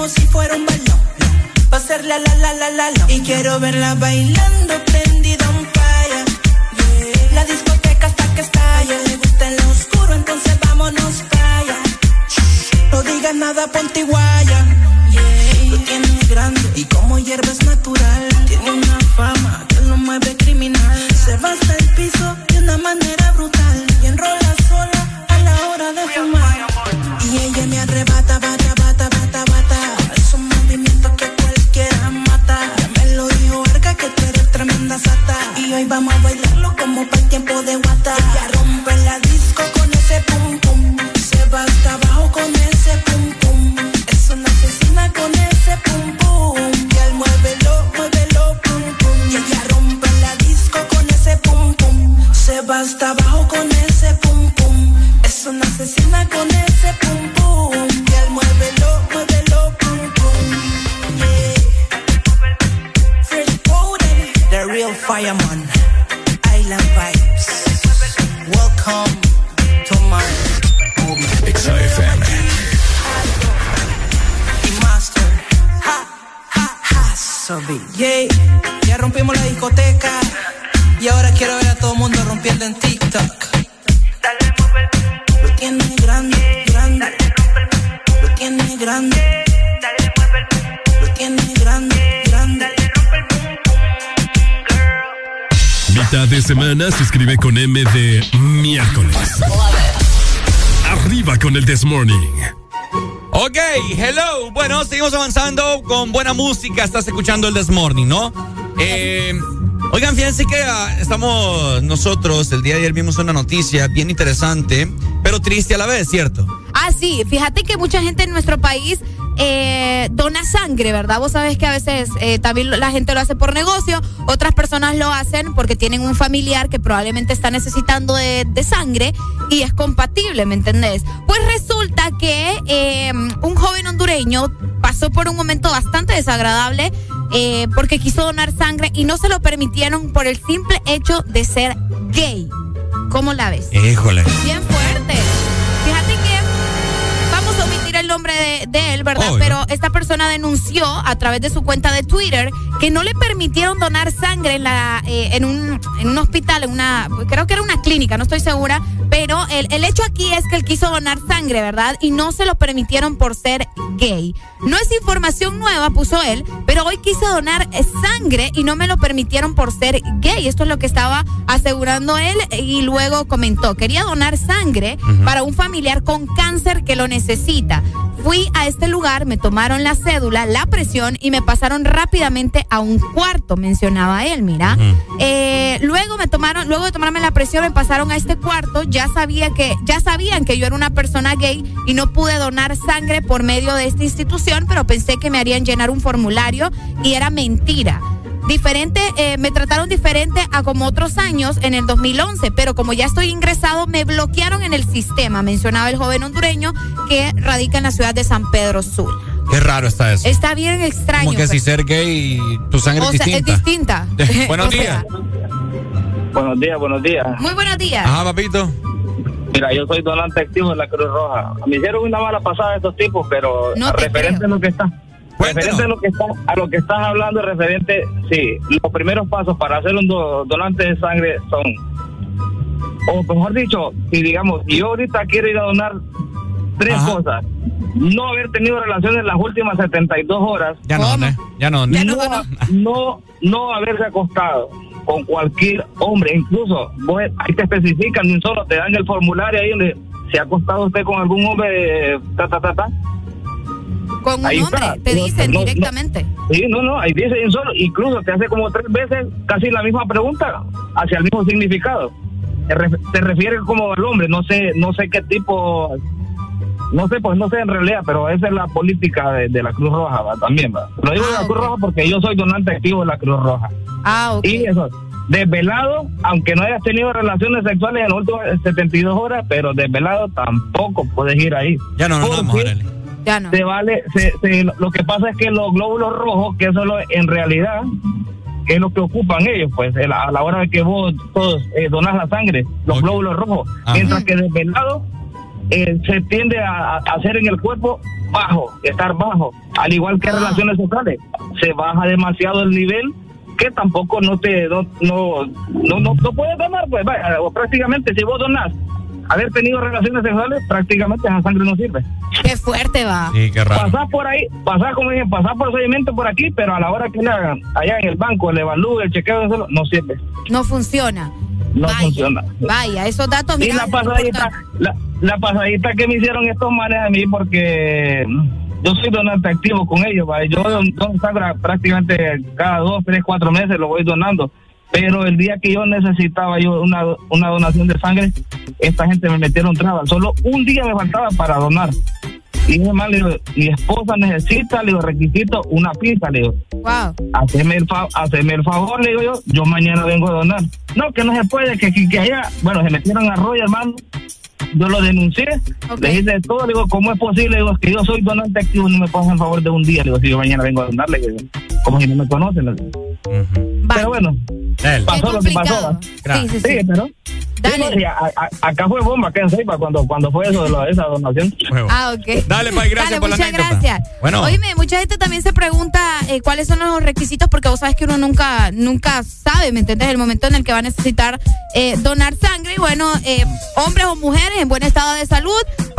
si fuera un balón. Va a ser la la la la la. Y quiero verla bailando prendida un. Yeah. La discoteca hasta que estalla. Le gusta en oscuro, entonces vámonos para. No digas nada, ponte guaya. Lo tiene grande y como hierba es natural. Con el This Morning. Ok, hello. Bueno, seguimos avanzando con buena música. Estás escuchando el This Morning, ¿no? Eh, oigan, fíjense que ah, estamos nosotros, el día de ayer vimos una noticia bien interesante, pero triste a la vez, ¿cierto? Ah, sí, fíjate que mucha gente en nuestro país eh, dona sangre, ¿verdad? Vos sabés que a veces eh, también la gente lo hace por negocio, otras personas lo hacen porque tienen un familiar que probablemente está necesitando de, de sangre y es compatible, ¿me entendés? Pues resulta que eh, un joven hondureño pasó por un momento bastante desagradable eh, porque quiso donar sangre y no se lo permitieron por el simple hecho de ser gay. ¿Cómo la ves? Híjole. Bien nombre de, de él, ¿verdad? Obvio. Pero esta persona denunció a través de su cuenta de Twitter que no le permitieron donar sangre en, la, eh, en, un, en un hospital, en una, creo que era una clínica, no estoy segura, pero el, el hecho aquí es que él quiso donar sangre, ¿verdad? Y no se lo permitieron por ser gay. No es información nueva, puso él, pero hoy quise donar sangre y no me lo permitieron por ser gay. Esto es lo que estaba asegurando él y luego comentó, quería donar sangre para un familiar con cáncer que lo necesita. Fui a este lugar, me tomaron la cédula, la presión y me pasaron rápidamente a un cuarto, mencionaba él, mira. Eh, luego me tomaron, luego de tomarme la presión, me pasaron a este cuarto. Ya sabía que, ya sabían que yo era una persona gay y no pude donar sangre por medio de esta institución, pero pensé que me harían llenar un formulario y era mentira diferente, eh, me trataron diferente a como otros años en el 2011, pero como ya estoy ingresado, me bloquearon en el sistema, mencionaba el joven hondureño que radica en la ciudad de San Pedro Sula. Qué raro está eso. Está bien extraño. Como que si ser gay, tu sangre o es sea, distinta. es distinta. Buenos O sea, días. Buenos días, buenos días. Muy buenos días. Ajá, papito. Mira, yo soy donante activo de la Cruz Roja. Me hicieron una mala pasada estos tipos, pero No referente a lo que está. Referente a lo que está, a lo que estás hablando, referente, sí, los primeros pasos para ser un do- donante de sangre son, o mejor dicho, si digamos, si yo ahorita quiero ir a donar tres cosas, no haber tenido relaciones las últimas 72 horas, Ya no. Ya no, ¿eh? no, no, no haberse acostado con cualquier hombre, incluso vos, ahí te especifican, ni un solo te dan el formulario ahí donde se ha acostado usted con algún hombre, ta, ta, ta, ta. Con un Ahí hombre, está. te dicen no, no. directamente. Sí, no, no, ahí dice de un solo, incluso te hace como tres veces casi la misma pregunta hacia el mismo significado. Te, ref- te refiere como al hombre, no sé, no sé qué tipo, no sé, pues no sé en realidad, pero esa es la política de, de la Cruz Roja ¿va? también. ¿va? Lo digo de la Cruz Roja porque yo soy donante activo de la Cruz Roja. Ah, ok. Y eso, desvelado, aunque no hayas tenido relaciones sexuales en las últimas 72 horas, pero desvelado tampoco puedes ir ahí. Ya no, no. Ya no. Se vale, se- se- lo que pasa es que los glóbulos rojos, que eso es lo- en realidad es lo que ocupan ellos, pues el- a la hora de que vos todos eh, donás la sangre, los glóbulos rojos, Ajá. mientras que desvelado eh, se tiende a, a hacer en el cuerpo bajo, estar bajo, al igual que relaciones sexuales, se baja demasiado el nivel que tampoco no te no no no, no, no puedes donar pues vaya, o prácticamente si vos donás haber tenido relaciones sexuales prácticamente esa sangre no sirve Qué fuerte va. Sí, qué raro. pasar por ahí, pasar como dije, pasar procedimiento por aquí, pero a la hora que le hagan allá en el banco, el evalúo, el chequeo, eso no sirve, No funciona. No funciona. Vaya, esos datos. Y mira, la pasadita, la, la pasadita que me hicieron estos manes a mí porque yo soy donante activo con ellos, ¿vale? yo don, prácticamente cada dos, tres, cuatro meses lo voy donando. Pero el día que yo necesitaba yo una, una donación de sangre, esta gente me metieron trabas. Solo un día me faltaba para donar. Y dije, "Man, le digo, mi esposa necesita, le digo, requisito una pizza, le digo. Wow. Haceme el, fa- haceme el favor, le digo yo, yo mañana vengo a donar. No, que no se puede, que, que, que allá, bueno, se metieron a rollo, hermano. Yo lo denuncié, le hice todo, le digo, ¿cómo es posible? Le digo, que yo soy donante activo, no me pasan el favor de un día, le digo, si yo mañana vengo a donarle, le digo, como si no me conocen. le digo. Pero bueno, pasó lo que pasó. Sí, sí, sí. pero... Sí, no, sí, a- a- acá fue bomba, acá en cuando, cuando fue eso de la- esa donación. Ah, ok. Dale, Pai, gracias Dale, por la muchas gracias. Bueno. Oíme, mucha gente también se pregunta eh, cuáles son los requisitos, porque vos sabes que uno nunca, nunca sabe, ¿me entiendes? El momento en el que va a necesitar eh, donar sangre. Y bueno, eh, hombres o mujeres en buen estado de salud,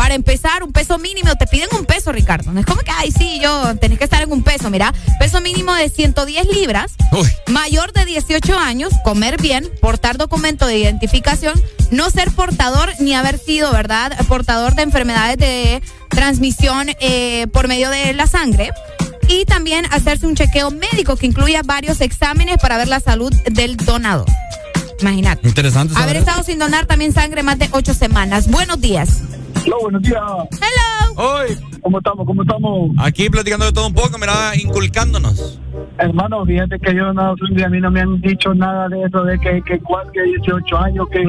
para empezar, un peso mínimo. Te piden un peso, Ricardo. No es como que, ay, sí, yo tenés que estar en un peso. Mira, peso mínimo de 110 libras, mayor de 18 años, comer bien, portar documento de identificación, no ser portador ni haber sido, ¿verdad? Portador de enfermedades de transmisión eh, por medio de la sangre. Y también hacerse un chequeo médico que incluya varios exámenes para ver la salud del donador. Imagínate. Interesante. Haber estado sin donar también sangre más de ocho semanas. Buenos días. Hola, buenos días. Hello. Hoy. ¿Cómo estamos? ¿Cómo estamos? Aquí platicando de todo un poco, mira, inculcándonos. Hermano, fíjate que yo no a mí no me han dicho nada de eso, de que, que, cuál- que 18 años, que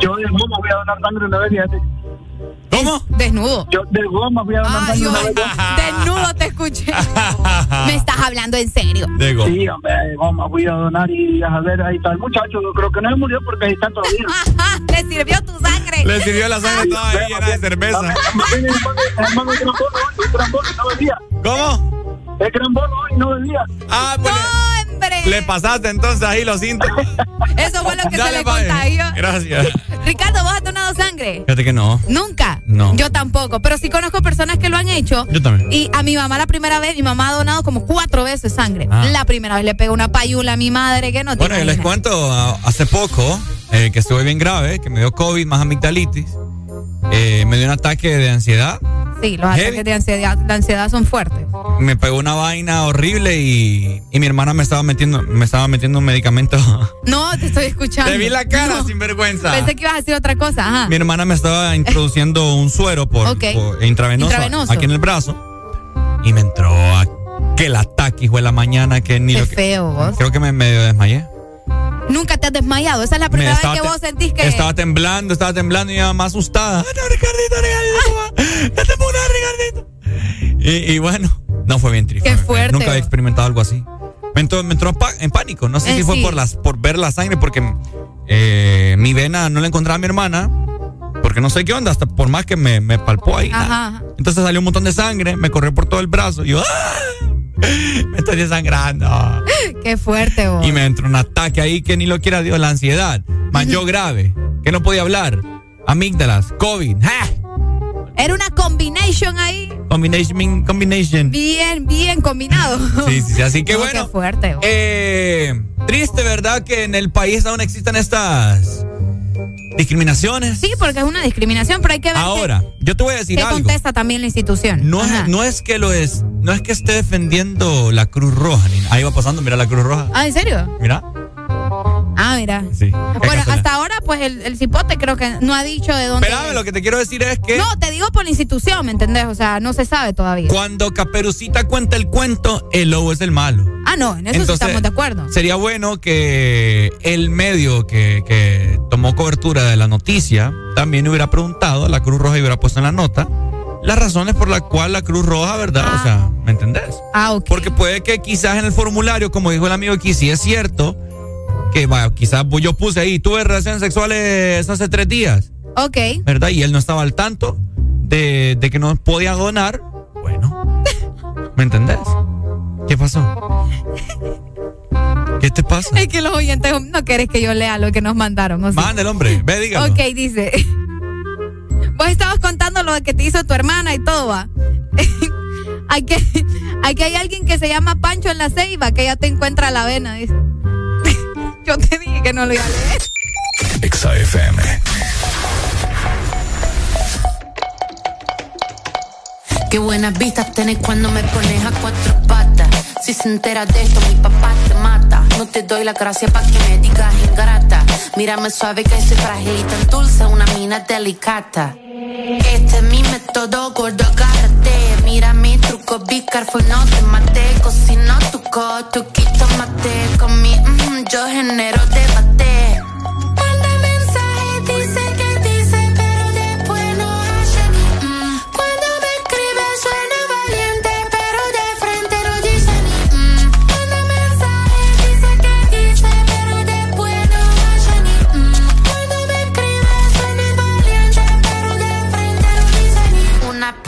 yo de goma voy a donar sangre una vez, fíjate. ¿Cómo? Desnudo. Yo de goma voy a vez. desnudo te escuché. Me estás hablando en serio. De goma. Sí, hombre, de goma voy a donar y a ver, ahí está el muchacho, yo creo que no se murió porque ahí está todavía. Le sirvió tu sangre. Le sirvió la sangre toda ahí llena de cerveza. ¿Cómo? El gran bolo hoy no bebía. Ah, pues hombre. le, le pasaste entonces ahí los síntomas. Eso fue lo que se Dale, le Pai. contagió. Gracias. Ricardo, ¿vos has donado sangre? Fíjate que no. Nunca. No. Yo tampoco, pero sí conozco personas que lo han hecho. Yo también. Y a mi mamá la primera vez, mi mamá ha donado como cuatro veces sangre. Ah. La primera vez le pegó una payula a mi madre que no Bueno, yo les cuento, hace poco, eh, que estuve bien grave, que me dio COVID más amigdalitis, eh, me dio un ataque de ansiedad Sí, los ataques de ansiedad, la ansiedad son fuertes. Me pegó una vaina horrible y, y mi hermana me estaba metiendo, me estaba metiendo un medicamento. No, te estoy escuchando. Te vi la cara, sin vergüenza. Pensé que ibas a decir otra cosa, ajá. Mi hermana me estaba introduciendo un suero por, Ok. por intravenoso, Intravenoso. aquí en el brazo y me entró aquel ataque, hijo de la mañana, que ni Qué lo que- feo, vos. Creo que me medio desmayé. Nunca te has desmayado. Esa es la Me primera vez que vos sentís que. Estaba temblando, estaba temblando y mi mamá asustada. "Ah, no, Ricardito, Ricardito, ya te Ricardito. Y, y bueno, no fue bien triste. Qué fuerte, Nunca había experimentado algo así. Me entró, me entró en, pánico. No sé Eh, si fue sí. por, las, por ver la sangre, porque eh, mi vena no la encontraba a mi hermana. Porque no sé qué onda, hasta por más que me, me palpó ahí. ajá. Entonces salió un montón de sangre, me corrió por todo el brazo. Y yo, ¡ah! Me estoy desangrando. Qué fuerte, vos. Y me entró un ataque ahí que ni lo quiera Dios, la ansiedad. Yo grave, que no podía hablar. Amígdalas, COVID. Era una combination ahí. Combination, combination. Bien, bien combinado. Sí, sí, sí. Así que No, bueno. Qué fuerte. vos. Eh, triste, ¿verdad? Que en el país aún existen estas discriminaciones. Sí, porque es una discriminación, pero hay que ver. Ahora, yo te voy a decir algo. contesta también la institución. No Ajá. es, no es que lo es, no es que esté defendiendo la Cruz Roja. ni- Ahí va pasando, mira la Cruz Roja. Ah, ¿en serio? Mira. Ah, mira. Sí. Bueno, hasta ahora, pues el, el cipote creo que no ha dicho de dónde. Espérame, lo que te quiero decir es que No, te digo por la institución, ¿me entendés? O sea, no se sabe todavía. cuando Caperucita cuenta el cuento, el lobo es el malo. Ah, no, en eso sí estamos de acuerdo. Sería bueno que el medio que, que tomó cobertura de la noticia también hubiera preguntado a la Cruz Roja y hubiera puesto en la nota las razones por las cuales la Cruz Roja, ¿verdad? O sea, ¿me entendés? Ah, ok. Porque puede que quizás en el formulario, como dijo el amigo aquí, sí es cierto que vaya, quizás yo puse ahí, tuve relaciones sexuales hace tres días, Ok. ¿verdad? Y él no estaba al tanto de, de que no podía donar. Bueno, ¿me entendés? ¿Qué pasó? ¿Qué te pasa? Es que los oyentes no querés que yo lea lo que nos mandaron. ¿o sí? El hombre, ve, dígalo. Ok, dice. Vos estabas contando lo que te hizo tu hermana y todo, va. aquí, aquí hay alguien que se llama Pancho en la Ceiba, que ya te encuentra la vena, dice. Yo te dije que no lo iba a leer. Exa FM. Qué buenas vistas tenés cuando me pones a cuatro patas. Si se entera de esto, mi papá te mata. No te doy la gracia pa' que me digas ingrata. Mírame suave que soy frágil y tan dulce, una mina delicata. Este es mi método, gordo, agárrate. Mira mi truco, be careful, no te mate. Cocino tu co, tu quito mate. Con mi, mm, yo genero debate.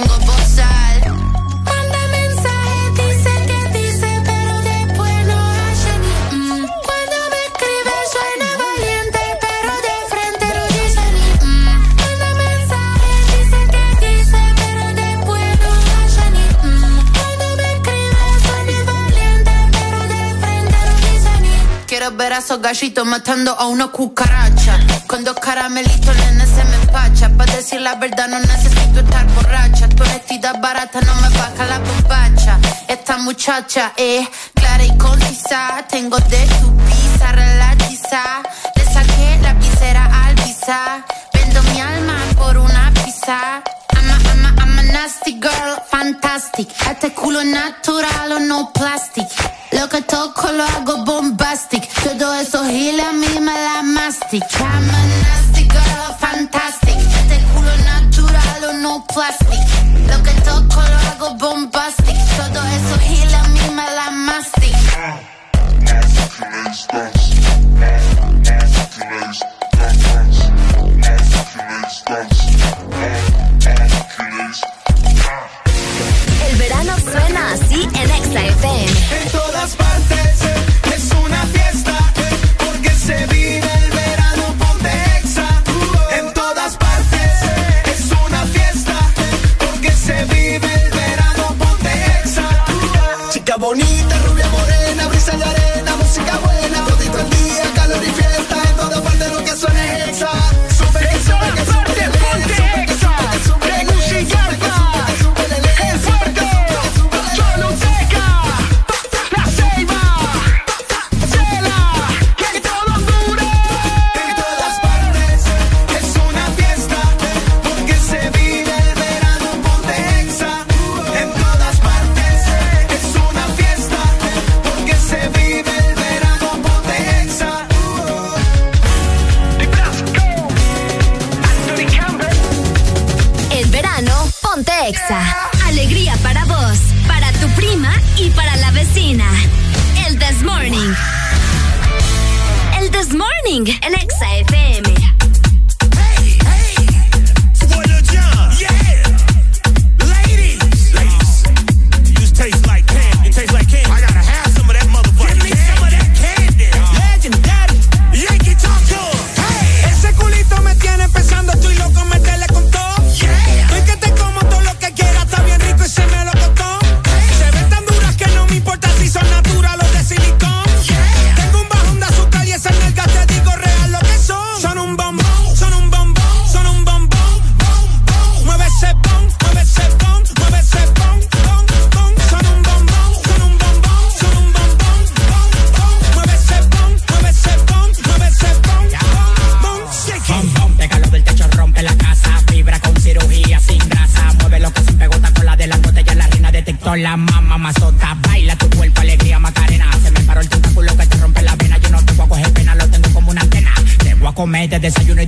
tengo bozal. Manda mensaje, dice que dice, pero después no hace mm. Cuando me escribe suena valiente, pero de frente no dice ni mm. Manda mensaje, dice que dice, pero después no hace ni mm. Cuando me escribe suena valiente, pero de frente no dice ni Quiero ver a esos gallitos matando a una cucaracha. Con dos caramelitos, nene, se me empacha. Para decir la verdad, no necesito estar borracha. Tu honestidad barata no me baja la bombacha. Esta muchacha es clara y concisa. Tengo de tu pizza, relatiza. Le saqué la visera al visa. Vendo mi alma por una pizza nasty girl, fantastic. A este culo natural o no plastic. Lo que toco lo hago bombastic. Todo eso gila a mí me la mastic. I'm a nasty girl, fantastic. Culo natural o no plastic. Lo que toco lo hago bombastic. Todo eso gila a mí me la mastic. verano suena así en Exa FM. En todas partes es una fiesta porque se vive el verano ponte Exa. En todas partes es una fiesta porque se vive el verano ponte Exa. Chica bonita and XFM.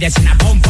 dancing. I boom.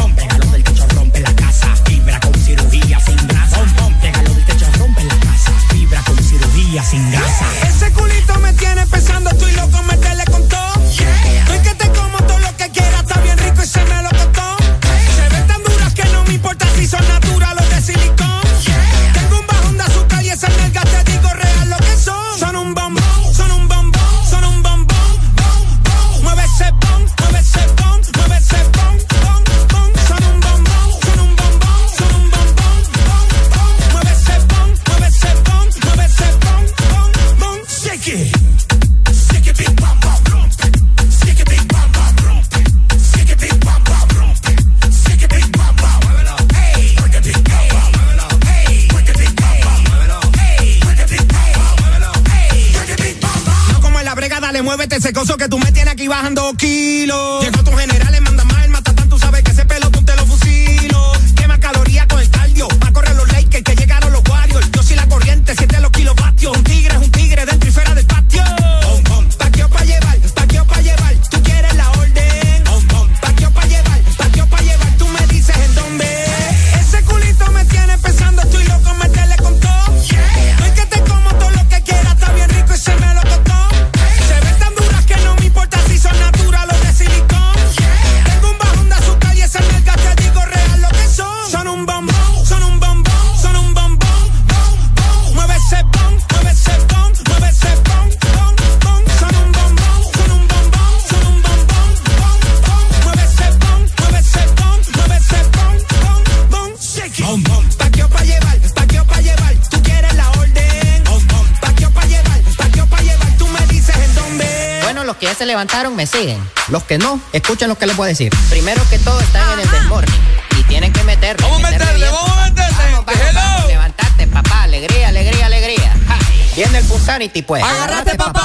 me siguen. Los que no, escuchen lo que les voy a decir. Primero que todo, están Ajá. en el desmorning. Y tienen que meterle. Vamos a meterle, vamos a meterle. Levantate, papá. Alegría, alegría, alegría. Ja. Viene el Fusanity, pues. Agárrate, papá.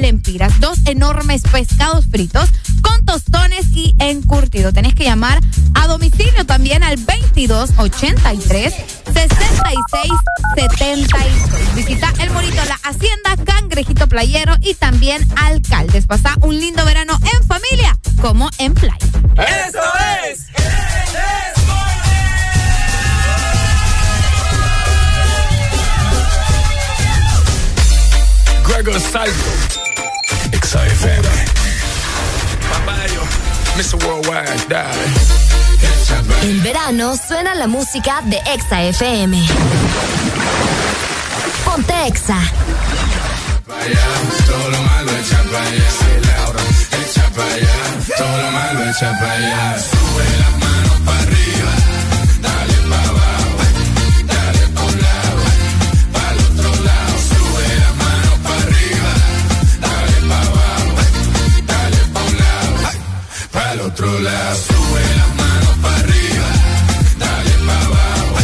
lempiras, dos enormes pescados fritos con tostones y encurtido. Tenés que llamar a domicilio también al 2283 6676. Visita El Morito, la Hacienda, Cangrejito Playero y también Alcaldes. Pasá un lindo verano en familia como en playa. ¡Eso es! ¡El Gregor Mr. Worldwide, dale. En verano suena la música de Exa FM. Ponte Exa. Todo lo malo echa para allá. Echa para allá. Todo lo malo echa para allá. Sube las manos para arriba. Para lado. Sube las manos para arriba. Dale para abajo.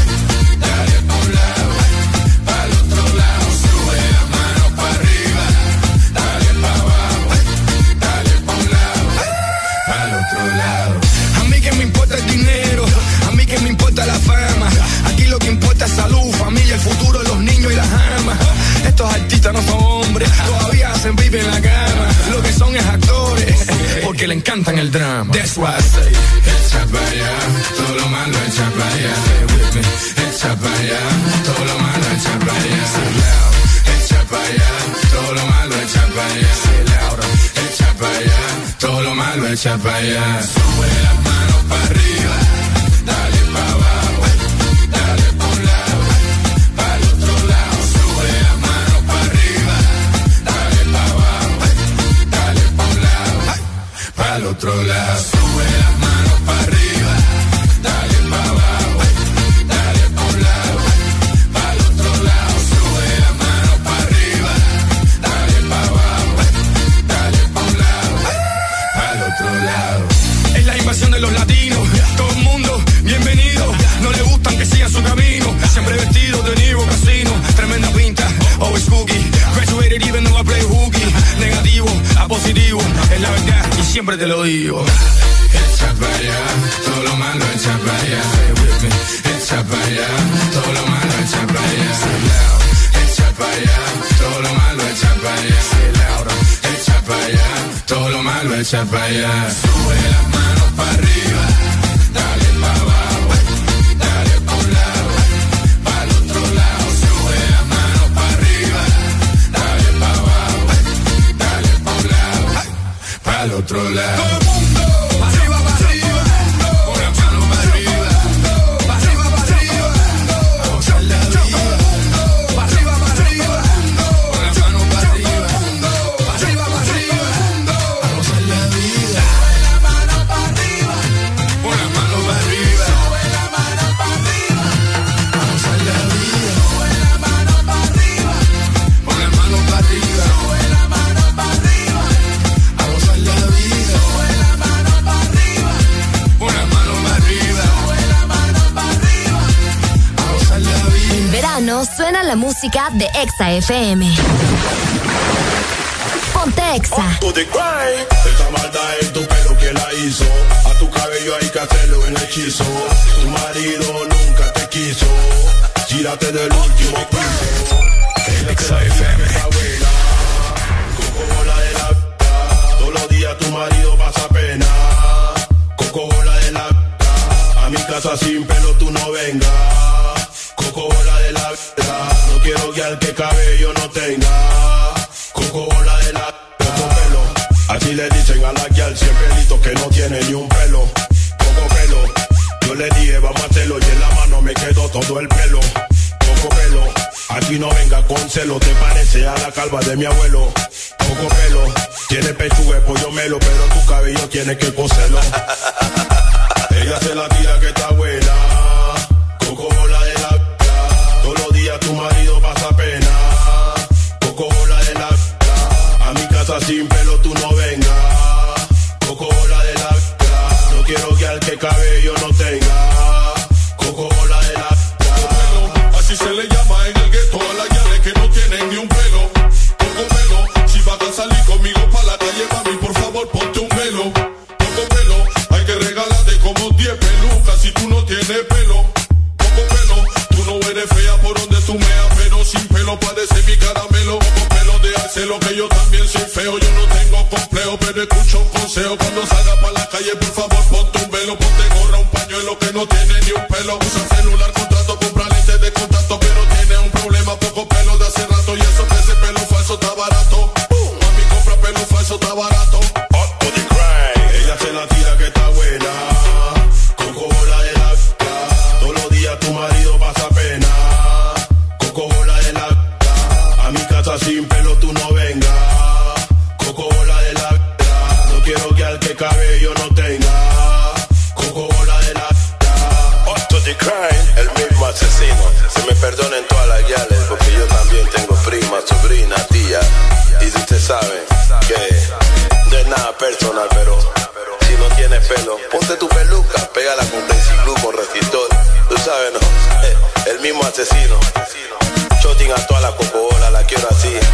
Dale pa' un lado. Para el otro lado. Sube las manos para arriba. Dale para abajo. Dale pa' un lado. Para el otro lado. A mí que me importa el dinero, a mí que me importa la fama. Aquí lo que importa es salud, familia, el futuro, los niños y las amas. Estos artistas no son hombres, todavía hacen vive en la cama. Son es actores, porque le encantan el drama. That's why I say, Echa para allá, todo lo malo echa para allá. Echa para allá, todo lo malo echa para allá. Echa para allá, todo lo malo echa para allá. Echa para allá, todo lo malo echa para allá. Sube las manos para arriba, el otro lado. Siempre te lo digo. Echa para allá, todo lo malo echa para allá. Echa para allá, todo lo malo echa para allá. Echa para allá, todo lo malo echa para allá. Echa para todo lo malo echa para. Sube las manos para arriba, el otro lado. La música de Exa FM. Ponte Exa. Esta maldad en tu pelo que la hizo. A tu cabello hay que hacerle un hechizo. Tu marido nunca te quiso. Gírate del último piso. XFM. Coco bola de la. Todos los días tu marido pasa pena. Coco bola de la. A mi casa sin pelo tú no vengas. Coco bola de la quiero al que cabello no tenga. Coco bola de la Coco pelo. Así le dicen a la guial cien pelitos que no tiene ni un pelo. Coco pelo. Yo le dije vamos a hacerlo y en la mano me quedó todo el pelo. Coco pelo. Aquí no venga con celo, te parece a la calva de mi abuelo. Coco pelo. Tiene pechuga pollo melo, pero tu cabello tiene que coserlo. Ella se la tira que está buena. lo que yo también soy feo, yo no tengo complejo, pero escucho un consejo. Cuando salga para la calle, por favor, ponte un velo, ponte gorra, un pañuelo que no tiene ni un pelo. Asesino. Shotting a toda la cocobola, la quiero así.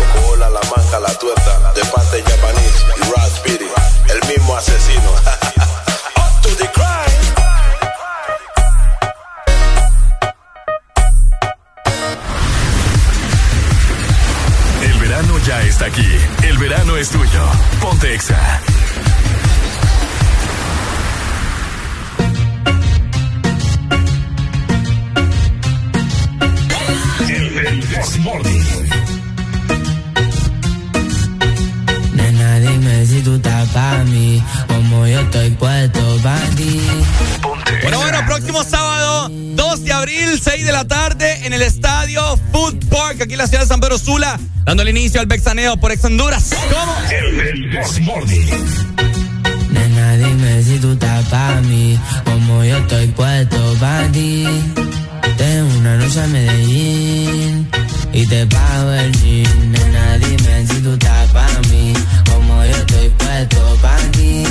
Dándole inicio al Bexaneo por Ex Honduras. ¿Cómo? El Desmorning. Nena, dime si tú estás para mí, como yo estoy puesto para ti. Tengo una noche a Medellín y te pago el jean. Nena, dime si tú estás para mí, como yo estoy puesto para ti.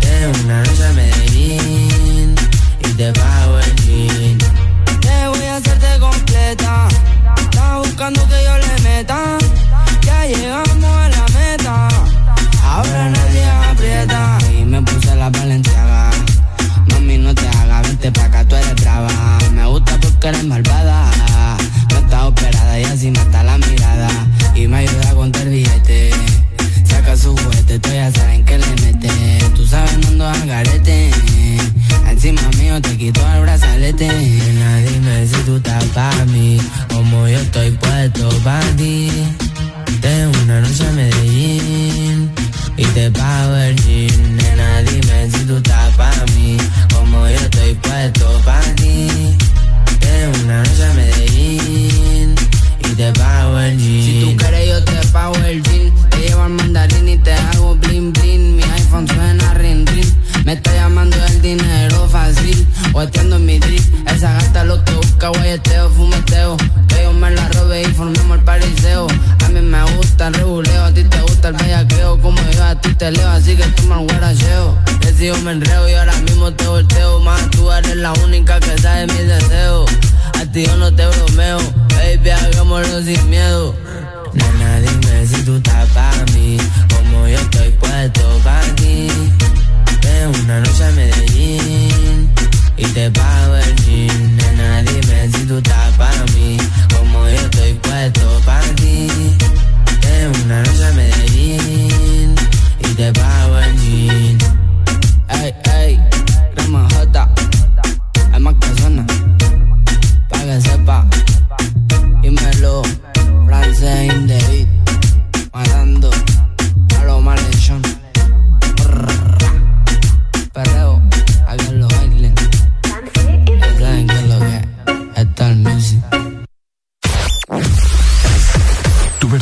Tengo una noche a Medellín y te pago buscando que yo le meta. Ya llegamos a la meta. Ahora nadie aprieta. Y me puse la valenciaga. Mami, no te hagas, vente pa' acá, tú eres brava. Me gusta porque eres malvada. No estás operada y así mata la mirada. Y me ayuda a contar billete. Saca su juguete, tú ya saben que le mete. Tú sabes, no ando al garete. Encima mío te quito el brazalete. Nena, dime si tú estás pa' mí. Como yo estoy puesto pa' ti. Tengo una noche a Medellín y te pago el jean. Nena, dime si tú estás pa' mí, como yo estoy puesto pa' ti. Tengo una noche a Medellín y te pago el jean. Si tú quieres yo te pago el jean. Te llevo al mandarín y te hago bling bling. Mi iPhone suena ring ring. Me está llamando el dinero fácil. Guateando en mi drip. Esa gata lo que busca, guayeteo, fumeteo. A ti te leo, así que toma el guaracheo. Que yo me enreo y ahora mismo te volteo. Más tú eres la única que sabe mis deseos. A ti yo no te bromeo. Baby, hagámoslo sin miedo. Nena, dime si tú estás para mí, como yo estoy puesto para ti. Tengo una noche a Medellín y te pago el jean. Nena, dime si tú estás para mí, como yo estoy puesto para ti. Tengo una noche a Medellín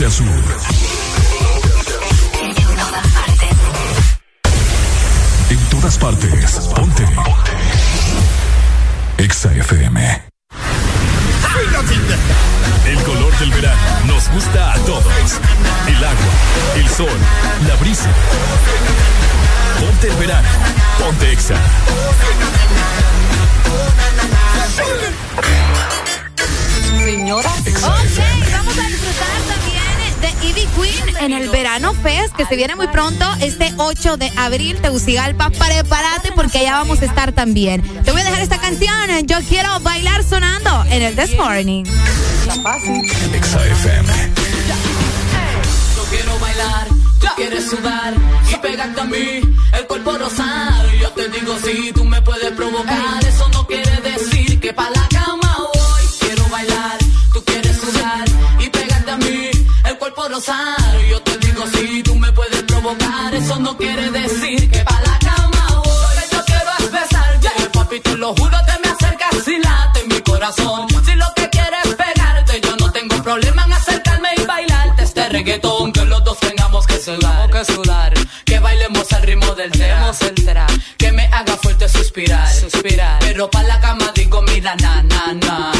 Norte a sur. En todas partes. Ponte. Exa FM. El color del verano nos gusta a todos. El agua, el sol, la brisa. Ponte el verano. Ponte Exa. Señora. Ok, vamos a disfrutar también de Ivy Queen en el Verano Fest, que se viene muy pronto, este 8 de abril, Tegucigalpa. Prepárate porque allá vamos a estar también. Te voy a dejar esta canción, Yo Quiero Bailar Sonando, en el This Morning. Yo quiero bailar, tú quieres sudar y pegarte a mí, el cuerpo rosado. Yo te digo si tú me puedes provocar, rosado. Yo te digo si tú me puedes provocar, eso no quiere decir que pa' la cama voy. Lo que yo quiero es besarte, papi, te lo juro, te me acercas y late mi corazón. Si lo que quieres es pegarte, yo no tengo problema en acercarme y bailarte este reggaetón. Que los dos tengamos que sudar, que sudar, que bailemos al ritmo del tema, que me haga fuerte suspirar, suspirar, pero pa la cama digo mira na na na,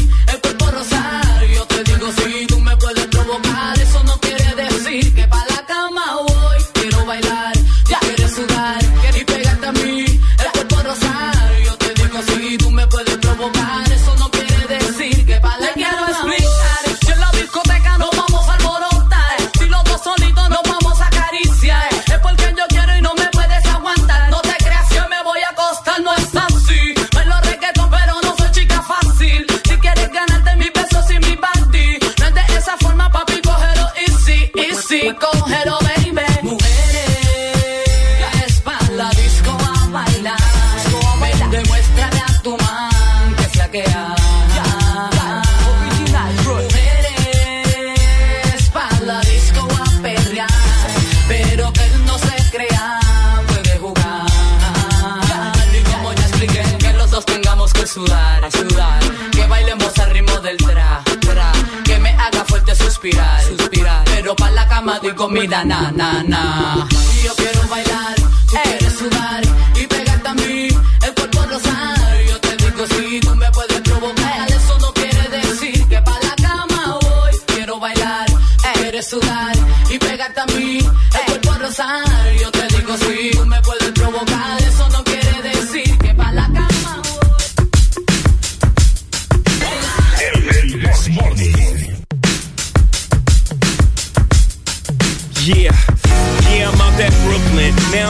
cama digo mira na na na. Y yo quiero bailar, tú quieres sudar y pegarte a mí, el cuerpo rosar, yo te digo si tú me puedes provocar, eso no quiere decir que pa' la cama voy, quiero bailar, quieres sudar y pegarte a mí,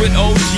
With OG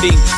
team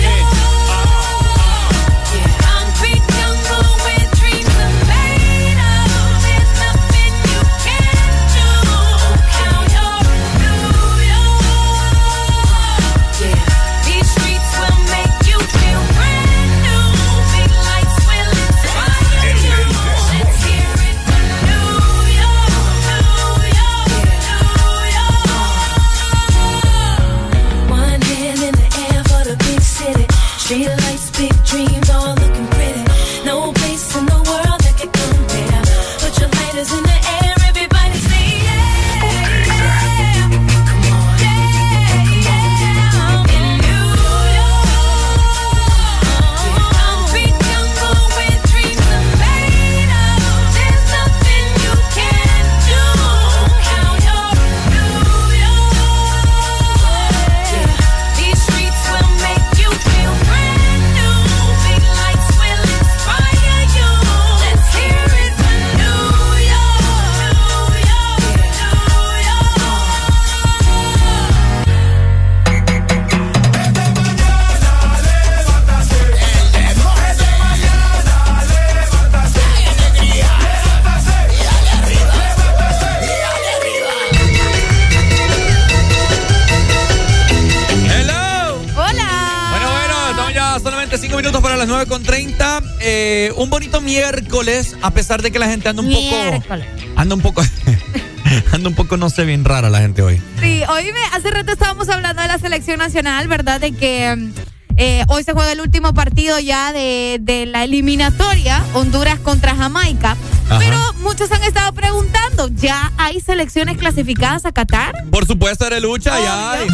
Eh, un bonito miércoles, a pesar de que la gente anda un Miércoles. poco. Anda un poco. anda un poco, no sé, bien rara la gente hoy. Sí, hoy me- hace rato estábamos hablando de la selección nacional, ¿verdad? De que mm, eh, hoy se juega el último partido ya de, de la eliminatoria, Honduras contra Jamaica. Ajá. Pero muchos han estado preguntando, ¿ya hay selecciones clasificadas a Qatar? Por supuesto, de lucha, ya hay.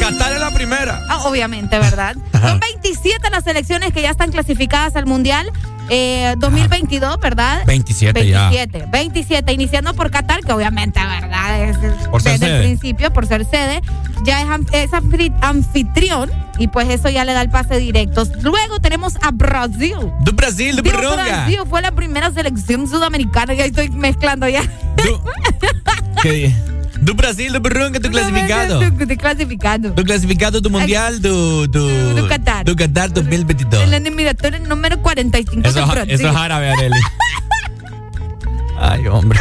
Qatar es la primera. Ah, obviamente, ¿verdad? Son 27 las selecciones que ya están clasificadas al Mundial eh, 2022, ¿verdad? 27 ya. 27, 27, iniciando por Qatar, que obviamente, ¿verdad? Es, Por ser desde el sede. principio, por ser sede, ya es, es anfitrión y pues eso ya le da el pase directo. Luego tenemos a Brasil. Do Brasil, Digo, Burunga. Brasil fue la primera selección sudamericana, ya estoy mezclando ya. ¿Qué di- Do Brasil, do Burunga, tu clasificado. Estoy clasificado. Tu clasificado do Mundial do. Do, Do Qatar. Do Qatar 2022. En la eliminatoria número 45 Eso, de es- Brasil. eso es árabe, Areli. Ay, hombre.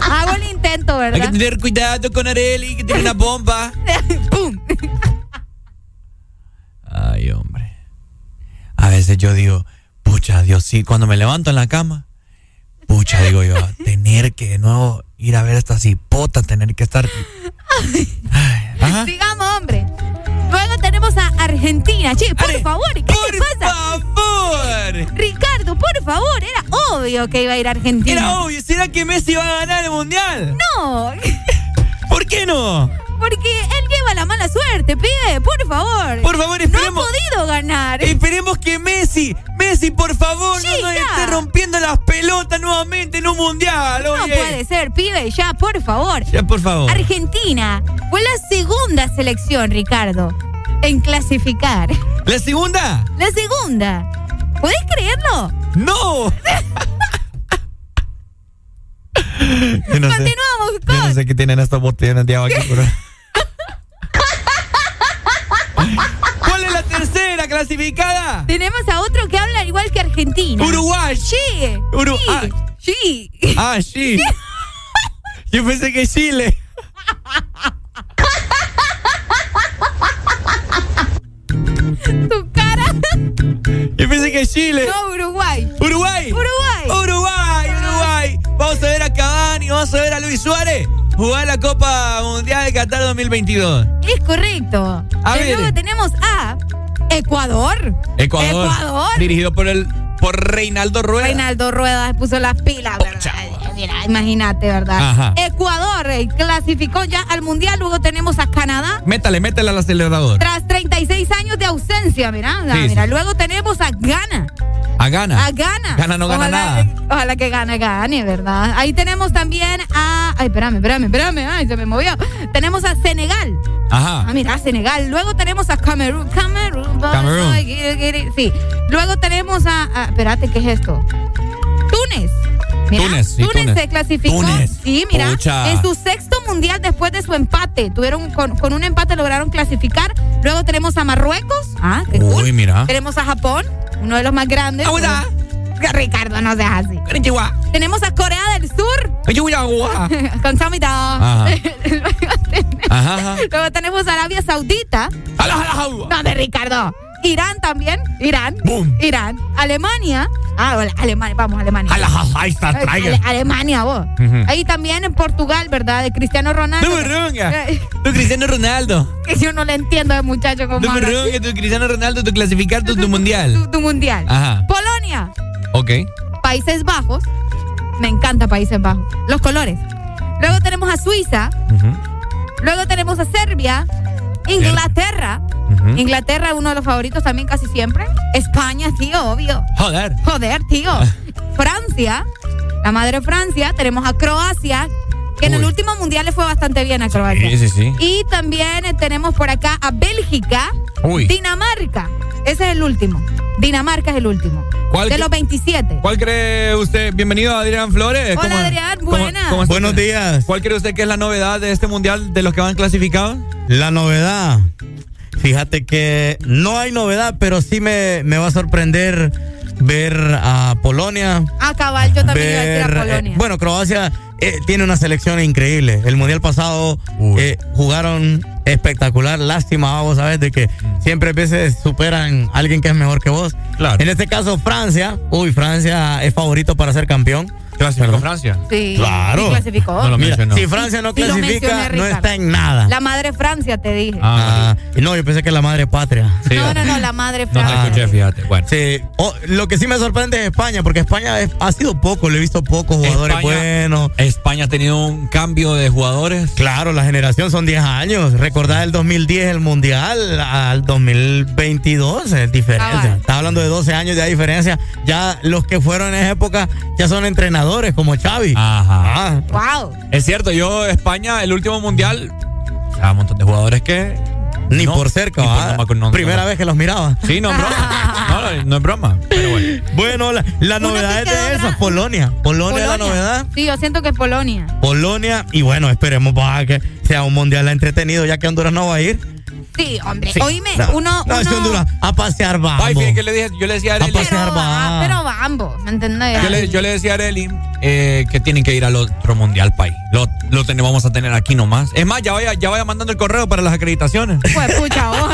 Hago el intento, Hay ¿verdad? que tener cuidado con Areli, que tiene una bomba. ¡Pum! Ay, hombre. A veces yo digo, pucha, Dios, sí, cuando me levanto en la cama, pucha, digo yo, tener que de nuevo ir a ver estas hipotas, tener que estar. Ajá. Sigamos, hombre. Luego tenemos a Argentina. Che, por favor, ¿qué te pasa? favor! Ricardo, por favor, era obvio que iba a ir a Argentina. Era obvio, ¿será que Messi va a ganar el mundial? No, ¿Por qué no? Porque él lleva la mala suerte, pibe, por favor. Por favor, No ha esperemos. podido ganar. Esperemos que Messi, Messi, por favor, Sí, no nos ya. esté rompiendo las pelotas nuevamente en un mundial. No oye. puede ser, pibe, ya, por favor. Ya, por favor. Argentina fue la segunda selección, Ricardo, en clasificar. ¿La segunda? La segunda. ¿Puedes creerlo? ¡No! Yo no sé. Continuamos Yo no sé qué tienen estas botellas de agua aquí, pero... ¿Cuál es la tercera clasificada? Tenemos a otro que habla igual que Argentina. Uruguay. Sí. Uru- sí. ah. Sí. Ah, sí. Yo pensé que Chile. Tu cara. Yo pensé que Chile. No, Uruguay. Uruguay. Uruguay. Uruguay, Uruguay. Vamos a ver a Cavani, vamos a ver a Luis Suárez jugar la Copa Mundial de Qatar 2022. Es correcto. A ver. luego tenemos a Ecuador. Ecuador. Ecuador. Dirigido por el por Reinaldo Rueda. Reinaldo Rueda puso las pilas, ¿verdad? Mira, imagínate, ¿verdad? Ajá. Ecuador eh, clasificó ya al Mundial. Luego tenemos a Canadá. Métale, métale al acelerador. Tras 36 años de ausencia, mira, Sí, mira. sí. Luego tenemos a Ghana. A Gana. A Ghana. Gana no gana ojalá, nada. Ojalá que gane, gane, ¿verdad? Ahí tenemos también a. Ay, espérame, espérame, espérame. Ay, se me movió. Tenemos a Senegal. Ajá. Ah, mira, Senegal. Luego tenemos a Camerún. Camerún. Camerún. Sí. Luego tenemos a, a- Espérate, ¿qué es esto? Túnez. Mira, Túnez, Túnez. se clasificó. Túnez. Sí, mira. Pucha. En su sexto mundial después de su empate. Tuvieron con, con un empate lograron clasificar. Luego tenemos a Marruecos. Ah, qué cool. Uy, mira. Tenemos a Japón, uno de los más grandes. Ricardo, no seas así. Konnichiwa. Tenemos a Corea del Sur. Con Samita. Luego tenemos a Arabia Saudita. No, de Ricardo. Irán también. Irán. Boom. Irán. Alemania. Ah, hola, Alemania. Vamos, Alemania. Ahí está, Eh. Ale- Alemania, vos. Ahí también en Portugal, ¿verdad? De Cristiano Ronaldo. No me ronga. Eh, Tu Cristiano Ronaldo. Que yo no le entiendo de muchacho como me ronga, tu Cristiano Ronaldo, tu clasificar tu, tu mundial. tu, tu mundial. Ajá. Polonia. Ok. Países Bajos. Me encanta Países Bajos. Los colores. Luego tenemos a Suiza. Luego tenemos a Serbia. Inglaterra. Inglaterra, uno de los favoritos también casi siempre. España, tío, obvio. Joder. Joder, tío. Francia. La madre Francia. Tenemos a Croacia. Que en el último mundial le fue bastante bien a Croacia. Sí, sí, sí. Y también eh, tenemos por acá a Bélgica. Uy. Dinamarca. Ese es el último. Dinamarca es el último. ¿Cuál de los 27. ¿Cuál cree usted? Bienvenido Adrián Flores. Hola, Adrián, buenas. cómo? Buenos días. ¿Cuál cree usted que es la novedad de este mundial de los que van clasificados? La novedad. Fíjate que no hay novedad, pero sí me, me va a sorprender ver a Polonia. A cabal, yo también iba a decir ver, a Polonia. eh, bueno, Croacia eh, tiene una selección increíble. El mundial pasado eh, jugaron espectacular. Lástima, vamos a ver, de que siempre a veces superan a alguien que es mejor que vos. Claro. En este caso, Francia. Uy, Francia es favorito para ser campeón. ¿Clasificó Francia? sí, Claro. sí clasificó. No lo Mira, mencionó. si Francia no Sí lo mencioné, clasifica, no está en nada. La madre Francia, te dije. Ah, no, yo pensé que la madre patria. Sí. no, no, no, la madre No te Francia. escuché, fíjate. Bueno. Sí, Oh, lo que sí me sorprende es España, porque España es- ha sido poco, le he visto pocos jugadores España- buenos. España ha tenido un cambio de jugadores. Claro, la generación son 10 años. Recordar el 2010 el Mundial al 2022 es diferencia. Cabal. Está hablando de 12 años de diferencia. Ya los que fueron en esa época ya son entrenadores como Xavi. Ajá. Ah, Wow. Es cierto, yo, España, el último mundial, o sea, un montón de jugadores que. ni no, por cerca, ni por- ¿va? no me- no- Primera no- vez que los miraba. Sí, no es broma. No, no, no es broma. Pero bueno. Bueno, la, la novedad es de esa, gra- Polonia. Polonia. es la novedad. Sí, yo siento que es Polonia. Polonia y bueno, esperemos para que sea un mundial entretenido ya que Honduras no va a ir. Sí, hombre. Sí. Oíme, No, uno. no, es Honduras a pasear vamos. Ay, fíjate que le dije, yo le decía a pasear pero, va. va, pero va ambos, ¿me entendés? Yo le, yo le decía a Arely eh, que tienen que ir al otro mundial país. Lo, lo tenemos, vamos a tener aquí nomás. Es más, ya vaya, ya vaya mandando el correo para las acreditaciones. Pues pucha, vos.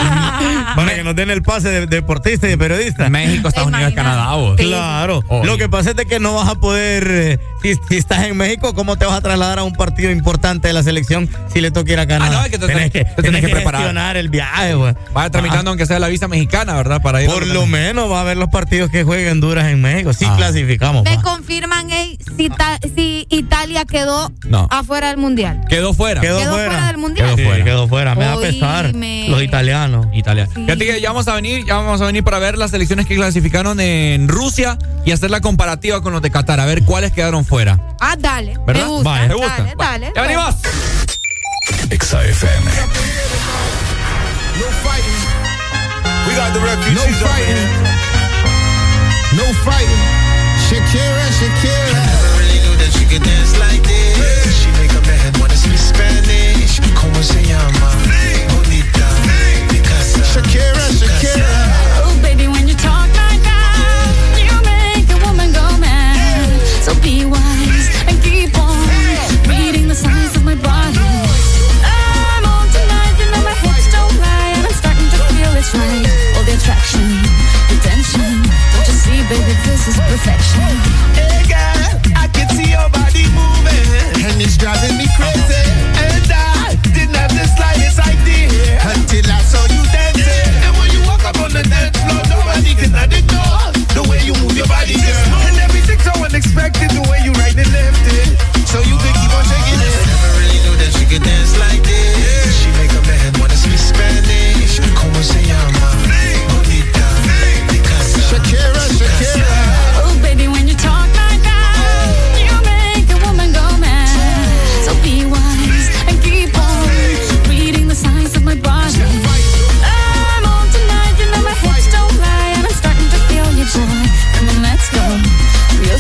Para que nos den el pase de, deportista y de periodista. México, Estados Unidos, Canadá. vos. Claro. Oye. Lo que pasa es de que no vas a poder, eh, si, si estás en México, ¿cómo te vas a trasladar a un partido importante de la selección si le toca ir a Canadá? Ah, no, es que te- tenés que, te tenés tenés que que preparar. El viaje, güey. Vaya tramitando aunque sea la visa mexicana, ¿verdad? Para ir a Por lo menos va a haber los partidos que jueguen Honduras en México. Sí Ah. clasificamos. Me va. confirman ey, si, ta- si Italia quedó No. afuera del mundial. Quedó fuera. Quedó, Quedó fuera. fuera del mundial. Quedó Sí, fuera. Quedó fuera. Me da Oíme. pesar. Los italianos. Italia. Fíjate que ya vamos a venir, ya vamos a venir para ver las selecciones que clasificaron en Rusia y hacer la comparativa con los de Qatar, a ver cuáles quedaron fuera. Ah, dale. ¿Verdad? Me gusta. Vaya. ¿Te gusta? Dale, dale. ¡Ya venimos! Exa FM. No fighting. We got the refugees No fighting. here. No fighting. Shakira, Shakira. Never really knew that she could dance like this. She make a man wanna speak Spanish. Como se llama? Bonita. Picasa. Shakira, Shakira. It's right. All the attraction, the tension. Don't you see, baby, this is perfection. Hey girl, I can see your body moving, and it's driving me crazy.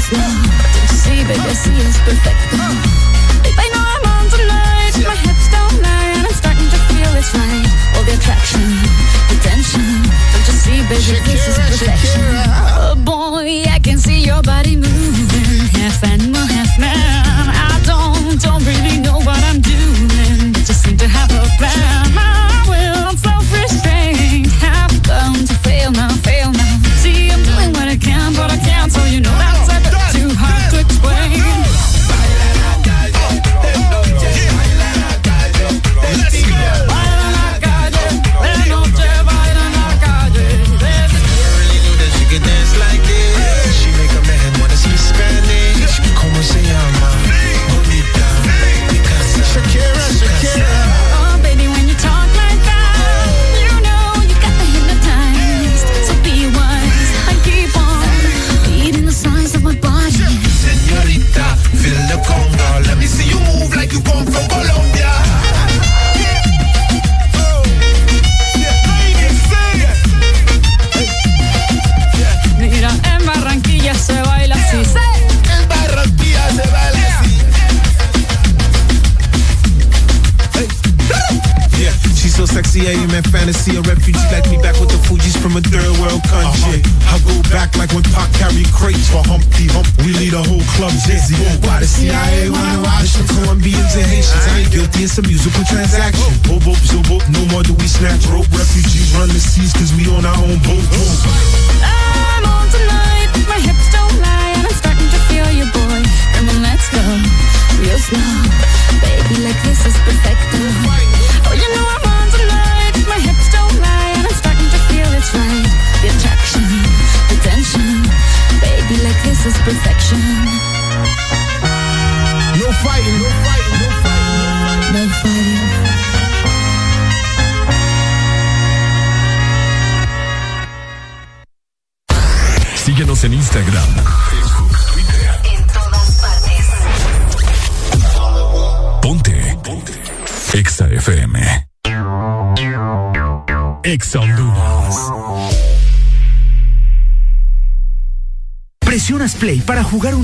Slow. Don't you see, baby, I see it's perfect. Babe, I know I'm on tonight, my hips don't lie, and I'm starting to feel it's right. All the attraction, the tension. Don't you see, baby, this is perfection. Oh boy, I can see your body moving, half animal, half man. I don't, don't really know what I'm doing, just seem to have a plan.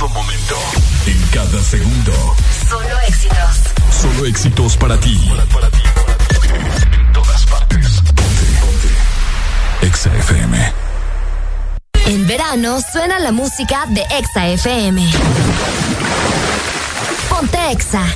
En todo momento, en cada segundo. Solo éxitos. Solo éxitos para ti. En todas partes. Ponte, ponte. Exa FM. En verano suena la música de Exa FM. Ponte Exa.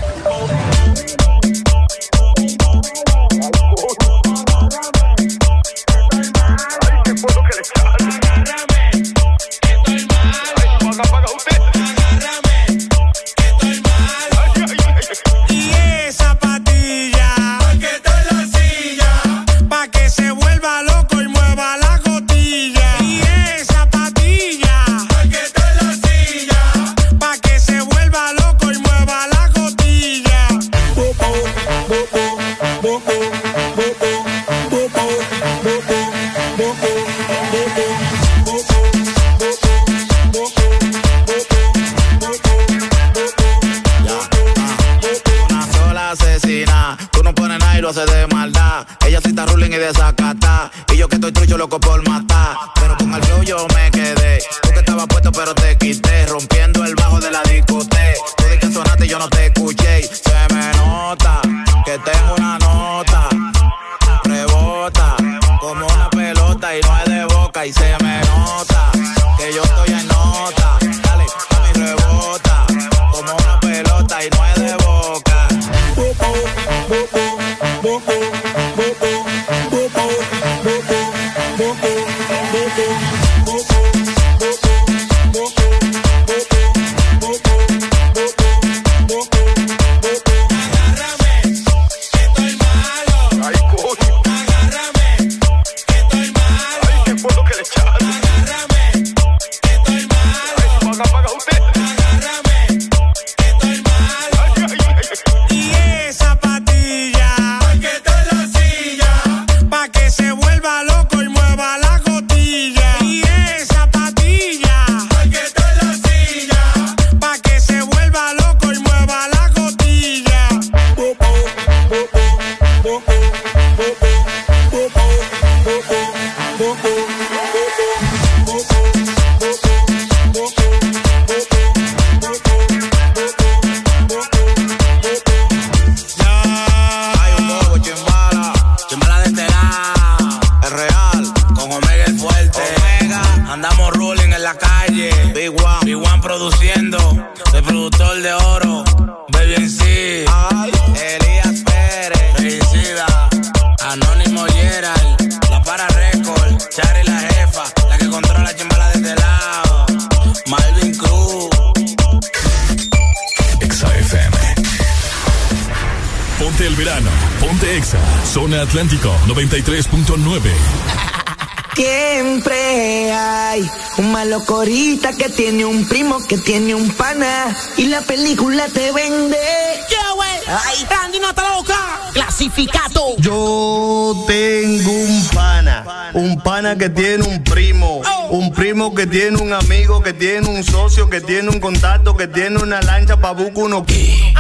Tiene un amigo, que tiene un socio, que tiene un contacto, que tiene una lancha pa' buscar uno. Y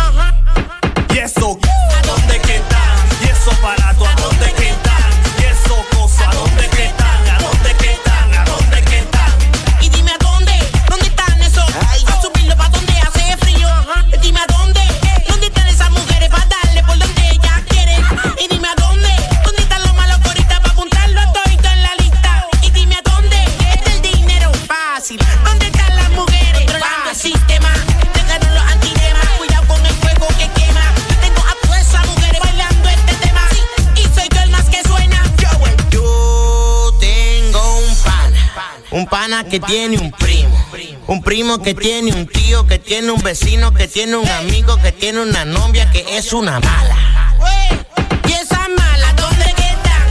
pana que tiene un primo. Un primo que tiene un tío, que tiene un vecino, que tiene un amigo, que tiene una novia que es una mala. Y esa mala, ¿dónde quedan?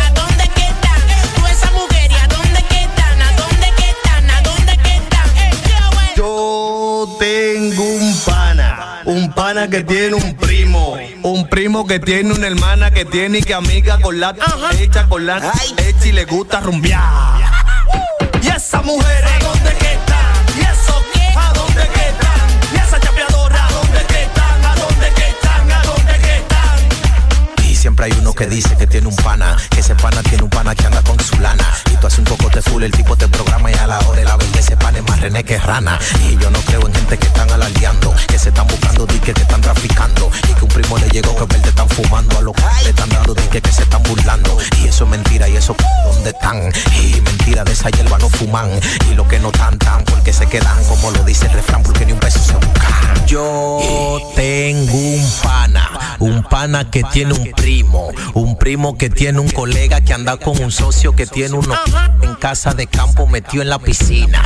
¿a dónde quedan? Tú esa mujer, ¿y a dónde quedan? ¿A dónde quedan? ¿A dónde quedan? Yo. Yo tengo un pana, un pana que tiene un primo, un primo que tiene una hermana que tiene y que amiga con la hecha con la hecha y le gusta rumbear. Y esa mujer, ¿a dónde que están? ¿Y eso qué? ¿A dónde que están? ¿Y esa chapeadora? ¿A dónde que están? ¿A dónde que están? ¿A dónde que están? Y siempre hay uno que dice que tiene un pana, que ese pana tiene un pana que anda con su lana. Y tú haces de full, el tipo te programa y a la hora de la vez ese pana es más rené que rana. Y yo no creo en gente que están alardeando, que se están buscando diques que están traficando. Y que un primo le llegó que verde están fumando, a los que le están dando diques que se están burlando. Y eso es mentira, y eso ¿dónde están? Y mentira de esa hierba no fuman. Y lo que no tan tan, porque se quedan, como lo dice el refrán, porque ni un peso se buscan. Yo tengo un pana, un pana que tiene un primo, un primo que tiene un colega que anda con un socio que tiene uno en casa de campo metido en la piscina.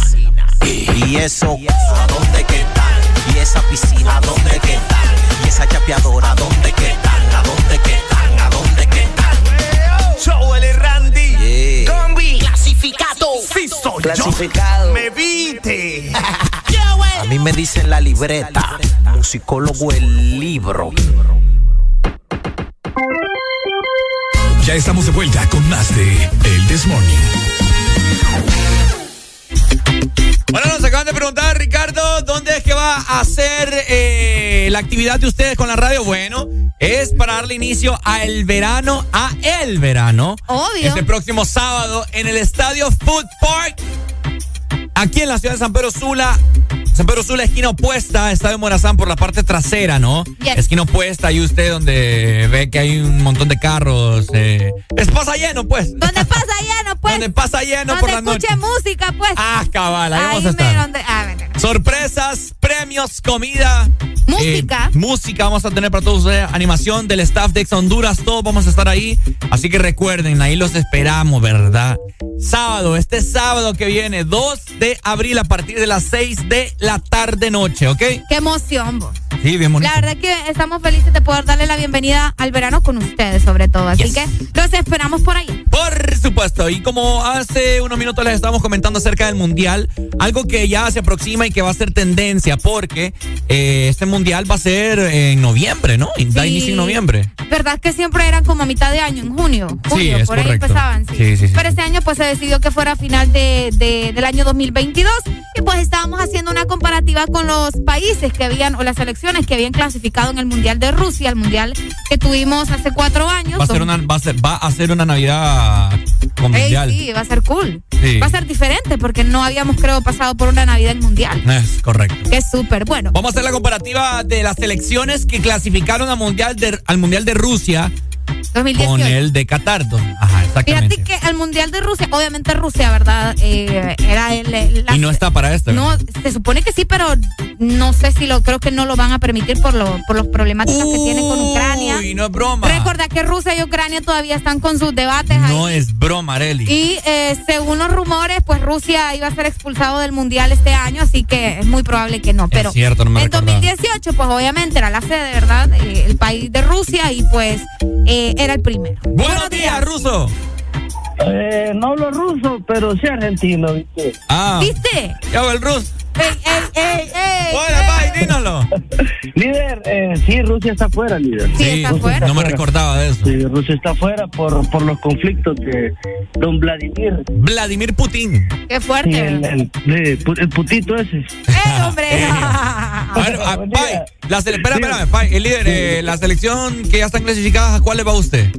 Y eso, ¿a dónde que están? Y esa piscina, ¿a dónde que están? Y esa chapeadora, ¿a dónde que están? ¿A dónde que están? ¿A dónde que están? Joel y Randy, Combi, clasificado. sí soy Clasificado. Me viste. A mí me dicen la libreta, musicólogo el libro. Ya estamos de vuelta con más de El This Morning. Bueno, nos acaban de preguntar, Ricardo, ¿dónde es que va a hacer eh, la actividad de ustedes con la radio? Bueno, es para darle inicio a el verano, a el verano. Obvio. Este próximo sábado en el Estadio Food Park, aquí en la ciudad de San Pedro Sula. San Pedro Sula, esquina opuesta, Estadio Morazán por la parte trasera, ¿no? Yes. Esquina opuesta, ahí usted donde ve que hay un montón de carros. Eh, es pasa lleno, pues. ¿Dónde pasa lleno, pues? Donde pasa lleno Donde por la escuche noche. música, pues. Ah, cabal, ahí vamos a estar. donde- ah. Sorpresas, premios, comida. Música. eh, música vamos a tener para todos ustedes. Animación del staff de Ex Honduras. Todos vamos a estar ahí. Así que recuerden, ahí los esperamos, ¿verdad? Sábado, este sábado que viene, 2 de abril a partir de las 6 de la tarde-noche, ¿ok? Qué emoción, vos. Sí, bien bonito. La verdad que estamos felices de poder darle la bienvenida al verano con ustedes, sobre todo. Así Yes. que los esperamos por ahí. Por supuesto, y como hace unos minutos les estábamos comentando acerca del Mundial, algo que ya se aproxima y que va a ser tendencia, porque eh, este Mundial va a ser en noviembre, ¿no? Da Sí. inicio en noviembre. ¿Verdad que siempre eran como a mitad de año, en junio? Junio, es por ahí correcto. empezaban, sí. Sí, sí, sí. Pero este año pues se decidió que fuera a final de, de- del año 2022 y pues estábamos haciendo una comparativa con los países que habían, o las selecciones que habían clasificado en el Mundial de Rusia, el Mundial que tuvimos hace cuatro años. Va a ser una, va a ser, va a ser una Navidad con Ey, Mundial. sí, va a ser cool. Sí. Va a ser diferente porque no habíamos, creo, pasado por una Navidad en Mundial. Es correcto. Que es súper bueno. Vamos a hacer la comparativa de las selecciones que clasificaron al Mundial de, al mundial de Rusia 2018. con el de Qatar. Ajá, exactamente. Fíjate que el Mundial de Rusia, obviamente Rusia, ¿verdad? Eh, era el, la- Y no está para esto. No, se supone que sí, pero no sé si lo, creo que no lo van a permitir por, lo, por los problemáticas que tienen con Ucrania. Uy, no es broma. Recuerda que Rusia y Ucrania todavía están con sus debates ahí. No es broma, Areli. Y eh, según los rumores, pues Rusia iba a ser expulsado del Mundial este año, así que es muy probable que no. Pero cierto, no me en recordaba. 2018, pues obviamente era la sede, ¿verdad? Eh, el país de Rusia y pues eh, era el primero. Buenos días, ruso. Eh, no hablo ruso, pero sí argentino, ¿viste? Ah. ¿Viste? ¿Qué hago el ruso? ¡Ey, ey, ey, ey! Bueno, bye, dínoslo. líder, eh, sí, Rusia está afuera, líder. Sí, está afuera. No me recordaba de eso. Sí, Rusia está afuera por, por los conflictos de don Vladimir. Vladimir Putin. ¡Qué Sí, fuerte! el, el- el putito ese. ¡Eh, hombre! A ver, ah, Pai, la sele- espera, espérame, Pai, el líder, eh, la selección que ya están clasificadas, ¿a cuál le va a usted?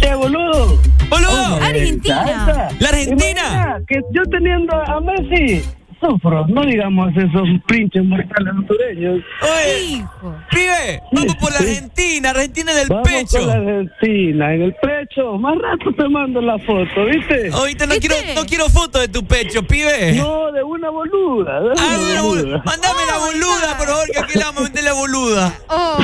¡Che, boludo! ¡Boludo! Argentina. ¡La Argentina! Imagina que yo teniendo a Messi, sufro, no digamos esos pinches mortales hondureños. Oye, pibe, vamos por la Argentina, Argentina del Vamos pecho. con la Argentina, en el pecho. Más rato te mando la foto, ¿viste? Ahorita no quiero, no quiero foto de tu pecho, pibe. No, de una boluda. De una Ah, de una boluda. boluda. Mándame la boluda, por favor, que aquí le vamos a meter la boluda. Oh,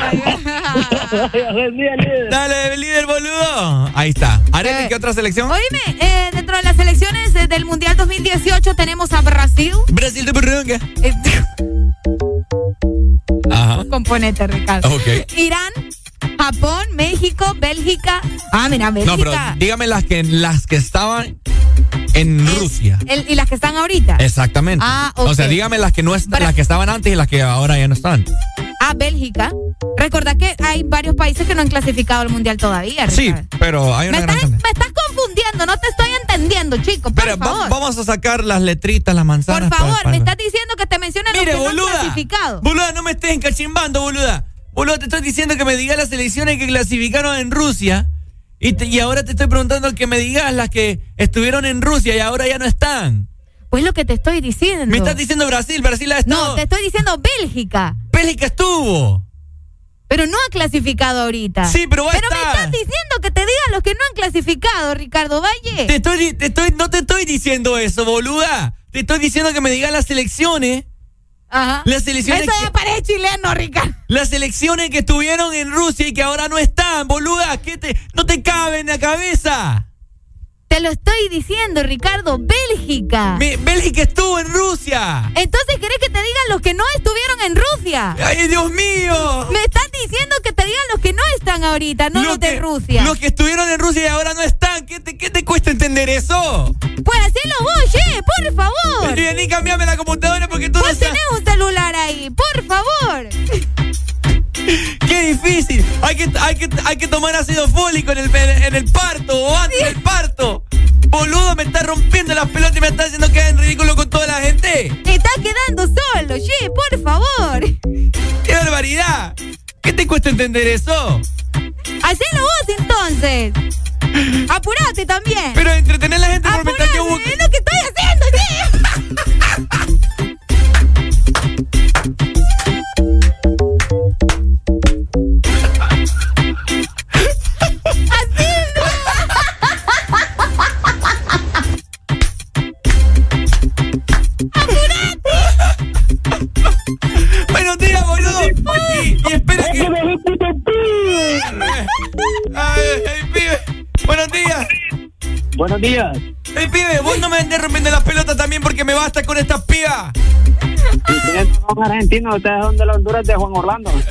Buen día, líder. Dale, líder boludo. Ahí está. Arely, ¿qué otra selección? Oíme, eh, dentro de las selecciones eh, del Mundial 2018 tenemos a Brasil. Brasil de Burrunga. Eh, Ajá. componente, Ricardo. Ok. Irán, Japón, México, Bélgica. Ah, mira, Bélgica. No, pero dígame las que, las que estaban en Rusia. El- y las que están ahorita. Exactamente. Ah, O sea, dígame las que no est- las que estaban antes y las que ahora ya no están. Ah, Bélgica. Recordad que hay varios países que no han clasificado al Mundial todavía, Sí, Ricardo. pero hay una Me gran estás, cantidad. me estás confundiendo, no te estoy entendiendo, chico, por Pero va- favor. vamos a sacar las letritas, las por manzanas. favor, para- para- me estás diciendo que te mencionen los Mire, que no han clasificado. Boluda, no me estés encachimbando, boluda. Boluda, te estoy diciendo que me digas las selecciones que clasificaron en Rusia. Y, te- y ahora te estoy preguntando que me digas las que estuvieron en Rusia y ahora ya no están. Pues lo que te estoy diciendo. Me estás diciendo Brasil, Brasil ha estado. No, te estoy diciendo Bélgica. Bélgica estuvo. Pero no ha clasificado ahorita. Sí, pero va a Pero me estar. estás diciendo que te digan los que no han clasificado, Ricardo Valle. Te estoy, te estoy, no te estoy diciendo eso, boluda. Te estoy diciendo que me digas las selecciones. Ajá. Las selecciones Eso que- ya parece chileno, Ricardo. Las selecciones que estuvieron en Rusia y que ahora no están, boluda. ¿Qué te, no te cabe en la cabeza? Te lo estoy diciendo, Ricardo. Bélgica. Mi- Bélgica estuvo en Rusia. Entonces, ¿querés que te digan los que no estuvieron en Rusia? ¡Ay, Dios mío! Me estás diciendo que te digan los que no están ahorita, no Lo los de Rusia. Los que estuvieron en Rusia y ahora no están. ¿Qué te, qué te cuesta entender eso? Pues hacelo vos, che, por favor. Ni cambiame la computadora porque tú no Vos sabes. tenés un celular ahí, por favor. ¡Qué difícil! Hay que, hay que, hay que tomar ácido fólico en el, en el parto o antes del parto. Boludo, me está rompiendo las pelotas y me está haciendo quedar en ridículo con toda la gente. Te estás quedando solo, che, por favor. ¡Qué barbaridad! ¿Qué te cuesta entender eso? Hacelo vos entonces. Apurate también. Pero entretener a la gente por mientras yo Apurate, es lo que estoy haciendo, Y, y espera que. Ay, ay, pibe. Buenos días. Buenos días. Ey, pibe, vos no me andes rompiendo las pelotas también porque me basta con estas pibas. Ustedes son argentinos, ustedes son de la Honduras de Juan Orlando.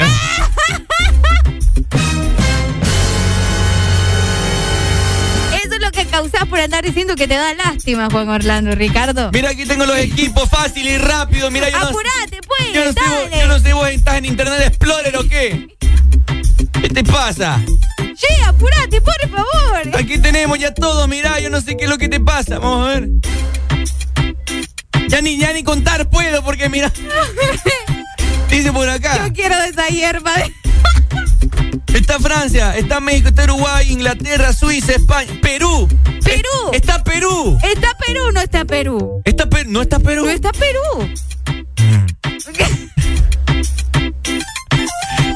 Causas por andar diciendo que te da lástima, Juan Orlando, Ricardo. Mira, aquí tengo los equipos fácil y rápido. Mira, yo no, Apurate, pues, yo no sé, vos- yo no sé vos estás en Internet Explorer o qué. ¿Qué te pasa? Che, apurate, por favor. Aquí tenemos ya todo, mirá, yo no sé qué es lo que te pasa. Vamos a ver. Ya ni, ya ni contar puedo porque mira. Dice por acá. Yo quiero de esa hierba. de- Está Francia, está México, está Uruguay, Inglaterra, Suiza, España, Perú. Perú. Es- está Perú. ¿Está Perú no está Perú? Está Perú. No está Perú. No está Perú.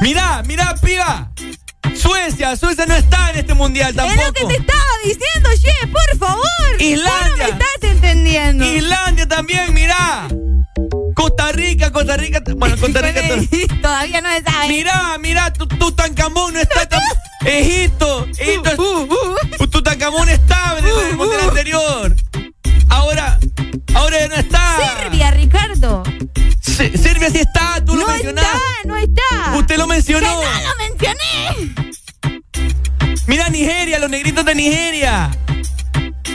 Mirá, mirá, piba. Suecia, Suecia no está en este mundial Es tampoco. lo que te estaba diciendo, che, por favor. Islandia. ¿Cómo me estás entendiendo? Islandia también, mirá. Costa Rica, Costa Rica. Bueno, Costa Rica. to- Todavía no se sabe. Mirá, mirá, tu- Tutankamón no está tan. Egipto, Egipto. Uh, Tutankamón estaba en el, mundial anterior. Ahora, ahora ya no está. Serbia, Ricardo. Se- Serbia sí está, tú lo no mencionaste. está, no está. Usted lo mencionó. Que no lo mencioné. Mira Nigeria, los negritos de Nigeria.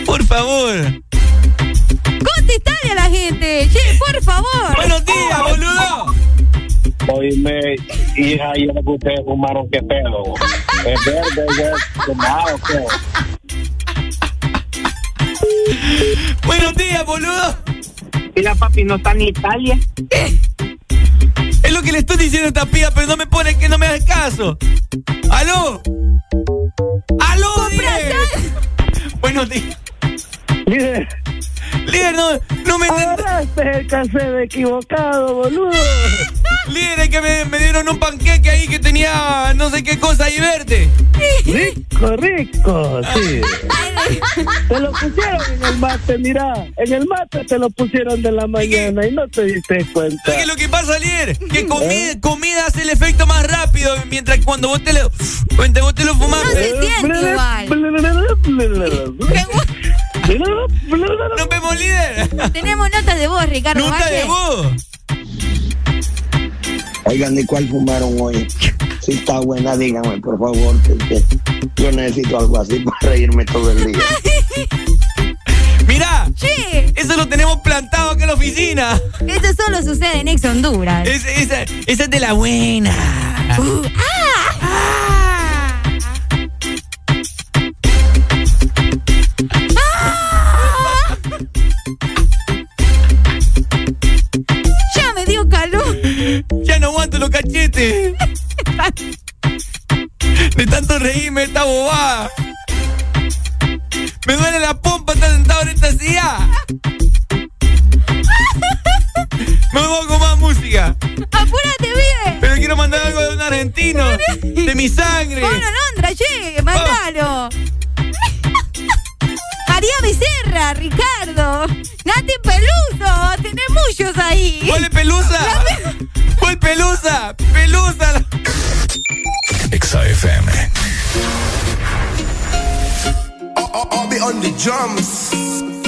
Por favor. Contestale a la gente, che, por favor. Buenos días, boludo. Oíme, hija, y lo que ustedes fumaron, qué pedo. Es verde, es fumado, ¿qué? Buenos días, boludo. Mira, papi, no está en Italia. Es lo que le estoy diciendo a esta piba, pero no me pone que no me hagas caso. ¡Aló! ¡Aló! Buenos días. Líder. Líder, no, no me... es el cassette equivocado, boludo. Líder, es que me, me dieron un panqueque ahí que tenía no sé qué cosa ahí verde. Rico, rico, sí. Te lo pusieron en el mate, mira. En el mate te lo pusieron de la mañana y no te diste cuenta. ¿Sabes qué es lo que pasa, líder? Que comida, comida hace el efecto más rápido, mientras que cuando vos te lo, cuando vos te lo fumas... No se siente igual. ¡Nos vemos, líder! Tenemos notas de voz, Ricardo. ¡Nota Valle. de voz! Oigan, ¿de cuál fumaron hoy? Si está buena, díganme, por favor, yo necesito algo así para reírme todo el día. Mira, eso lo tenemos plantado acá en la oficina. Esto solo sucede en Ex Honduras. Es- esa, esa es de la buena. Uh, ah. Ya Aguanto los cachetes. De tanto reírme esta bobada. Me duele la pompa estar sentado en esta silla. Me voy con más música. Apúrate, vive. Pero quiero mandar algo de un argentino. De mi sangre. Bueno, Londra, che, mandalo. María Becerra, Ricardo. Nati Peluso, tenés muchos ahí. ¿Cuál es pelusa? ¿Cuál pelusa? Pelusa. Exa FM. I'll be on the drums.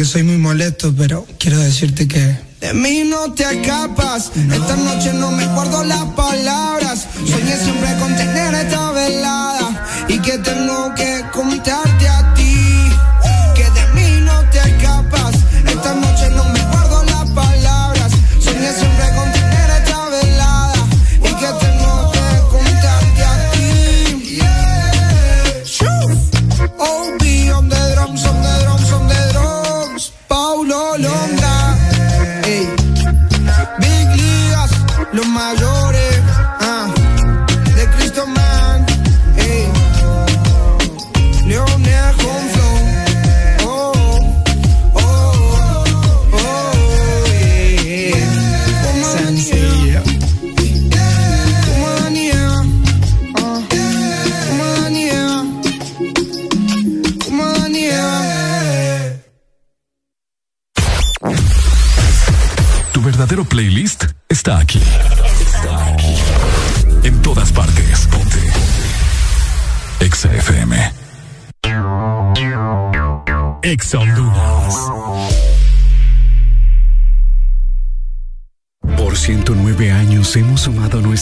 Que soy muy molesto, pero quiero decirte que De mí no te escapas. Esta noche no me guardo las palabras. Soñé siempre con tener esta velada. Y que tengo que contarte Exa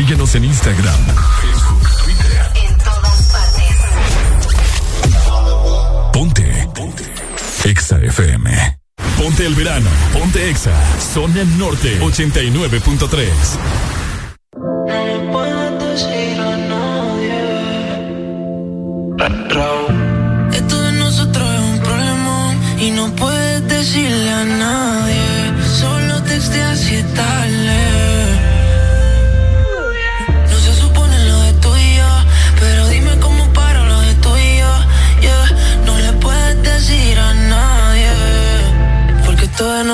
Síguenos en Instagram, Facebook, Twitter. En todas partes. Ponte. Ponte. Exa FM. Ponte el verano. Ponte Exa. Zona Norte 89.3.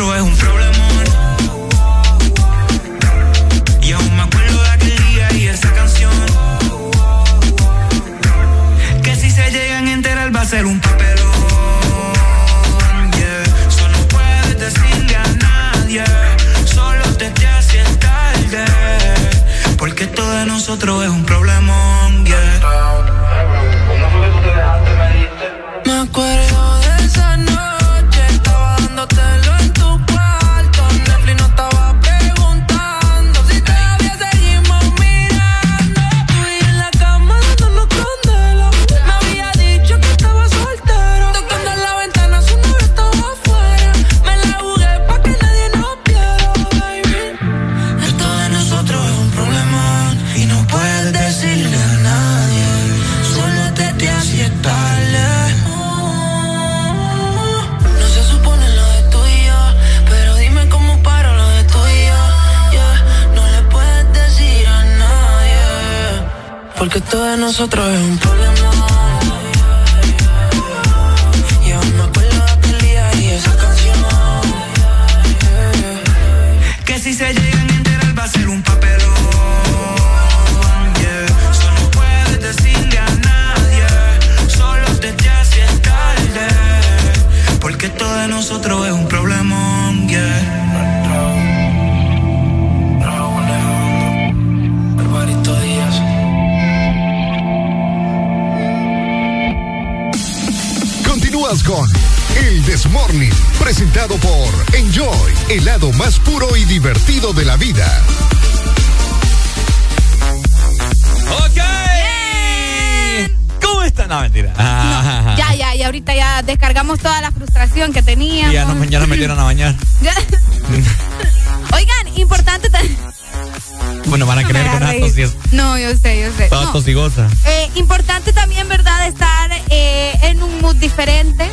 Nosotros es un problema. Todo de nosotros es un problema. El Desmorning, presentado por Enjoy, el lado más puro y divertido de la vida. Ok. ¿Cómo están? No, mentira. Ah, Ya, ya, y ahorita ya descargamos toda la frustración que teníamos. Y ya nos, ya nos metieron a bañar. Oigan, importante también. Bueno, van a creer con hagas una tosis, No, yo sé, yo sé. toda No. tosigosa. Eh, importante también, ¿verdad? Estar eh, en un mood diferente,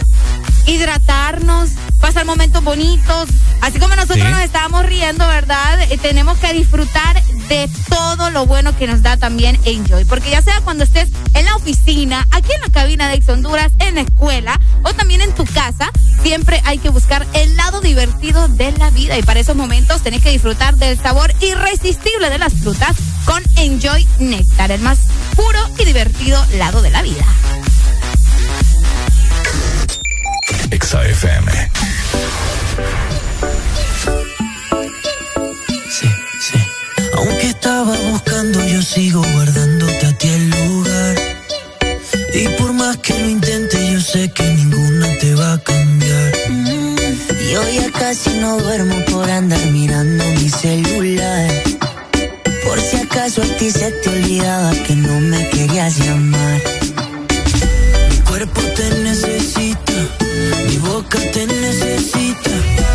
hidratarnos, pasar momentos bonitos. Así como nosotros Sí. nos estábamos riendo, ¿verdad? Eh, tenemos que disfrutar de todo lo bueno que nos da también Enjoy. Porque ya sea cuando estés en la oficina, aquí en la cabina de Ex Honduras, en la escuela o también en tu casa, siempre hay que buscar el lado divertido de la vida. Y para esos momentos tenés que disfrutar del sabor irresistible de las frutas con Enjoy Nectar, el más puro y divertido lado de la vida. Exa FM. Sí, sí. Aunque estaba buscando, yo sigo guardándote a ti el lugar. Y por más que lo intente, yo sé que ninguna te va a cambiar. Yo ya casi no duermo por andar mirando mi celular. Por si acaso a ti se te olvidaba que no me querías llamar. Mi cuerpo te necesita, boca te necesita.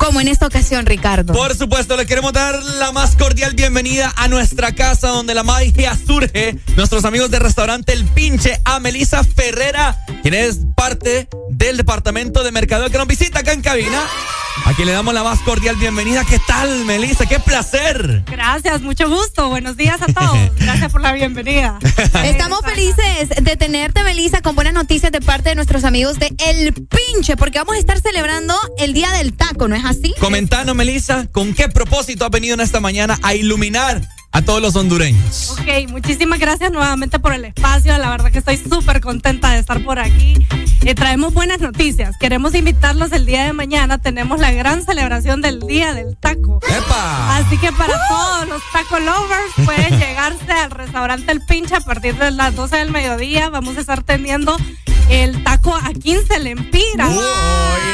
como en esta ocasión, Ricardo. Por supuesto, le queremos dar la más cordial bienvenida a nuestra casa donde la magia surge. Nuestros amigos del restaurante El Pinche, a Ferrera, quien es parte del departamento de mercado que nos visita acá en cabina a quien le damos la más cordial bienvenida. ¿Qué tal, Melissa? ¡Qué placer! Gracias, mucho gusto. Buenos días a todos. Gracias por la bienvenida. Estamos felices de tenerte, Melissa, con buenas noticias de parte de nuestros amigos de El Pinche, porque vamos a estar celebrando el Día del Taco, ¿no es así? Comentanos, Melissa, ¿con qué propósito has venido en esta mañana a iluminar a todos los hondureños. Ok, muchísimas gracias nuevamente por el espacio. La verdad que estoy súper contenta de estar por aquí. Eh, traemos buenas noticias. Queremos invitarlos el día de mañana. Tenemos la gran celebración del Día del Taco. ¡Epa! Así que para todos los taco lovers, pueden llegarse al restaurante El Pinche a partir de las 12 del mediodía. Vamos a estar teniendo el taco a 15 lempiras. ¡Uy,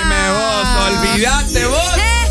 me vos! ¡Olvídate vos! ¡Eh!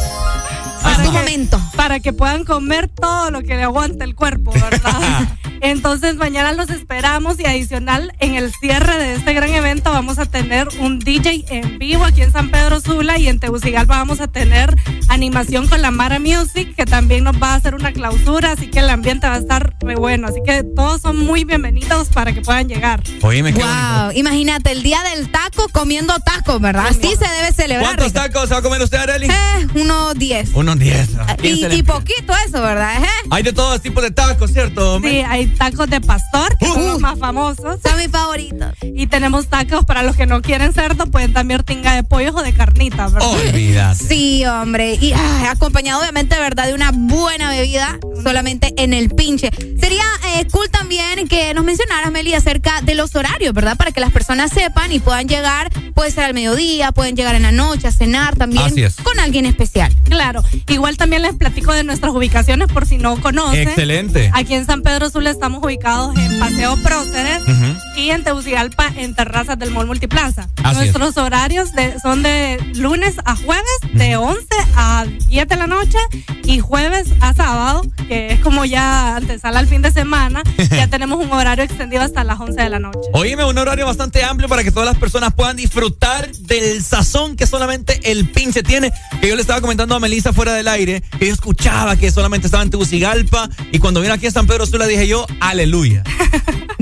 para que, momento. Para que puedan comer todo lo que le aguanta el cuerpo, ¿verdad? Entonces mañana los esperamos y adicional en el cierre de este gran evento vamos a tener un DJ en vivo aquí en San Pedro Sula y en Tegucigalpa vamos a tener animación con la Mara Music que también nos va a hacer una clausura, así que el ambiente va a estar muy bueno, así que todos son muy bienvenidos para que puedan llegar. Oíme, qué Wow, imagínate el día del taco comiendo tacos, ¿verdad? Así se debe celebrar. ¿Cuántos Ricardo. tacos va a comer usted, Arely? Eh, unos 10. Unos 10. Y, y poquito eso, ¿verdad? Eh? Hay de todos tipos de tacos, ¿cierto? Sí, hay tacos de pastor, que son los más famosos. Son mis favoritos. Y tenemos tacos para los que no quieren cerdo, pueden también tinga de pollo o de carnita, ¿verdad? Olvídate. Sí, hombre. Y ah, acompañado, obviamente, ¿verdad? De una buena bebida solamente en el pinche. Sería eh, cool también que nos mencionaras, Meli, acerca de los horarios, ¿verdad? Para que las personas sepan y puedan llegar, puede ser al mediodía, pueden llegar en la noche a cenar también Así es. con alguien especial. Claro, igual también les platico de nuestras ubicaciones por si no conocen. Excelente. Aquí en San Pedro Sula estamos ubicados en Paseo Próceres y en Tegucigalpa en Terrazas del Mall Multiplaza. Así Nuestros horarios de- son de lunes a jueves, de 11 a 10 de la noche y jueves a sábado, que es como ya antesala al fin de semana, ya tenemos un horario extendido hasta las 11 de la noche. Oíme, un horario bastante amplio para que todas las personas puedan disfrutar del sazón que solamente el pinche tiene. Que yo le estaba comentando a Melissa fuera del aire, que yo escuchaba que solamente estaba en Tegucigalpa y cuando vine aquí a San Pedro Sula dije yo, aleluya.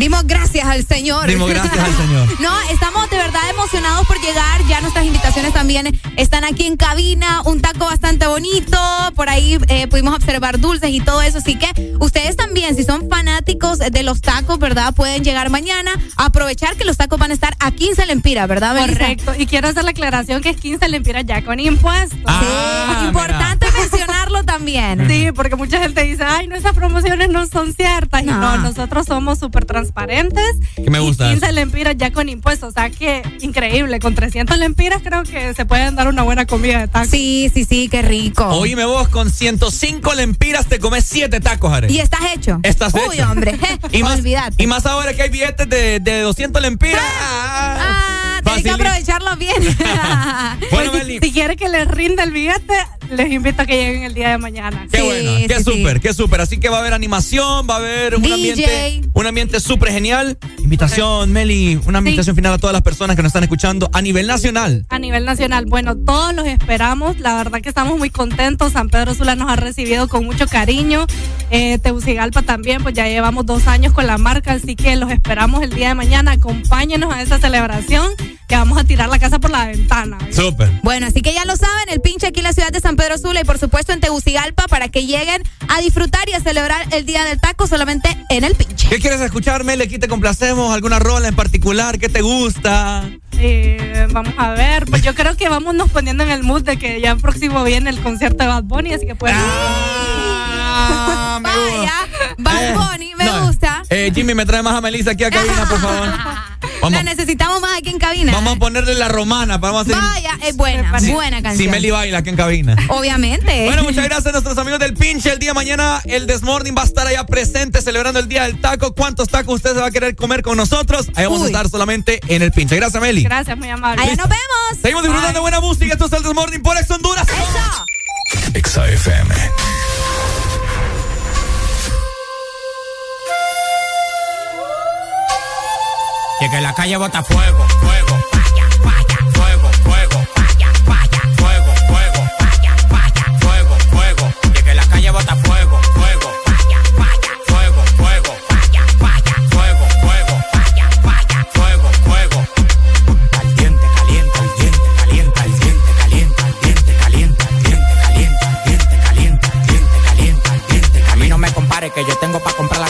Dimos gracias al Señor. Dimos gracias al Señor. No, estamos de verdad emocionados por llegar. Ya nuestras invitaciones también están aquí en cabina. Un taco bastante bonito. Por ahí eh, pudimos observar dulces y todo eso. Así que ustedes también, si son fanáticos de los tacos, ¿verdad? Pueden llegar mañana. Aprovechar que los tacos van a estar a 15 lempiras, ¿verdad, Melissa? Correcto. Y quiero hacer la aclaración que es 15 lempiras ya con impuestos. Sí, importante mencionarlo también. Sí, porque mucha gente dice, ay, no, esas promociones no son ciertas. Y No. no, nosotros somos súper transparentes. Que me y gusta 15 eso. lempiras ya con impuestos. O sea que increíble. Con 300 lempiras creo que se pueden dar una buena comida de tacos. Sí, sí, sí, qué rico. Oíme vos, con 105 lempiras te comes 7 tacos, Are. ¿Y estás hecho? Estás Uy, hecho. hombre. Y más, Olvídate. y más ahora que hay billetes de, de 200 lempiras. Ah, tienes que aprovecharlo bien. Bueno, si, si quiere que les rinda el billete, les invito a que lleguen el día de mañana. Qué bueno, qué súper, qué súper. Así que va a haber animación, va a haber un DJ. ambiente, un ambiente súper genial. Invitación, Meli, una invitación final a todas las personas que nos están escuchando a nivel nacional. A nivel nacional, bueno, todos los esperamos. La verdad que estamos muy contentos. San Pedro Sula nos ha recibido con mucho cariño. Eh, Tegucigalpa también, pues ya llevamos dos años con la marca, así que los esperamos el día de mañana. Acompáñenos a esa celebración que vamos a tirar la casa por la ventana. Súper. Bueno, así que ya lo saben, el pinche aquí en la ciudad de San Pedro Sula y por supuesto en Tegucigalpa para que lleguen a disfrutar y a celebrar el Día del Taco solamente en el pinche. ¿Qué quieres escuchar? Aquí te complacemos. ¿Alguna rola en particular? ¿Qué te gusta? Eh, vamos a ver, pues yo creo que vámonos poniendo en el mood de que ya próximo viene el concierto de Bad Bunny, así que pues. Vaya, Bad Bunny, me gusta. Eh, Jimmy, me trae más a Melissa aquí a cabina, por favor. Vamos, La necesitamos más aquí en cabina. vamos a ponerle la romana. Vamos a hacer. Vaya, es buena, buena Si canción. Meli baila aquí en cabina. Obviamente. Bueno, muchas gracias a nuestros amigos del pinche. El día de mañana el Desmorning va a estar allá presente celebrando el día del taco. ¿Cuántos tacos usted se va a querer comer con nosotros? Ahí vamos a estar solamente en el pinche. Gracias, Meli. Gracias, muy amable. Allá nos vemos. Seguimos disfrutando de buena música. Esto es el Desmorning por Ex Honduras. Exa FM. Y que la calle bota fuego, fuego, falla, falla, fuego, fuego, falla, falla, fuego, fuego, falla, falla, fuego, fuego. Y que la calle bota fuego, fuego, falla, falla, fuego, fuego, falla, falla, fuego, fuego, falla, falla, fuego, fuego. Caliente, caliente, caliente, caliente, caliente, caliente, caliente, caliente, caliente, caliente, caliente, caliente, caliente. A mí no me compare que yo tengo para comprar la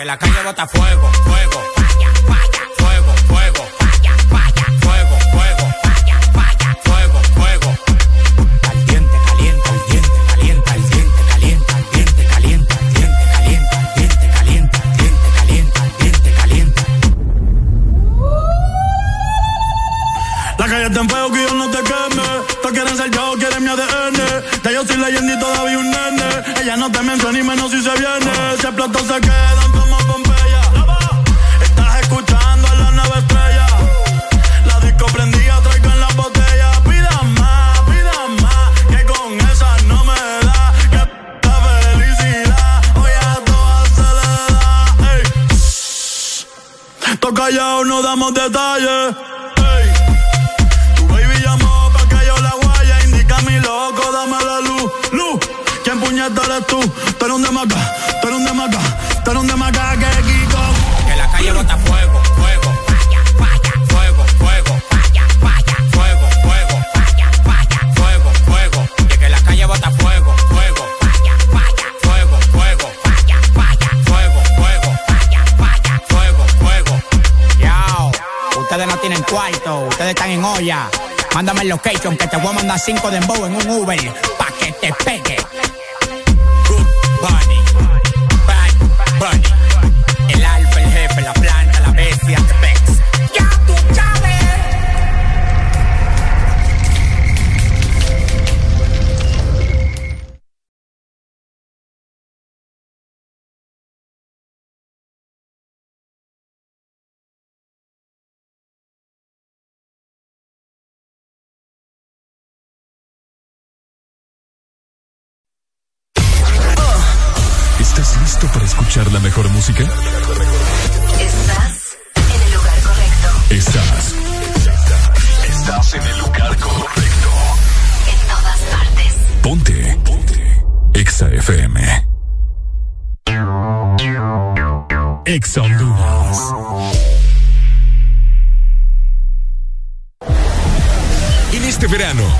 que la calle bota fuego, fuego. Falla, falla. Fuego, fuego. Falla, falla. Fuego, fuego. Falla, falla. Fuego, fuego. Caliente, caliente, caliente, caliente, caliente, caliente, caliente, caliente, caliente, caliente, caliente, caliente, caliente, caliente, caliente, La calle está en fuego que yo no te queme. Tú quieres ser yo, quieres mi ADN. Ya yo soy leyenda y todavía un nene. Ella no te menciona ni menos si se viene. Se explotó, se quema. Toca callado, no damos detalles. Ey. Tu baby llamó pa' que yo la guaya. Indica mi loco, dame la luz. Luz. ¿Quién puñeta eres tú? Tú eres un demaca, tú eres un demaca, tú eres un demaca que Kiko. Que la calle bota ustedes no tienen cuarto, ustedes están en olla. Mándame el location que te voy a mandar cinco de embow en un Uber pa' que te pegue. Estás en el lugar correcto. Estás. Estás en el lugar correcto. En todas partes. Ponte. Ponte. Exa FM. Exa Honduras. En este verano,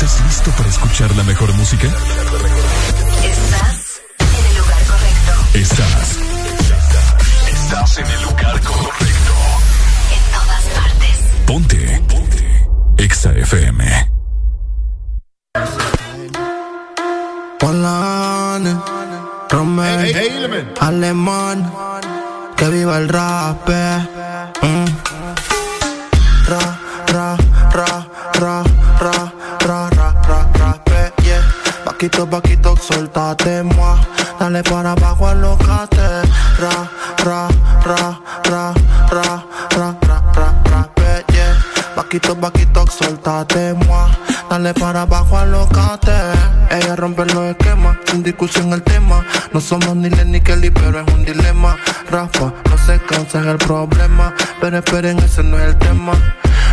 ¿Estás listo para escuchar la mejor música? Estás en el lugar correcto. Estás. Estás en el lugar correcto. En todas partes. Ponte. Ponte. Exa FM. Polane, Romeo, Alemán, que viva el rap. eh. Mm. Paquito, paquito, soltate, moi. Dale para abajo, alocate. Ra, ra, ra, ra, ra, ra, ra, ra, eh, yeah. Paquito, paquito, soltate, moi. Dale para abajo, alocate. Ella rompe los esquemas, sin discusión el tema. No somos ni Len ni Kelly, pero es un dilema. Rafa, no se cansa es el problema. Pero esperen, ese no es el tema.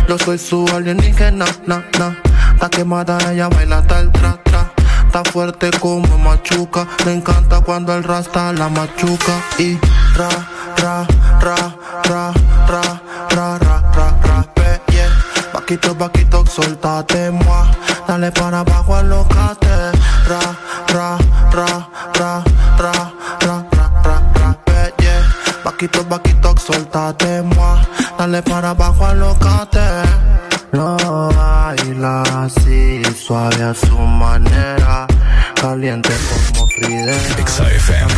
Yo soy su alienígena, na, na. Está quemada, ella baila el tra, tra. Está fuerte como machuca. Me encanta cuando el rasta la machuca. Y ra, ra, ra, ra, ra, ra, ra, ra, ra, yeah. Paquito, paquito, soltate, moi. Dale para abajo, alocate. Ra, ra, ra, ra, ra, ra, ra, ra, ra, yeah. Paquito, paquito, soltate, moi. Dale para abajo, alocate. Lo baila así, suave a su manera. Caliente como Fidel. Exa FM.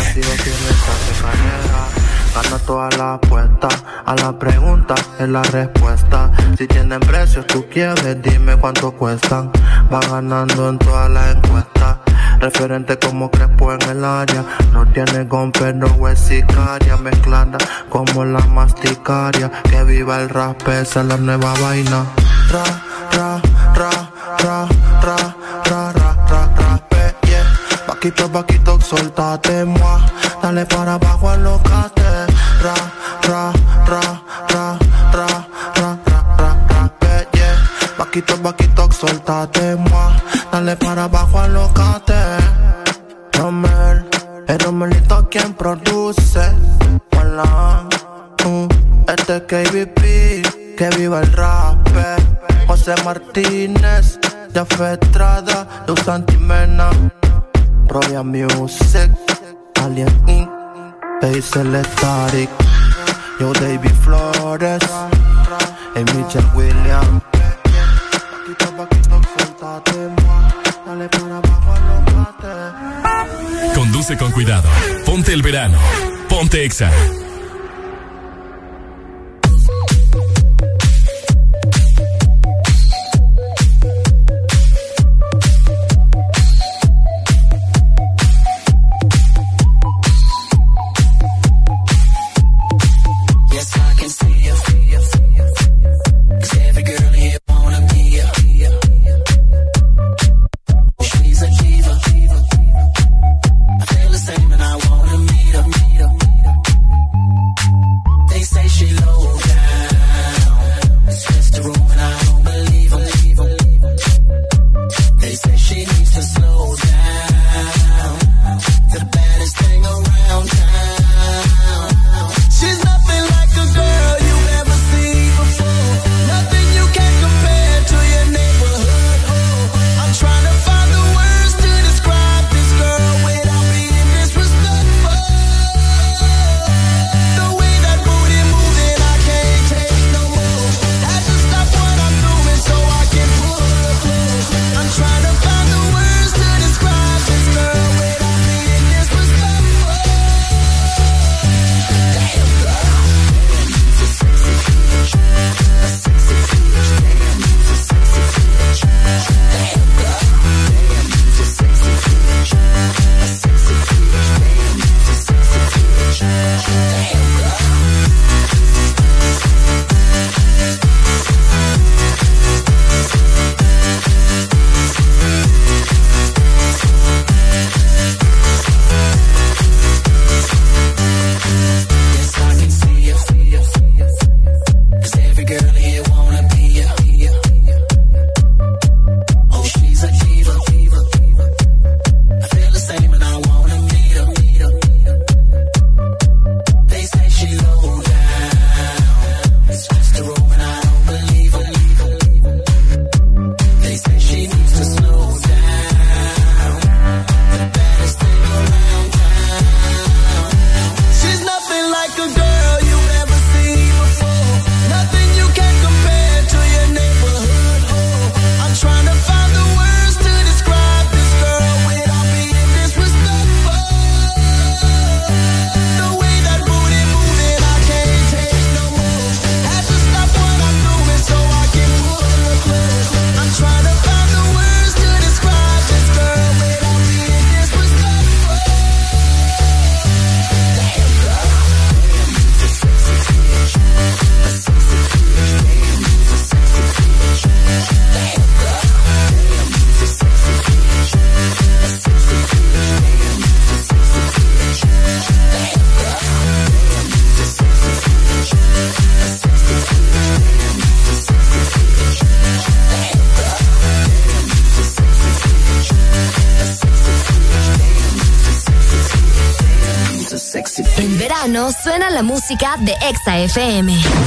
Gana toda la apuesta. A la pregunta es la respuesta. Si tienen precios, tú quieres, dime cuánto cuestan. Va ganando en todas las encuestas. Referente como Crespo en el área. No tiene con pero es sicaria. Mezclada como la masticaria. Que viva el rap, esa es la nueva vaina. Ra, ra, ra, ra, ra, ra, ra, ra, ra, yeah. Vaquito, vaquito, soltate, moi. Dale para abajo, alocate. Ra, ra, ra, ra, ra, ra, ra, ra, ra, yeah. Vaquito, vaquito, soltate, moi. Dale para abajo, alocate. Romel, es Romelito quien produce. Hola, uh, este es KBP, que viva el rap. José Martínez, ya Estrada, Luz Antimena, Royal Music, Alien Inc., Hazel Static, Yo David Flores, y Mitchell Williams. Conduce con cuidado. Ponte el verano. Ponte Exa. Música de Exa FM.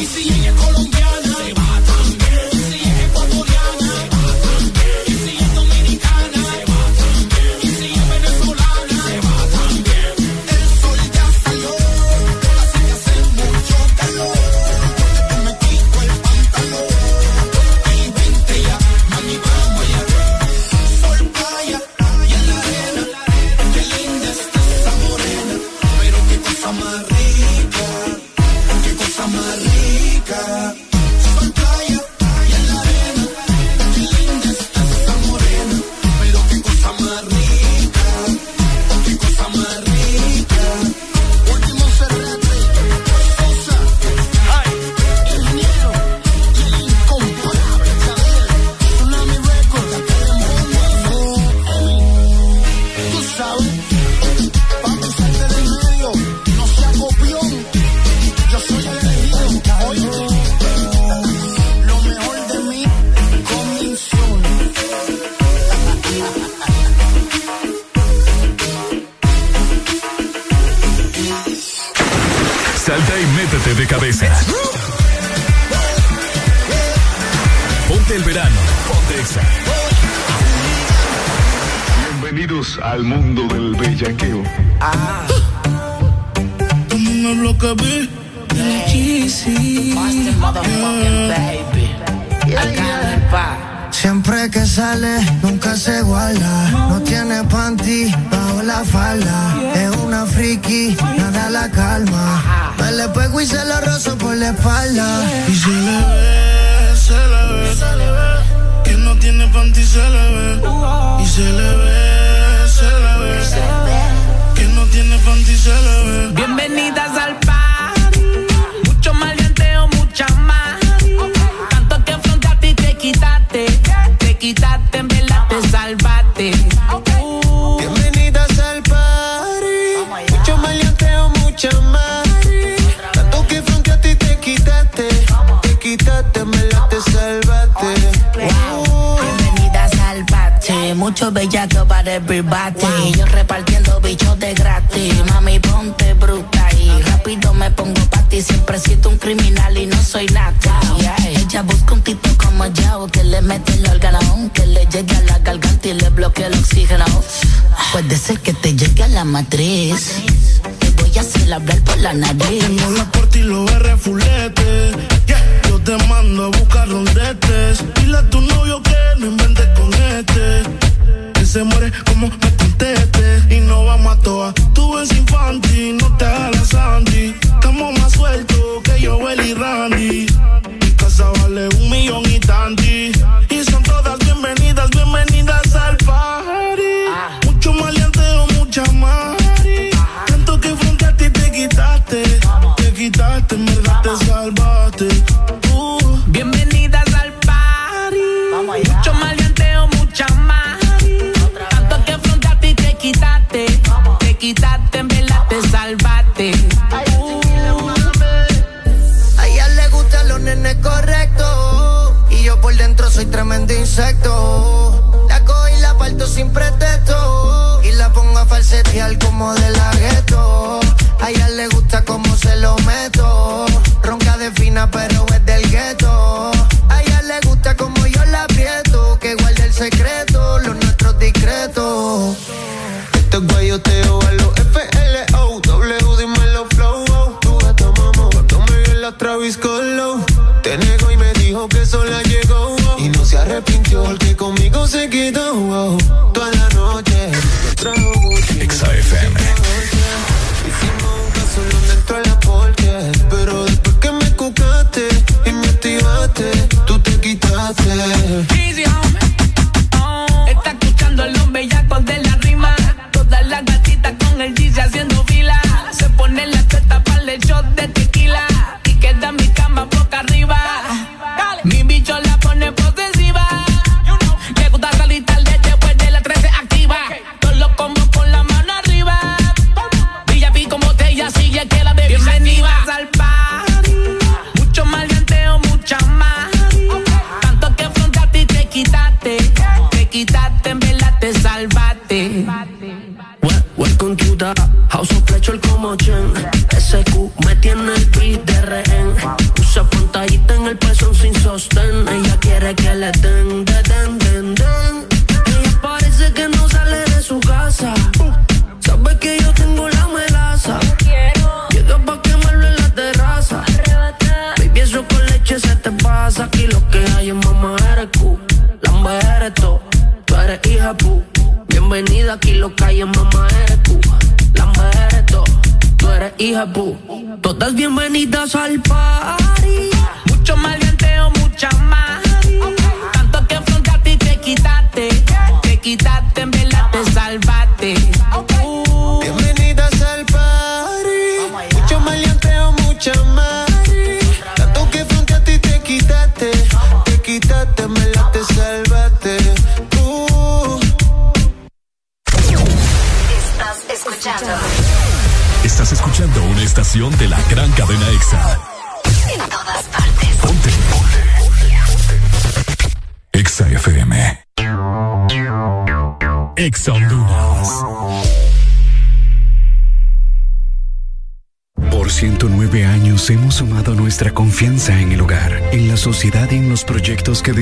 Te voy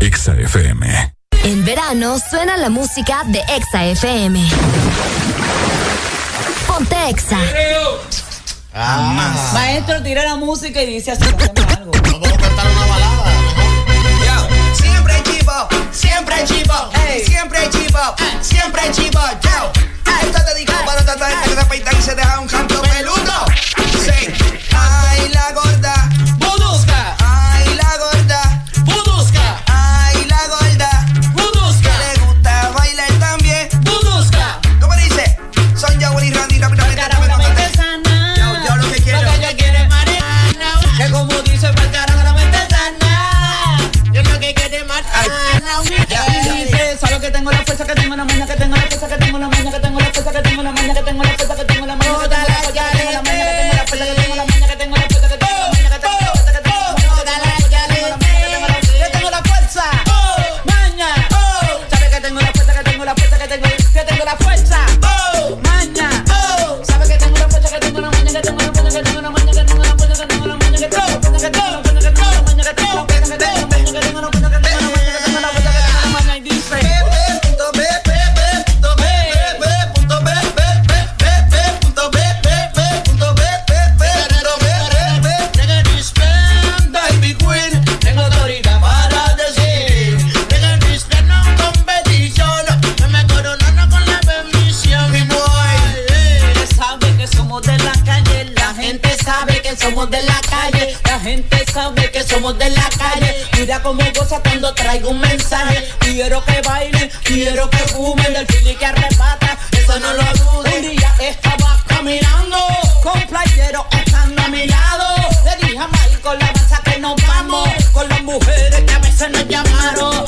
Exa FM. En verano suena la música de Exa FM. Ponte Exa. Ah. Maestro, tira la música y dice así. Algo. No puedo cantar una balada. Siempre chivo, siempre chivo, siempre chivo, siempre chivo. Yo, esto te digo para tratar de peitar y se deja un canto sabe que somos de la calle, la gente sabe que somos de la calle. Mira cómo goza cuando traigo un mensaje. Quiero que bailen, quiero que fumen, del chile que arrebata, eso no lo dudes. Un día estaba caminando, con playero estando a mi lado. Le dije a Michael la masa que nos vamos, con las mujeres que a veces nos llamaron.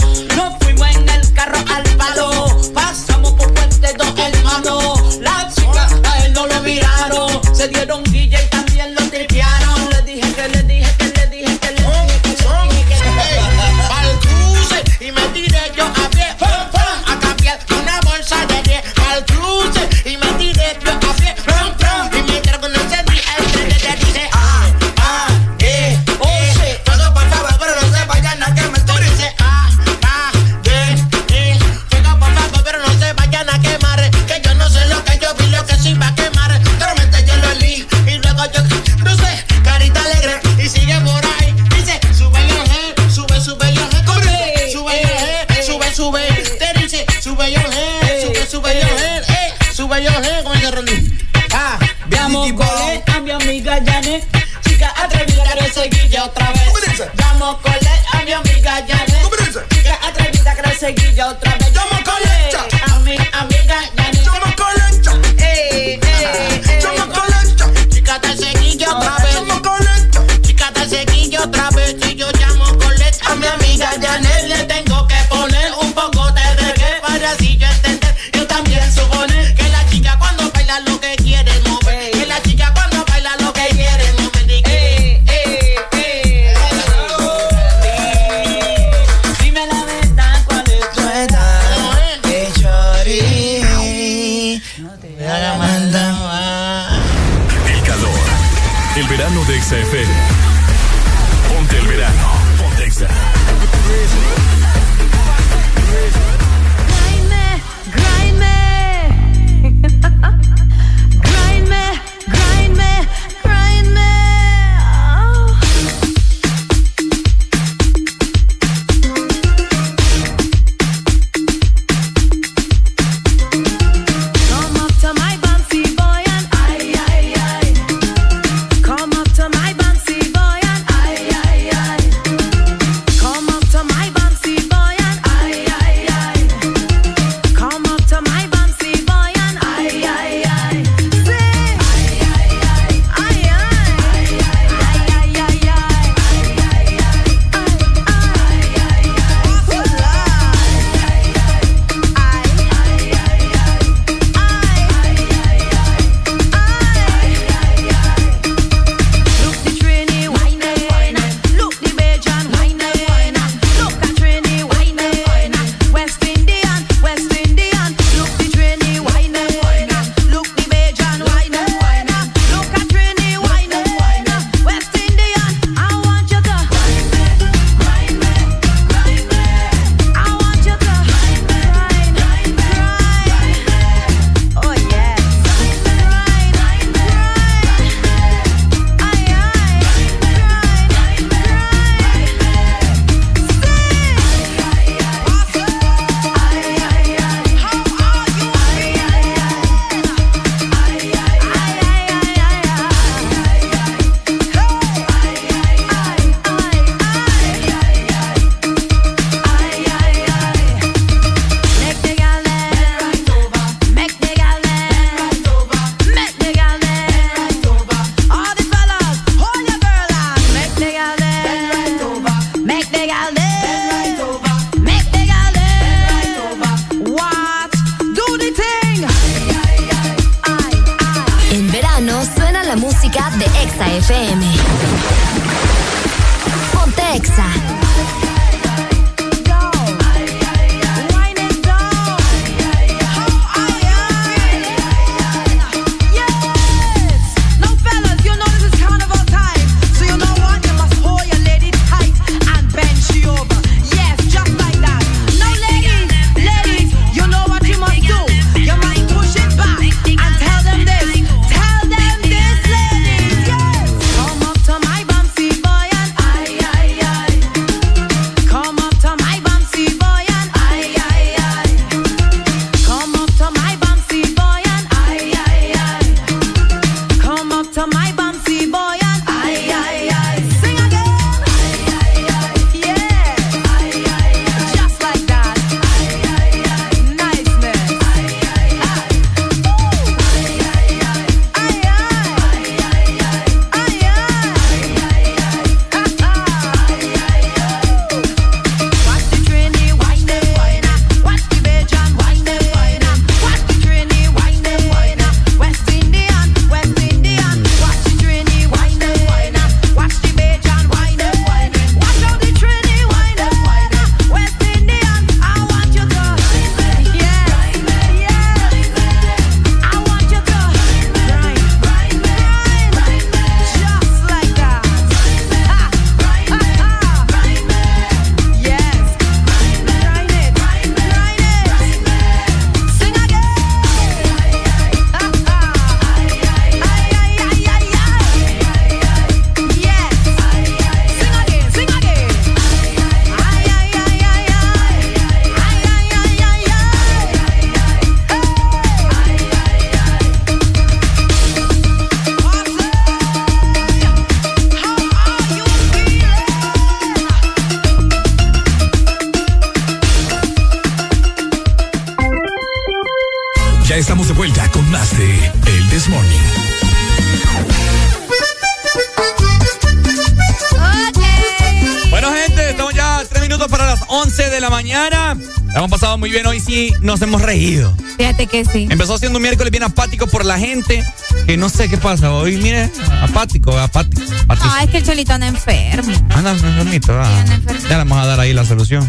Nos hemos reído. Fíjate que sí. Empezó siendo un miércoles bien apático por la gente, que no sé qué pasa. Hoy, mire, apático, apático. apático. Ah, es que el cholito anda enfermo. Anda enfermito, ah. Ya le vamos a dar ahí la solución.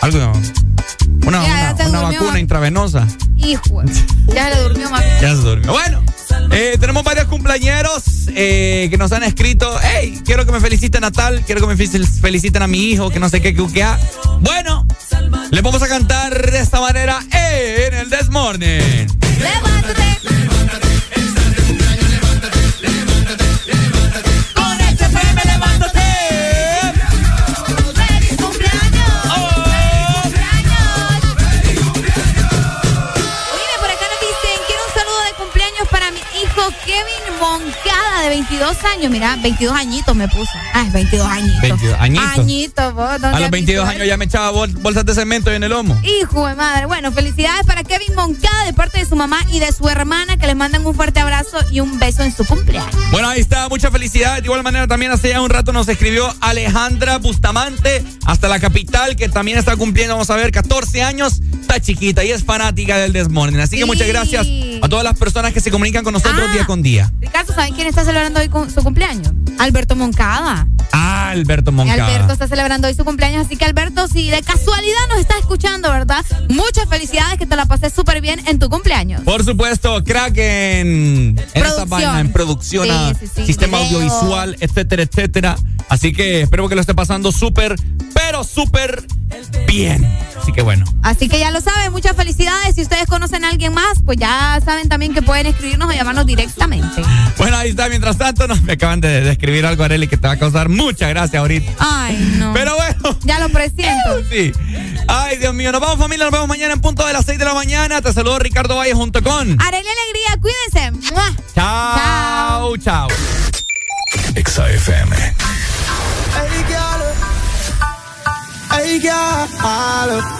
Algo, una, Ya, una, vacuna intravenosa. Hijo, ya le durmió más. Ya se durmió. Bueno, eh, tenemos varios cumpleañeros eh, que nos han escrito. Hey, quiero que me feliciten a tal, quiero que me fel- feliciten a mi hijo, que no sé qué, que, que, ah. Bueno, le vamos a cantar de esta manera 22 años. Mira, 22 añitos me puso. Ah, es 22 añitos. 22 añitos. Añitos, vos. ¿dónde A los has 22 visto años ya me echaba bol- bolsas de cemento en el lomo. Hijo de madre. Bueno, felicidades para Kevin Moncada de parte de su mamá y de su hermana que les mandan un fuerte abrazo y un beso en su cumpleaños. Bueno, ahí está, mucha felicidad. De igual manera, también hace ya un rato nos escribió Alejandra Bustamante, hasta la capital, que también está cumpliendo, vamos a ver, 14 años. Está chiquita y es fanática del Desmorning. Así que muchas gracias a todas las personas que se comunican con nosotros Ah. día con día. ¿Saben quién está celebrando hoy con- su cumpleaños? Alberto Moncada. Ah, Alberto Moncada. Alberto está celebrando hoy su cumpleaños, así que Alberto, si de casualidad nos está escuchando, ¿verdad? Muchas felicidades, que te la pases súper bien en tu cumpleaños. Por supuesto, crack en, en esta vaina, en producción, Sí, a sí, sí, sistema video. audiovisual, etcétera, etcétera. Así que espero que lo esté pasando súper, pero súper bien. Así que bueno. Así que ya lo saben, muchas felicidades. Si ustedes conocen a alguien más, pues ya saben también que pueden escribirnos o llamarnos directamente. Bueno, ahí está. Mientras tanto, nos, me acaban de, de escribir algo, Areli, que te va a causar mucha gracia ahorita. Ay, no. Pero bueno. Ya lo presiento. Sí. Ay, Dios mío. Nos vamos, familia. Nos vemos mañana en punto de las 6 de la mañana. Te saludo Ricardo Valle junto con. Arely Alegría, cuídense. ¡Mua! Chao, chao. Exa FM. Hey, girl. Hey, girl.